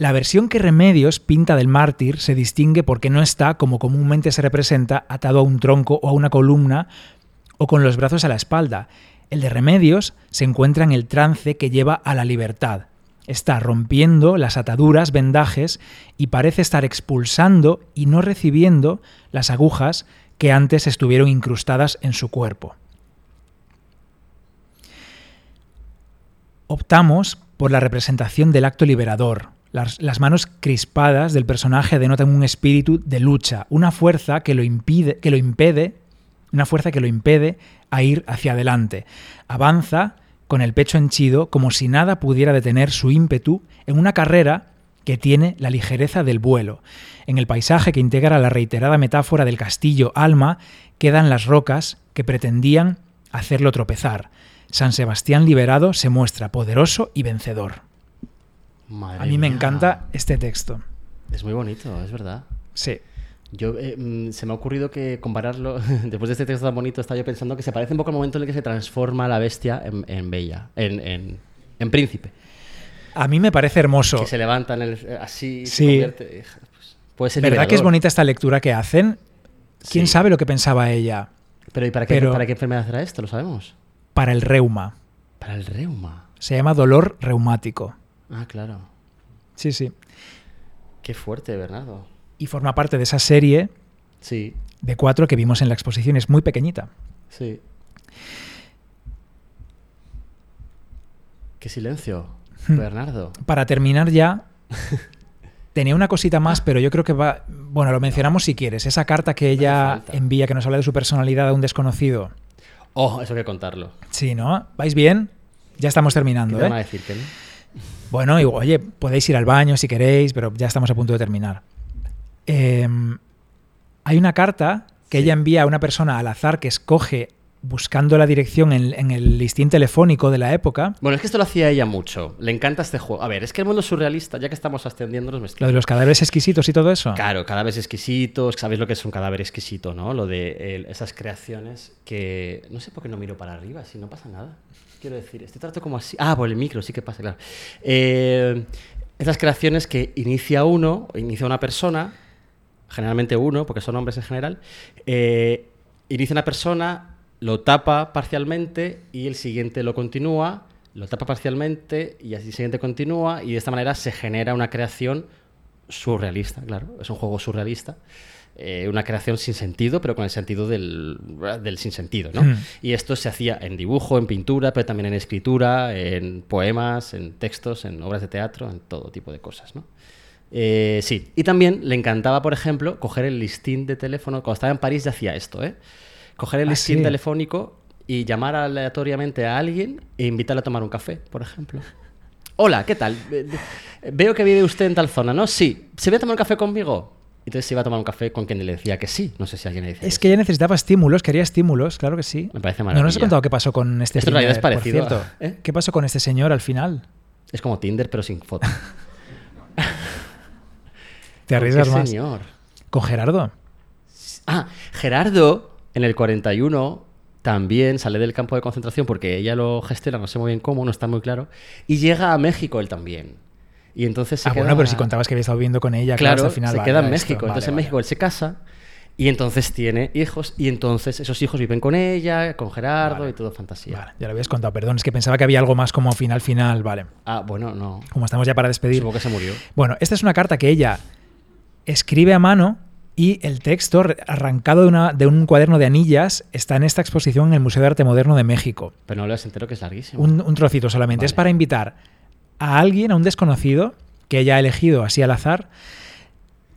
La versión que Remedios pinta del mártir se distingue porque no está, como comúnmente se representa, atado a un tronco o a una columna o con los brazos a la espalda. El de Remedios se encuentra en el trance que lleva a la libertad. Está rompiendo las ataduras, vendajes y parece estar expulsando y no recibiendo las agujas que antes estuvieron incrustadas en su cuerpo. Optamos por la representación del acto liberador. Las, manos crispadas del personaje denotan un espíritu de lucha, una fuerza que lo impide, que lo impede, una fuerza que lo impede a ir hacia adelante. Avanza con el pecho henchido como si nada pudiera detener su ímpetu en una carrera que tiene la ligereza del vuelo. En el paisaje que integra la reiterada metáfora del castillo Alma quedan las rocas que pretendían hacerlo tropezar. San Sebastián liberado se muestra poderoso y vencedor. Madre A mí me encanta este texto. Es muy bonito, es verdad. Sí. Yo, eh, mm, se me ha ocurrido que compararlo, después de este texto tan bonito, estaba yo pensando que se parece un poco al momento en el que se transforma la bestia en, en bella, en, en, en príncipe. A mí me parece hermoso. Que se levanta en el, así, se Sí. convierte, eh, pues, puede ser ¿Verdad que es bonita esta lectura que hacen? ¿Quién Sí. sabe lo que pensaba ella? Pero ¿y para qué, Pero- para qué enfermedad era esto? Lo sabemos. Para el reuma. Para el reuma. Se llama dolor reumático. Ah, claro. Sí, sí. Qué fuerte, Bernardo. Y forma parte de esa serie Sí, de cuatro que vimos en la exposición. Es muy pequeñita. sí. Qué silencio, Hmm. Bernardo. Para terminar ya, tenía una cosita más, pero yo creo que va... Bueno, lo mencionamos si quieres. Esa carta que ella envía, que nos habla de su personalidad a un desconocido. Oh, eso hay que contarlo. Sí, ¿no? ¿Vais bien? Ya estamos ¿Qué terminando, te van a ¿eh? decir? Bueno, y, oye, podéis ir al baño si queréis, pero ya estamos a punto de terminar. Eh, hay una carta que Sí. ella envía a una persona al azar que escoge buscando la dirección en, en el listín telefónico de la época. Bueno, es que esto lo hacía ella mucho. Le encanta este juego. A ver, es que el mundo surrealista, ya que estamos ascendiéndonos, me estoy- Lo de los cadáveres exquisitos y todo eso. Claro, cadáveres exquisitos. ¿Sabéis lo que es un cadáver exquisito, no? Lo de el- esas creaciones que. No sé por qué no miro para arriba, si no pasa nada. Quiero decir, este trato como así. Ah, por el micro, sí que pasa, claro. Eh, esas creaciones que inicia uno, inicia una persona, generalmente uno, porque son hombres en general, eh, inicia una persona, lo tapa parcialmente y el siguiente lo continúa, lo tapa parcialmente y así el siguiente continúa y de esta manera se genera una creación surrealista, claro, es un juego surrealista. Eh, una creación sin sentido, pero con el sentido del, del sinsentido, ¿no? Hmm. Y esto se hacía en dibujo, en pintura, pero también en escritura, en poemas, en textos, en obras de teatro, en todo tipo de cosas, ¿no? Eh, sí, y también le encantaba, por ejemplo, coger el listín de teléfono. Cuando estaba en París ya hacía esto, ¿eh? Coger el Ah, listín sí. telefónico y llamar aleatoriamente a alguien e invitarle a tomar un café, por ejemplo. Hola, ¿qué tal? Veo que vive usted en tal zona, ¿no? Sí. ¿Se ve a tomar un café conmigo? Entonces se iba a tomar un café con quien le decía que sí. No sé si alguien le decía Es que ella necesitaba estímulos, quería estímulos, claro que sí. Me parece No nos has maravilla. contado qué pasó con este Esto en realidad es por parecido a- cierto. ¿eh? ¿Qué pasó con este señor al final? Es como Tinder, pero sin foto. ¿Te ¿Con arriesgas más? señor? ¿Con Gerardo? Ah, Gerardo, en el 41, también sale del campo de concentración porque ella lo gestiona, no sé muy bien cómo, no está muy claro. Y llega a México él también. Y entonces se Ah, queda... bueno, pero si contabas que había estado viviendo con ella, claro, Claro, hasta el final. se vale, queda en México. esto, entonces vale, en vale. México él se casa y entonces tiene hijos y entonces esos hijos viven con ella, con Gerardo y todo fantasía. Vale, ya lo habías contado, perdón, es que pensaba que había algo más como final final, vale. Ah, bueno, no. Como estamos ya para despedir. Supongo que se murió. Bueno, esta es una carta que ella escribe a mano y el texto, arrancado de, una- de un cuaderno de anillas, está en esta exposición en el Museo de Arte Moderno de México. Pero no les entero que es larguísimo. Un, un trocito solamente. Vale. Es para invitar a alguien, a un desconocido, que ella ha elegido así al azar,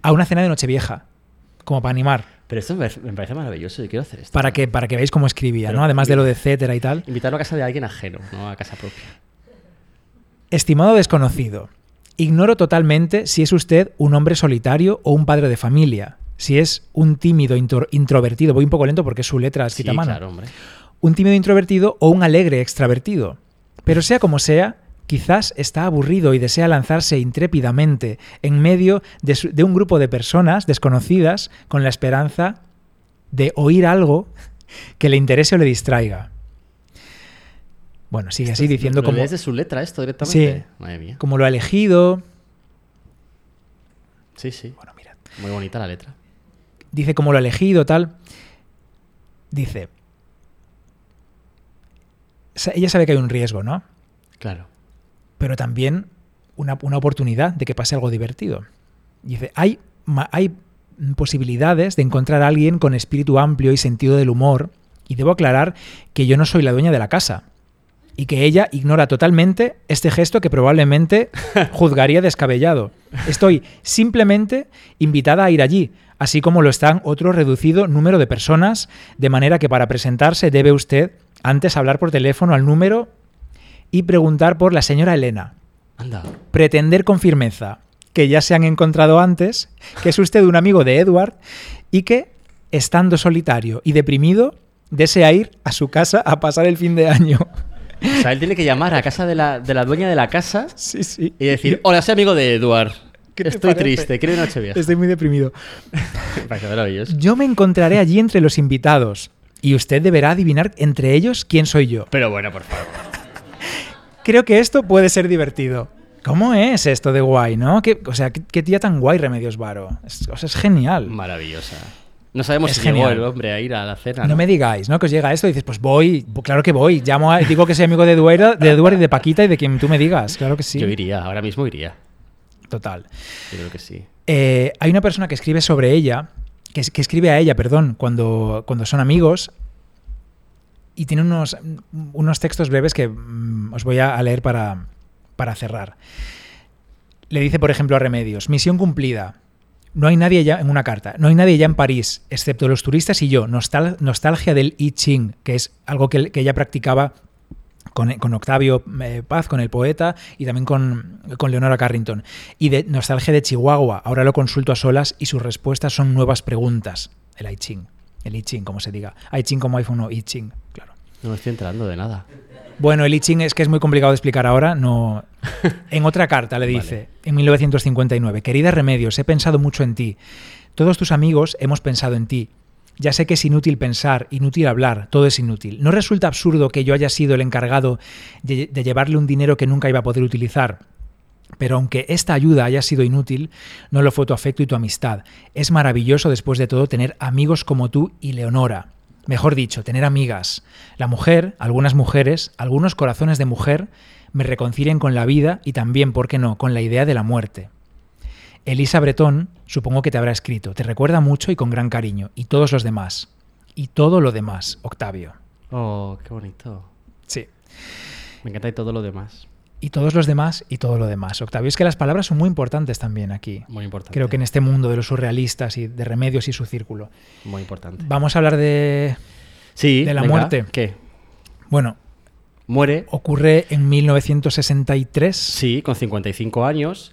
a una cena de Nochevieja, como para animar, Pero esto me parece, maravilloso. Yo quiero hacer esto. para que, para que veáis cómo escribía, Pero ¿no? Además de lo de etcétera y tal. Invitarlo a casa de alguien ajeno, no a casa propia. Estimado desconocido, ignoro totalmente si es usted un hombre solitario o un padre de familia. Si es un tímido intro- introvertido, voy un poco lento porque es su letra Sí, escrita a mano. claro, hombre. Un tímido introvertido o un alegre extravertido. Pero sea como sea, quizás está aburrido y desea lanzarse intrépidamente en medio de, su- de un grupo de personas desconocidas con la esperanza de oír algo que le interese o le distraiga. Bueno, sigue así Esto es- diciendo ¿lo como, lees de su letra esto directamente? Sí. Madre mía. como lo ha elegido. Sí, sí. Bueno, mira, Muy bonita la letra. dice cómo lo ha elegido, tal. Dice, ella sabe que hay un riesgo, ¿no? Claro. Pero también una, una oportunidad de que pase algo divertido. Dice, hay, hay posibilidades de encontrar a alguien con espíritu amplio y sentido del humor, y debo aclarar que yo no soy la dueña de la casa. Y que ella ignora totalmente este gesto que probablemente juzgaría descabellado. Estoy simplemente invitada a ir allí, así como lo están otro reducido número de personas, de manera que para presentarse debe usted antes hablar por teléfono al número y preguntar por la señora Elena. Anda. Pretender con firmeza que ya se han encontrado antes, que es usted un amigo de Edward y que, estando solitario y deprimido, desea ir a su casa a pasar el fin de año. O sea, él tiene que llamar a casa de la, de la dueña de la casa Sí, sí. y decir, hola, soy amigo de Eduard. ¿Qué te Estoy triste, quiero ir a Nochevieja. Estoy muy deprimido. Yo me encontraré allí entre los invitados y usted deberá adivinar entre ellos quién soy yo. Pero bueno, por favor. Creo que esto puede ser divertido. ¿Cómo es esto de guay, no? ¿Qué- o sea, ¿qué, qué tía tan guay, Remedios Varo. Es, o sea, es genial. Maravillosa. No sabemos Es si llegó genial. el hombre a ir a la cena. No, ¿no? me digáis, ¿no? Que os llega esto y dices, pues voy, claro que voy. Llamo a- digo que soy amigo de Eduard, de Eduard y de Paquita y de quien tú me digas. Claro que sí. Yo iría, ahora mismo iría. Total. Yo creo que sí. Eh, hay una persona que escribe sobre ella, que, es- que escribe a ella, perdón, cuando, cuando son amigos, y tiene unos, unos textos breves que mm, os voy a leer para, para cerrar. Le dice, por ejemplo, a Remedios, misión cumplida. No hay nadie ya en una carta, no hay nadie ya en París, excepto los turistas y yo. Nostal- nostalgia del I Ching, que es algo que, que ella practicaba con, con Octavio eh, Paz, con el poeta, y también con, con Leonora Carrington. Y de nostalgia de Chihuahua. Ahora lo consulto a solas y sus respuestas son nuevas preguntas. El I Ching. El I Ching, como se diga. I Ching como iPhone o I Ching, claro. No me estoy enterando de nada. Bueno, el I Ching es que es muy complicado de explicar ahora. No. En otra carta le dice, en 1959, querida Remedios, he pensado mucho en ti. Todos tus amigos hemos pensado en ti. Ya sé que es inútil pensar, inútil hablar, todo es inútil. ¿No resulta absurdo que yo haya sido el encargado de, de llevarle un dinero que nunca iba a poder utilizar? Pero aunque esta ayuda haya sido inútil, no lo fue tu afecto y tu amistad. Es maravilloso después de todo tener amigos como tú y Leonora. Mejor dicho, tener amigas. La mujer, algunas mujeres, algunos corazones de mujer, me reconcilian con la vida y también, ¿por qué no?, con la idea de la muerte. Elisa Bretón, supongo que te habrá escrito, te recuerda mucho y con gran cariño, y todos los demás. Y todo lo demás, Octavio. Oh, qué bonito. Sí. Me encanta y todo lo demás. Y todos los demás y todo lo demás. Octavio, es que las palabras son muy importantes también aquí. Muy importante. Creo que en este mundo de los surrealistas y de remedios y su círculo. Muy importante. Vamos a hablar de... Sí. de la venga. muerte. ¿Qué? Bueno, Muere, Ocurre en 1963, sí, con 55 años.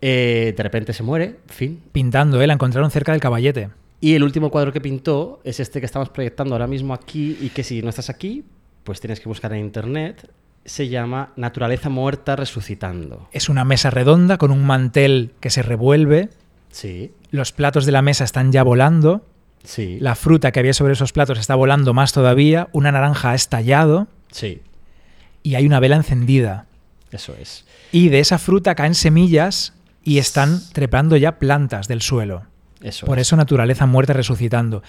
Eh, de repente se muere, fin. pintando, ¿eh? la encontraron cerca del caballete. Y el último cuadro que pintó es este que estamos proyectando ahora mismo aquí y que si no estás aquí, pues tienes que buscar en internet. Se llama Naturaleza muerta resucitando. Es una mesa redonda con un mantel que se revuelve, Sí, los platos de la mesa están ya volando, sí, la fruta que había sobre esos platos está volando más todavía, una naranja ha estallado sí, y hay una vela encendida. eso es. Y de esa fruta caen semillas y están trepando ya plantas del suelo. Eso Por es. eso naturaleza muerta resucitando.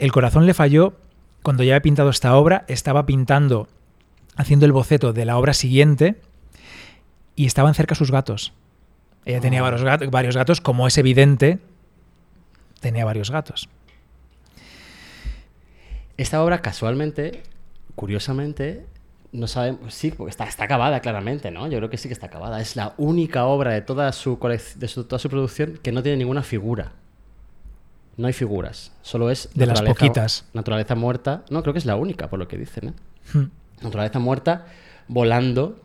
El corazón le falló cuando ya había pintado esta obra, estaba pintando, haciendo el boceto de la obra siguiente y estaban cerca sus gatos. Ella tenía Ah. varios gatos, varios gatos, como es evidente, tenía varios gatos. Esta obra, casualmente, curiosamente, no sabemos. Sí, porque está, está acabada claramente, ¿no? Yo creo que sí que está acabada. Es la única obra de toda su, de su- toda su producción que no tiene ninguna figura. No hay figuras. Solo es. De las poquitas. Naturaleza muerta. No, creo que es la única, por lo que dicen, ¿eh? Hmm. Naturaleza muerta, volando.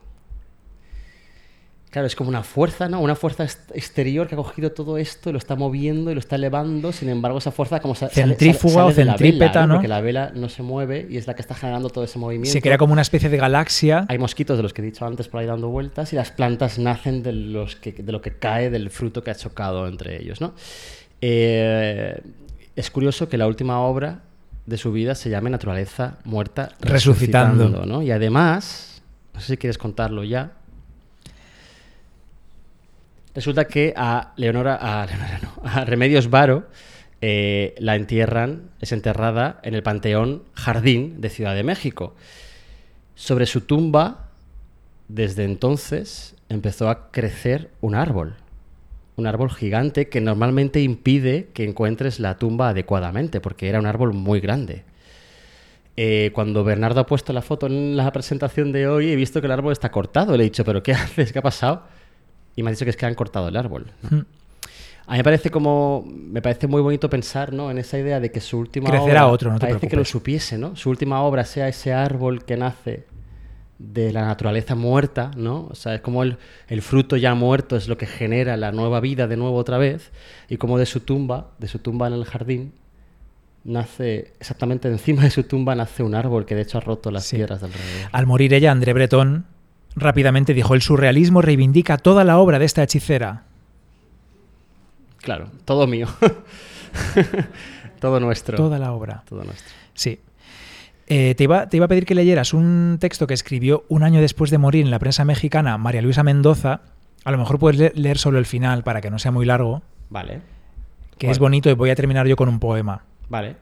Claro, es como una fuerza, ¿no? Una fuerza exterior que ha cogido todo esto y lo está moviendo y lo está elevando. Sin embargo, esa fuerza como sa- sale- Centrífuga sale- o sale vela, centrípeta, ¿no? Porque la vela no se mueve y es la que está generando todo ese movimiento. Se crea como una especie de galaxia. Hay mosquitos de los que he dicho antes por ahí dando vueltas y las plantas nacen de, los que, de lo que cae del fruto que ha chocado entre ellos, ¿no? Eh, es curioso que la última obra de su vida se llame Naturaleza muerta Resucitando. resucitando, ¿no? Y además, no sé si quieres contarlo ya. Resulta que a Leonora, a, Leonora no, a Remedios Varo eh, la entierran, es enterrada en el Panteón Jardín de Ciudad de México. Sobre su tumba, desde entonces, empezó a crecer un árbol. Un árbol gigante que normalmente impide que encuentres la tumba adecuadamente, porque era un árbol muy grande. Eh, cuando Bernardo ha puesto la foto en la presentación de hoy, he visto que el árbol está cortado. Le he dicho, ¿pero qué haces? ¿Qué ha pasado? Y me ha dicho que es que han cortado el árbol. ¿no? Hmm. A mí me parece como me parece muy bonito pensar, ¿no? En esa idea de que su última Crecerá obra otro, no te parece que lo preocupes. supiese, ¿no? Su última obra sea ese árbol que nace de la naturaleza muerta, ¿no? O sea, es como el, el fruto ya muerto es lo que genera la nueva vida de nuevo otra vez y como de su tumba, de su tumba en el jardín nace exactamente encima de su tumba nace un árbol que de hecho ha roto las Sí. piedras del alrededor. Al morir ella, André Breton rápidamente dijo, el surrealismo reivindica toda la obra de esta hechicera. Claro, todo mío. todo nuestro. Toda la obra. Todo nuestro. Sí. Eh, te, iba, te iba a pedir que leyeras un texto que escribió un año después de morir en la prensa mexicana María Luisa Mendoza. A lo mejor puedes le- leer solo el final para que no sea muy largo, Vale. que es bonito y voy a terminar yo con un poema. Vale.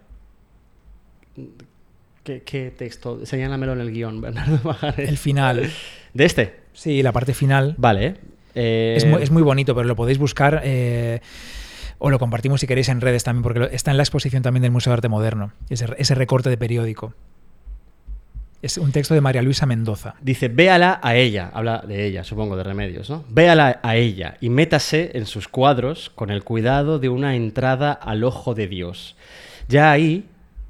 ¿Qué, qué texto? Señálamelo en el guion, Bernardo Pajares. El final. ¿De este? Sí, la parte final. Vale. Eh, Es, muy, es muy bonito, pero lo podéis buscar eh, o lo compartimos si queréis en redes también, porque está en la exposición también del Museo de Arte Moderno, ese, ese recorte de periódico. Es un texto de María Luisa Mendoza. Dice, véala a ella, habla de ella, supongo, de remedios, ¿no? Véala a ella y métase en sus cuadros con el cuidado de una entrada al ojo de Dios. Ya ahí,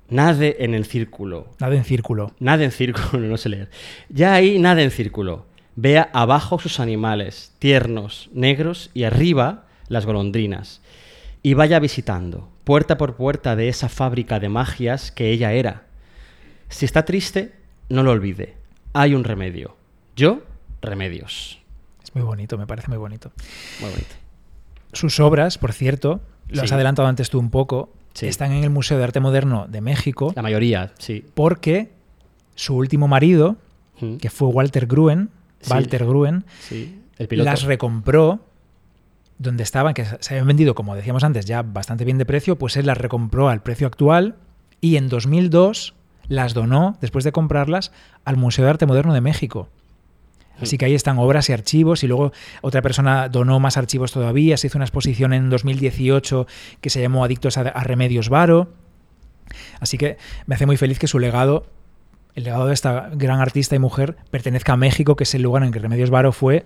nade en el círculo. Nada en círculo. Nada en círculo, no sé leer. Ya ahí, nada en círculo. Vea abajo sus animales, tiernos, negros, y arriba las golondrinas. Y vaya visitando, puerta por puerta de esa fábrica de magias que ella era. Si está triste, no lo olvide. Hay un remedio. Yo, remedios. Es muy bonito, me parece muy bonito. Muy bonito. Sus obras, por cierto, lo has adelantado antes tú un poco, Sí. están en el Museo de Arte Moderno de México La mayoría, sí. porque su último marido, Mm. que fue Walter Gruen, Sí. Walter Gruen. El piloto. las recompró donde estaban, que se habían vendido, como decíamos antes, ya bastante bien de precio, pues él las recompró al precio actual y en 2002 las donó, después de comprarlas, al Museo de Arte Moderno de México. Así que ahí están obras y archivos y luego otra persona donó más archivos todavía, se hizo una exposición en 2018 que se llamó Adictos a, Remedios Varo. Así que me hace muy feliz que su legado, el legado de esta gran artista y mujer, pertenezca a México, que es el lugar en que Remedios Varo fue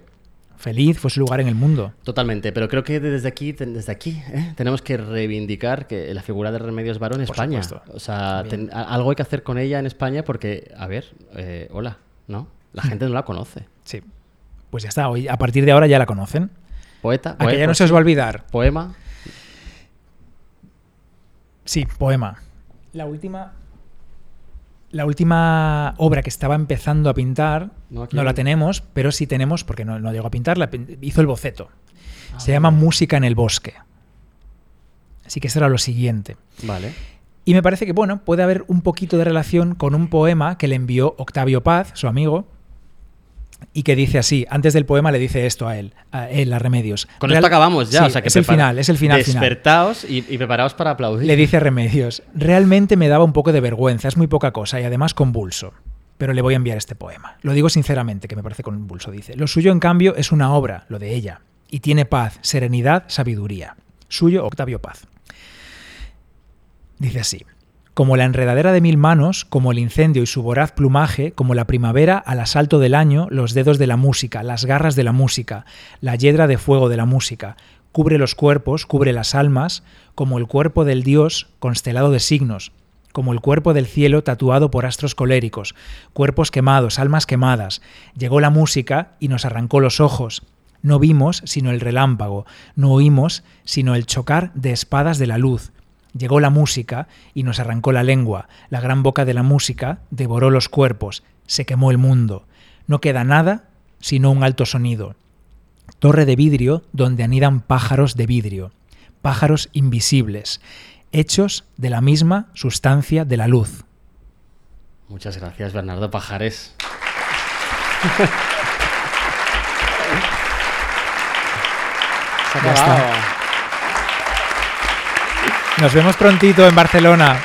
feliz, fue su lugar en el mundo. Totalmente, pero creo que desde aquí, desde aquí ¿eh? tenemos que reivindicar que la figura de Remedios Varo en Por España. supuesto. O sea, ten- algo hay que hacer con ella en España porque, a ver, eh, hola, ¿no? La gente no la conoce. Sí. Pues ya está, hoy, a partir de ahora ya la conocen. Poeta, A que ya no se os va a olvidar. Poema. Sí, poema. La última. La última obra que estaba empezando a pintar No, la tenemos, pero sí tenemos, porque no, no llegó a pintar, la pin- hizo el boceto. Ah, Se llama Música en el Bosque. Así que eso era lo siguiente. Vale. Y me parece que, bueno, puede haber un poquito de relación con un poema que le envió Octavio Paz, su amigo, y que dice así, antes del poema le dice esto a él, a él, a Remedios. Con Real- esto acabamos ya. Sí, o sea que es el final, es el final final. Despertaos y, y preparaos para aplaudir. Le dice Remedios, realmente me daba un poco de vergüenza, es muy poca cosa y además convulso. Pero le voy a enviar este poema. Lo digo sinceramente, que me parece convulso, dice. Lo suyo, en cambio, es una obra, lo de ella. Y tiene paz, serenidad, sabiduría. Suyo, Octavio Paz. Dice así. Como la enredadera de mil manos, como el incendio y su voraz plumaje, como la primavera al asalto del año, los dedos de la música, las garras de la música, la hiedra de fuego de la música, cubre los cuerpos, cubre las almas, como el cuerpo del Dios constelado de signos, como el cuerpo del cielo tatuado por astros coléricos, cuerpos quemados, almas quemadas. Llegó la música y nos arrancó los ojos. No vimos sino el relámpago, no oímos sino el chocar de espadas de la luz. Llegó la música y nos arrancó la lengua. La gran boca de la música devoró los cuerpos. Se quemó el mundo. No queda nada sino un alto sonido. Torre de vidrio donde anidan pájaros de vidrio. Pájaros invisibles, hechos de la misma sustancia de la luz. Muchas gracias, Bernardo Pajares. Se ha Ya está. acabado. Nos vemos prontito en Barcelona.